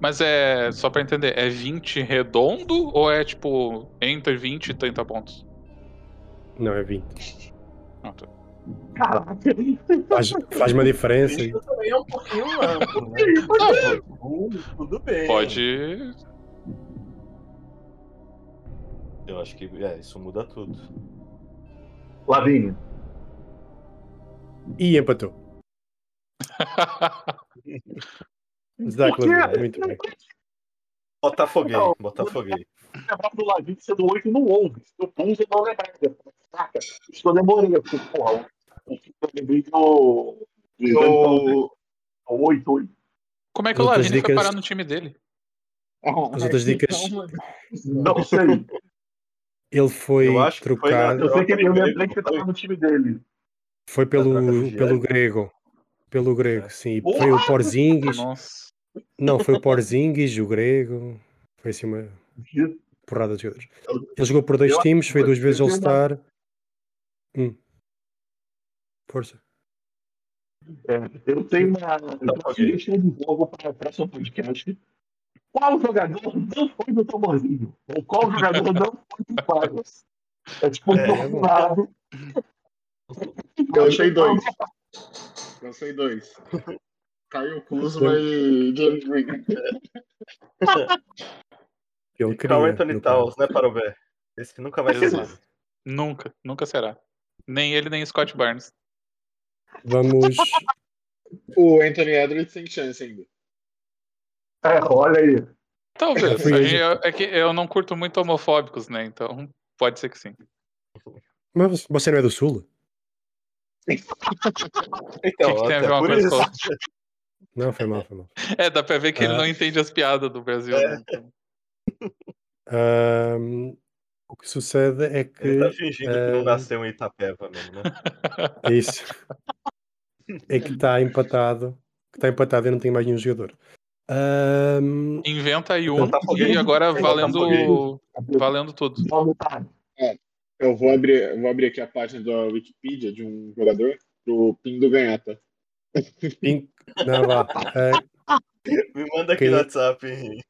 [SPEAKER 1] Mas é, só pra entender, é 20 redondo ou é tipo entre 20 e 30 pontos?
[SPEAKER 2] Não, é 20.
[SPEAKER 1] Ah, tá.
[SPEAKER 7] Caraca,
[SPEAKER 2] Faz, faz uma diferença.
[SPEAKER 4] Isso também é um pouquinho amplo, né? Tudo bem.
[SPEAKER 1] Pode.
[SPEAKER 4] Eu acho que é, isso muda tudo.
[SPEAKER 7] Lavinho.
[SPEAKER 2] E empatou.
[SPEAKER 7] Quê?
[SPEAKER 2] Lavine, muito bem.
[SPEAKER 4] Botafoguei,
[SPEAKER 7] Não,
[SPEAKER 4] Botafoguei.
[SPEAKER 7] lembrar do Lavinho sendo 8 no 11. Eu pus e não lembrava. Saca? Isso eu demorei. Porque, porra, o que eu lembrei do.
[SPEAKER 3] eu...
[SPEAKER 7] 8, 8.
[SPEAKER 1] Como é que
[SPEAKER 2] As
[SPEAKER 1] o
[SPEAKER 2] outras
[SPEAKER 1] Lavine foi
[SPEAKER 2] dicas-
[SPEAKER 1] parar no time dele?
[SPEAKER 2] As outras dicas.
[SPEAKER 7] Não sei.
[SPEAKER 2] Ele foi
[SPEAKER 4] Eu acho que foi
[SPEAKER 2] trocado.
[SPEAKER 7] Eu sei que ele, eu lembrei que
[SPEAKER 4] Foi.
[SPEAKER 7] ele tava no time dele.
[SPEAKER 2] Foi
[SPEAKER 4] do
[SPEAKER 2] pelo, pelo grego. Pelo grego, sim.
[SPEAKER 7] Porra!
[SPEAKER 2] Foi o Porzingis.
[SPEAKER 1] Nossa.
[SPEAKER 2] Não, foi o Porzingis, o grego. Foi assim uma porrada de jogadores. Ele jogou por dois
[SPEAKER 7] Eu-
[SPEAKER 2] times, foi duas vezes
[SPEAKER 7] tenho uma-
[SPEAKER 2] All-Star. Hum. Força.
[SPEAKER 7] É, eu tenho uma. Eu
[SPEAKER 4] ok.
[SPEAKER 7] sugestão de jogo para o próximo podcast. Qual jogador não foi do Tamborzinho? Ou qual jogador não foi do Vargas? É tipo um
[SPEAKER 4] É.
[SPEAKER 3] Eu achei dois. Eu sei dois. Caio Kuzma e James Green.
[SPEAKER 2] Ele
[SPEAKER 4] E
[SPEAKER 2] queria,
[SPEAKER 4] Carl Anthony Towns, né, Parobé? Esse nunca vai ser.
[SPEAKER 1] Nunca, nunca será. Nem ele, nem Scott Barnes.
[SPEAKER 2] Vamos,
[SPEAKER 3] O Anthony Edwards tem chance ainda.
[SPEAKER 7] É, olha aí.
[SPEAKER 1] Talvez.
[SPEAKER 2] Eu.
[SPEAKER 1] é que eu não curto muito homofóbicos, né? Então pode ser que sim.
[SPEAKER 2] Mas você não é do Sul?
[SPEAKER 4] Então,
[SPEAKER 1] que tem a ver uma coisa
[SPEAKER 4] isso.
[SPEAKER 1] com outra?
[SPEAKER 2] Não, foi mal, foi mal.
[SPEAKER 1] É, dá pra ver que ele
[SPEAKER 2] Ah.
[SPEAKER 1] não entende as piadas do Brasil. né? Então,
[SPEAKER 2] Ahm, o que sucede é que.
[SPEAKER 4] Ele tá fingindo que não nasceu em Itapeva mesmo, né?
[SPEAKER 2] É isso. É que está empatado. Que está empatado e não tem mais nenhum jogador. Ahm,
[SPEAKER 1] Inventa aí um
[SPEAKER 2] Botafoguense.
[SPEAKER 1] e agora
[SPEAKER 2] Tem
[SPEAKER 1] valendo,
[SPEAKER 7] Botafoguense.
[SPEAKER 1] valendo tudo.
[SPEAKER 7] Vamos tá.
[SPEAKER 3] Eu vou abrir, eu vou abrir aqui a página da Wikipedia de um jogador pro Pindo ganhar, tá?
[SPEAKER 2] Pin- Não, vá. Ah,
[SPEAKER 4] Me manda aqui
[SPEAKER 2] Quem-
[SPEAKER 4] no WhatsApp. hein?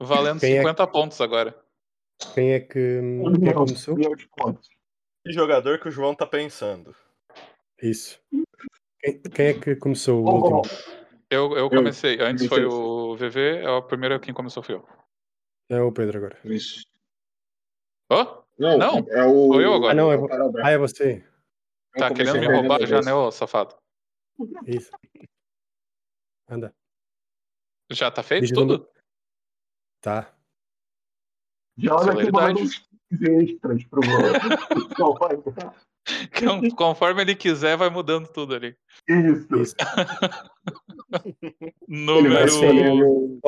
[SPEAKER 1] Valendo
[SPEAKER 2] Quem é-
[SPEAKER 1] 50 pontos agora.
[SPEAKER 2] quem é que,
[SPEAKER 7] Um
[SPEAKER 2] quem é que começou?
[SPEAKER 7] um.
[SPEAKER 4] Que jogador que o João tá pensando?
[SPEAKER 2] Isso. Quem, quem é que começou o
[SPEAKER 7] Ô,
[SPEAKER 2] último?
[SPEAKER 1] Eu, eu comecei. Antes foi o VV, é o primeiro quem começou foi eu.
[SPEAKER 2] É o Pedro agora.
[SPEAKER 3] Isso.
[SPEAKER 1] Hã?
[SPEAKER 3] Não,
[SPEAKER 1] Não,
[SPEAKER 3] é o.
[SPEAKER 1] sou eu agora.
[SPEAKER 2] Ah, não, é, ah, é você.
[SPEAKER 1] Tá querendo me roubar já, né, ô safado?
[SPEAKER 2] Isso. Anda.
[SPEAKER 1] Já tá feito
[SPEAKER 2] o
[SPEAKER 1] tudo?
[SPEAKER 2] Tá.
[SPEAKER 7] Já olha que manda uns extras pro Não, vai.
[SPEAKER 1] Com- Conforme ele quiser, vai mudando tudo ali.
[SPEAKER 7] Isso.
[SPEAKER 1] Número.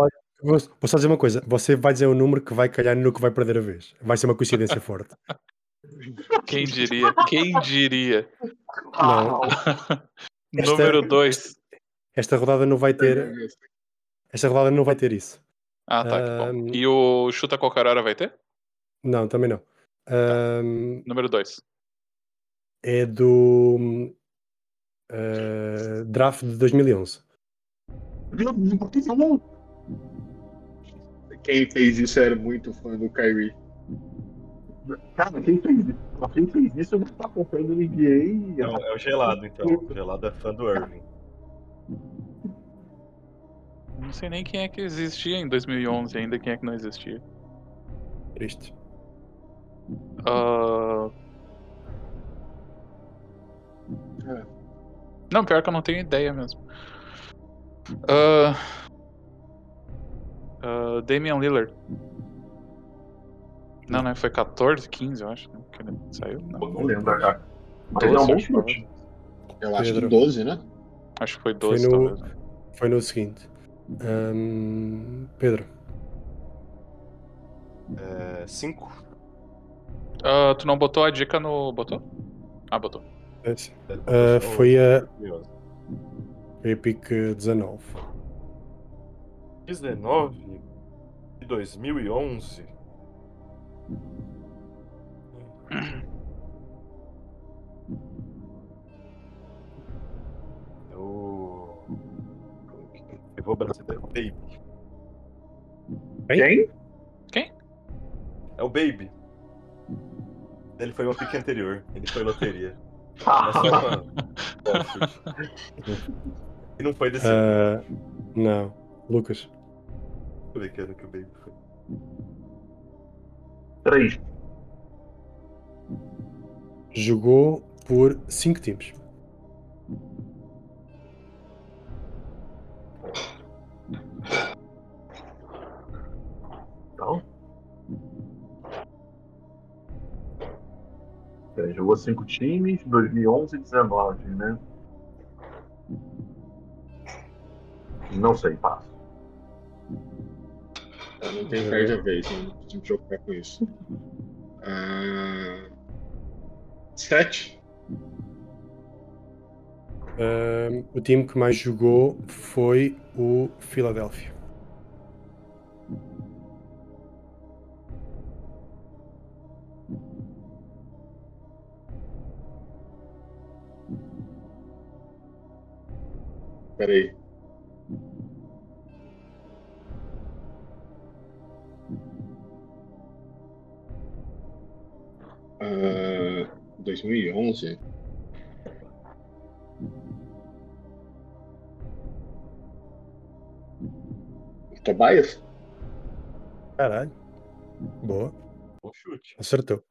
[SPEAKER 2] Vou, vou só dizer uma coisa. Você vai dizer o número que vai calhar no que vai perder a vez. Vai ser uma coincidência forte.
[SPEAKER 1] Quem diria? Quem diria?
[SPEAKER 7] Ah,
[SPEAKER 2] Esta-
[SPEAKER 1] Número 2.
[SPEAKER 2] Esta rodada não vai ter. Esta rodada não vai ter isso.
[SPEAKER 1] Ah, tá, que bom.
[SPEAKER 2] Ahm.
[SPEAKER 1] E o Chuta Qualquer Hora vai ter?
[SPEAKER 2] Não, também não. Ahm,
[SPEAKER 1] Número 2.
[SPEAKER 2] É do ah, draft de 2011.
[SPEAKER 7] Meu Deus, por que não?
[SPEAKER 3] Quem fez isso era muito fã do Kyrie.
[SPEAKER 7] Cara, quem fez isso? Quem fez isso não tá acompanhando ninguém.
[SPEAKER 4] Não, é o gelado, então. O gelado é fã do Irving.
[SPEAKER 1] Não sei nem quem é que existia em 2011 ainda, quem é que não existia.
[SPEAKER 2] Triste.
[SPEAKER 1] Ah,
[SPEAKER 3] É.
[SPEAKER 1] Não, pior que eu não tenho ideia mesmo. Ah, ah, Damian Lillard. Não, não, foi 14, 15, eu acho, né, que ele saiu. Não,
[SPEAKER 7] Não lembro, cara. Mas é um bom chute.
[SPEAKER 3] Eu acho que
[SPEAKER 2] Pedro.
[SPEAKER 3] 12, né?
[SPEAKER 1] acho que foi
[SPEAKER 2] Foi
[SPEAKER 1] 12,
[SPEAKER 2] no,
[SPEAKER 1] talvez. né?
[SPEAKER 2] foi no seguinte. Ahm, Pedro.
[SPEAKER 4] É, cinco.
[SPEAKER 1] Ah, tu não botou a dica no. Botou? Ah, botou.
[SPEAKER 2] Ah, foi a, pick 19.
[SPEAKER 4] 19 de 2011. Eu. Eu vou brasileiro. Baby.
[SPEAKER 7] Quem?
[SPEAKER 4] É o Baby. Ele foi uma pique anterior. Ele foi loteria.
[SPEAKER 7] Ah.
[SPEAKER 4] E não foi desse.
[SPEAKER 2] Ah, não. Lucas.
[SPEAKER 4] Deixa eu ver que ano que o Baby foi.
[SPEAKER 7] Três.
[SPEAKER 2] Jogou por 5 times.
[SPEAKER 7] Peraí, jogou cinco times, 2011 e 19, né? Não sei, passo.
[SPEAKER 3] Eu não tenho perde a vez, não preciso me preocupar com isso. Ah, sete.
[SPEAKER 2] Ahm, o time que mais jogou foi o Philadelphia.
[SPEAKER 3] Peraí. Ah, 2011. Tobias?
[SPEAKER 2] Caralho. Boa.
[SPEAKER 4] Bom chute.
[SPEAKER 2] Acertou.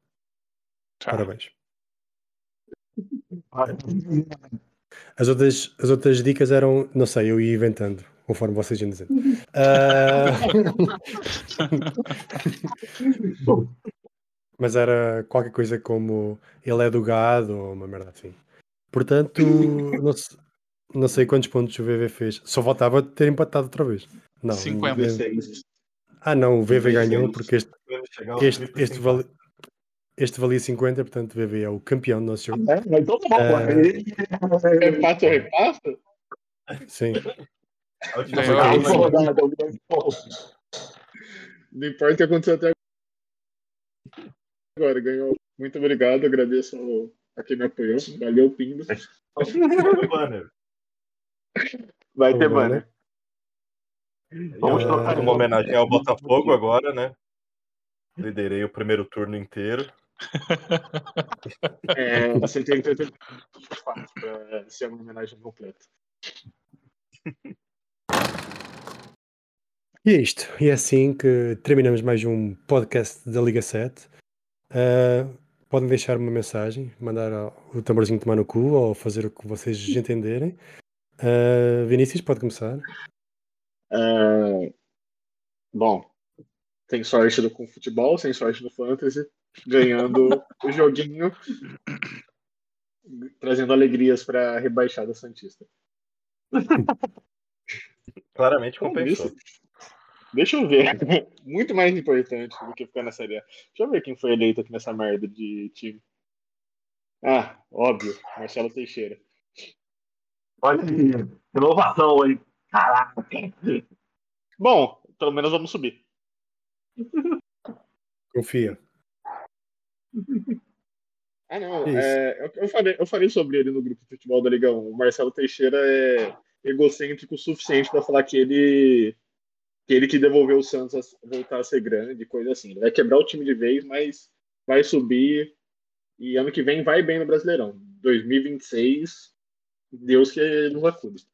[SPEAKER 1] Tá.
[SPEAKER 2] Parabéns. As outras, as outras dicas eram, não sei, eu ia inventando, conforme vocês iam dizendo. Ah, Mas era qualquer coisa como ele é do gado ou uma merda assim. Portanto, não, se- não sei quantos pontos o VV fez. Só faltava ter empatado outra vez. Não,
[SPEAKER 1] 50.
[SPEAKER 2] o VV
[SPEAKER 3] 16.
[SPEAKER 2] Ah, não, o VV ganhou
[SPEAKER 3] 16.
[SPEAKER 2] porque este, este,
[SPEAKER 4] 35.
[SPEAKER 2] este, vali, este valia 50, portanto o VV é o campeão do nosso jogo.
[SPEAKER 7] É, então tá bom.
[SPEAKER 3] Ou repassa?
[SPEAKER 2] Sim.
[SPEAKER 1] Ganhou.
[SPEAKER 7] Ah,
[SPEAKER 4] rodada,
[SPEAKER 7] última rodada, o grande ponto.
[SPEAKER 3] Não importa o que aconteceu até agora. Ganhou. Muito obrigado. Agradeço ao- a quem me apoiou. Valeu, Pindo. Vai ter banner.
[SPEAKER 7] Vamos
[SPEAKER 2] Ah,
[SPEAKER 7] trocar
[SPEAKER 4] Uma homenagem ao Botafogo agora, né? Liderei o primeiro turno inteiro.
[SPEAKER 3] É, ter fácil para ser uma homenagem completa.
[SPEAKER 2] E é isto. E é assim que terminamos mais um podcast da Liga 7. Ah, podem deixar uma mensagem, mandar o tamborzinho tomar no cu ou fazer o que vocês entenderem. Ah, Vinícius, pode começar.
[SPEAKER 3] É, bom, tem sorte com futebol, sem sorte no fantasy, ganhando o joguinho, trazendo alegrias para a rebaixada Santista.
[SPEAKER 4] Claramente
[SPEAKER 3] Bom,
[SPEAKER 4] compensou.
[SPEAKER 3] isso- Deixa eu ver. Muito mais importante do que ficar na Série A. Deixa eu ver quem foi eleito aqui nessa merda de time. Ah, óbvio, Marcelo Teixeira.
[SPEAKER 7] Olha aí, inovação, hein? Caraca.
[SPEAKER 3] Bom, pelo menos vamos subir.
[SPEAKER 2] Confia.
[SPEAKER 3] Ah, não. É, eu, eu falei, eu falei sobre ele no grupo de futebol da Liga 1. O Marcelo Teixeira é egocêntrico o suficiente para falar que ele que ele que devolveu o Santos a voltar a ser grande, coisa assim. Ele vai quebrar o time de vez, mas vai subir e ano que vem vai bem no Brasileirão. 2026, Deus que nos acude.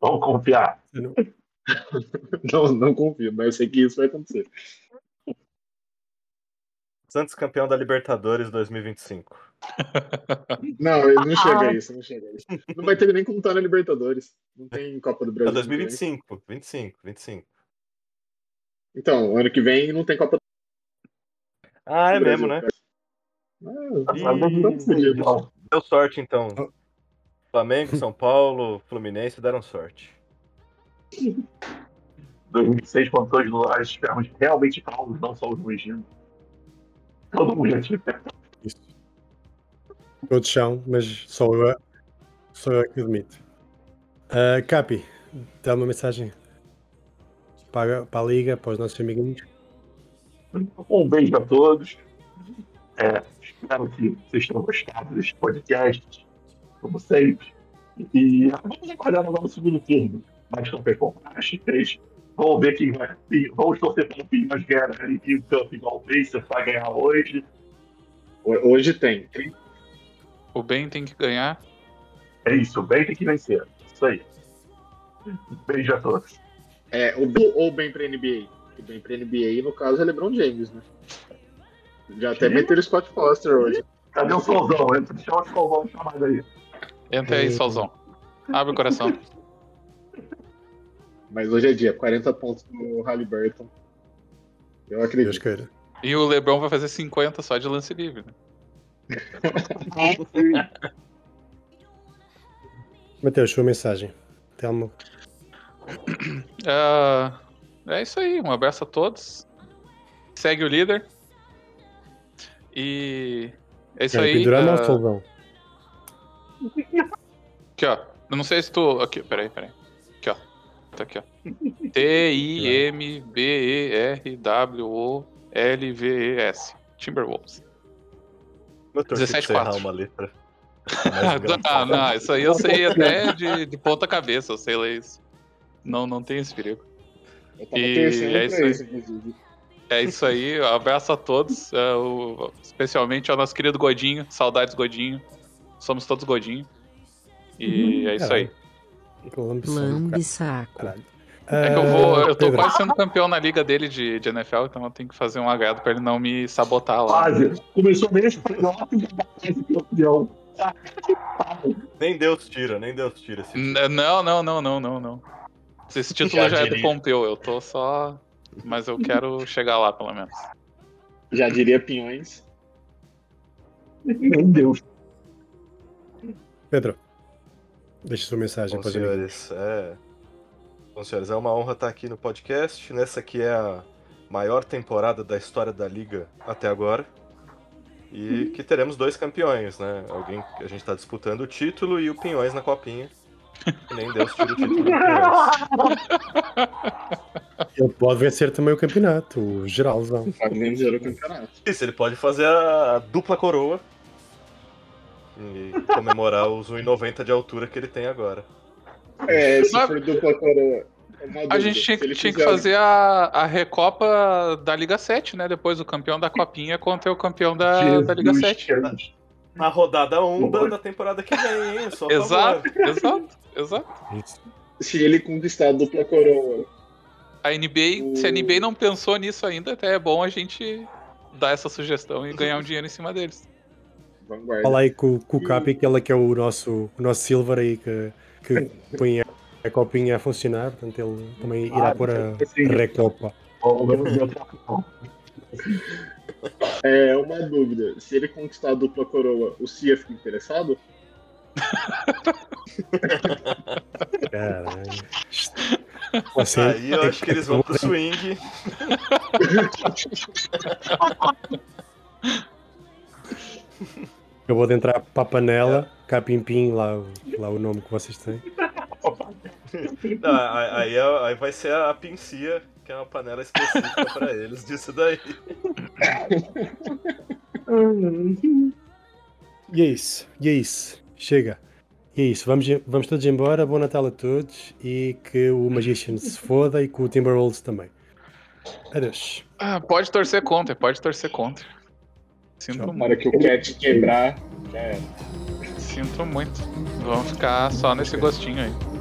[SPEAKER 7] Vamos confiar.
[SPEAKER 2] Não,
[SPEAKER 3] não confio, mas eu sei que isso vai acontecer.
[SPEAKER 4] Santos campeão da Libertadores 2025.
[SPEAKER 3] Não, não chega a isso, não chega a isso. Não vai ter nem como estar na Libertadores. Não tem Copa do
[SPEAKER 4] É
[SPEAKER 3] Brasil.
[SPEAKER 4] 2025, 25, 25.
[SPEAKER 3] Então, ano que vem não tem Copa
[SPEAKER 4] Ah, é
[SPEAKER 3] do Brasil.
[SPEAKER 4] mesmo, né?
[SPEAKER 3] Ah,
[SPEAKER 7] Tá certo, então.
[SPEAKER 4] Deu sorte então. Flamengo, São Paulo, Fluminense deram sorte.
[SPEAKER 7] 2006, quando todos nós estivemos realmente calmos, não só os rugindo. Todo mundo
[SPEAKER 2] Isso. Todos são, mas só eu, só eu é que admito. Ah, Capi, dá uma mensagem para, para a Liga, para os nossos amiguinhos.
[SPEAKER 7] Um beijo a todos. É, espero que vocês tenham gostado deste podcast, como sempre. E vamos aguardar no segundo turno. Mais campeões bombásticas. Vamos ver quem vai. e Vamos torcer pelo Pinhas Guerra ali em campo igual o Pacer vai ganhar hoje.
[SPEAKER 3] Ho- Hoje tem.
[SPEAKER 1] O bem tem que ganhar.
[SPEAKER 7] É isso, o bem tem que vencer. Isso aí. Beijo a todos.
[SPEAKER 3] É, o bem ou bem pra NBA? O bem pra NBA, no caso, é LeBron James, né? Já até meteram o Scott Foster hoje.
[SPEAKER 7] Cadê o Solzão? Entra, chama o Solzão chamado aí.
[SPEAKER 1] Entra aí, Solzão. Abre o coração.
[SPEAKER 3] Mas hoje é dia, 40 pontos no Halliburton. Eu
[SPEAKER 2] Deus
[SPEAKER 3] acredito.
[SPEAKER 2] queira.
[SPEAKER 1] E o Lebron vai fazer 50 só de lance livre. né?
[SPEAKER 2] Mateus, sua mensagem. Telmo.
[SPEAKER 1] Ah, é isso aí. Um abraço a todos. Segue o líder. E é isso
[SPEAKER 2] É,
[SPEAKER 1] aí.
[SPEAKER 2] Pendurama
[SPEAKER 1] ah,
[SPEAKER 2] ou Solvão?
[SPEAKER 1] Aqui, ó. Eu não sei se tu. Aqui, peraí, peraí. Aqui, ó. Tá aqui, ó. T-I-M-B-E-R-W-O-L-V-E-S. Timberwolves.
[SPEAKER 4] Eu torci pra
[SPEAKER 1] 17
[SPEAKER 4] você errar
[SPEAKER 1] 4.
[SPEAKER 4] uma letra.
[SPEAKER 1] Ah, não, isso aí eu sei até de, de ponta cabeça, eu sei ler isso. Não, não tem esse perigo. E
[SPEAKER 3] torcendo
[SPEAKER 1] é isso aí.
[SPEAKER 3] inclusive.
[SPEAKER 1] É isso aí, abraço a todos, é, o- especialmente ao nosso querido Godinho, saudades Godinho. Somos todos Godinho. E é isso aí.
[SPEAKER 10] Lambe saco.
[SPEAKER 2] Caralho.
[SPEAKER 1] É que eu vou, eu tô
[SPEAKER 2] Pedro.
[SPEAKER 1] quase sendo campeão na liga dele de, de NFL, então eu tenho que fazer um agrado pra ele não me sabotar lá.
[SPEAKER 7] Quase. Começou mesmo já base campeão.
[SPEAKER 4] Nem Deus tira, nem Deus tira
[SPEAKER 1] Não, não, não, não, não, não. Esse título
[SPEAKER 3] Já
[SPEAKER 1] já é do. Pompeu, eu tô só. Mas eu quero chegar lá, pelo menos.
[SPEAKER 3] Já diria Pinhões.
[SPEAKER 7] Meu Deus.
[SPEAKER 2] Pedro, deixa sua mensagem
[SPEAKER 4] Bom,
[SPEAKER 2] para
[SPEAKER 4] senhores, é... Bom, senhores, é uma honra estar aqui no podcast, nessa que é a maior temporada da história da Liga até agora. E que teremos dois campeões, né? Alguém a gente está disputando o título e o Pinhões na copinha. E nem Deus tira o título do Pinhões.
[SPEAKER 2] Ele pode vencer também o campeonato, o geralzão.
[SPEAKER 3] Pode nem dizer o campeonato.
[SPEAKER 4] Isso, ele pode fazer a dupla coroa e comemorar os 1,90 de altura que ele tem agora.
[SPEAKER 3] É, se
[SPEAKER 1] Mas-
[SPEAKER 3] for dupla coroa. é
[SPEAKER 1] A gente tinha, que
[SPEAKER 3] fizer-
[SPEAKER 1] fazer a, a Recopa da Liga 7, né? Depois o campeão da Copinha contra o campeão da, da Liga 7.
[SPEAKER 7] Cristo.
[SPEAKER 4] Na rodada 1 da, da temporada que vem, hein? Só
[SPEAKER 1] Exato, exato, exato.
[SPEAKER 3] Se ele conquistar a dupla coroa.
[SPEAKER 1] A NBA, se a NBA não pensou nisso ainda, até é bom a gente dar essa sugestão e ganhar um dinheiro em cima deles.
[SPEAKER 3] Vanguarda.
[SPEAKER 2] Fala aí com, com o Capi, que ele é que é o nosso, o nosso Silver aí, que, que põe a, a copinha a funcionar, portanto ele também irá
[SPEAKER 7] Ah,
[SPEAKER 2] pôr a, recopa.
[SPEAKER 7] Não.
[SPEAKER 3] É uma dúvida. Se ele conquistar a dupla coroa, o Cia fica interessado?
[SPEAKER 2] Caralho. Você,
[SPEAKER 4] Aí eu acho que eles vão pro swing.
[SPEAKER 2] Acabou de entrar para a panela, Capim-Pim, lá, o- lá o nome que vocês têm.
[SPEAKER 4] Não, aí, aí- aí vai ser a pincia, que é uma panela específica pra eles disso daí.
[SPEAKER 2] E é isso, e é isso. Chega. E é isso, vamos, vamos todos embora. Bom Natal a todos e que o Magician se foda e que o Timberwolves também. Adeus.
[SPEAKER 1] Ah, pode torcer contra, pode torcer contra. Sinto
[SPEAKER 2] Tchau.
[SPEAKER 3] Na hora que o Cat quebrar, já era.
[SPEAKER 1] Sinto muito. Vamos ficar só nesse gostinho aí.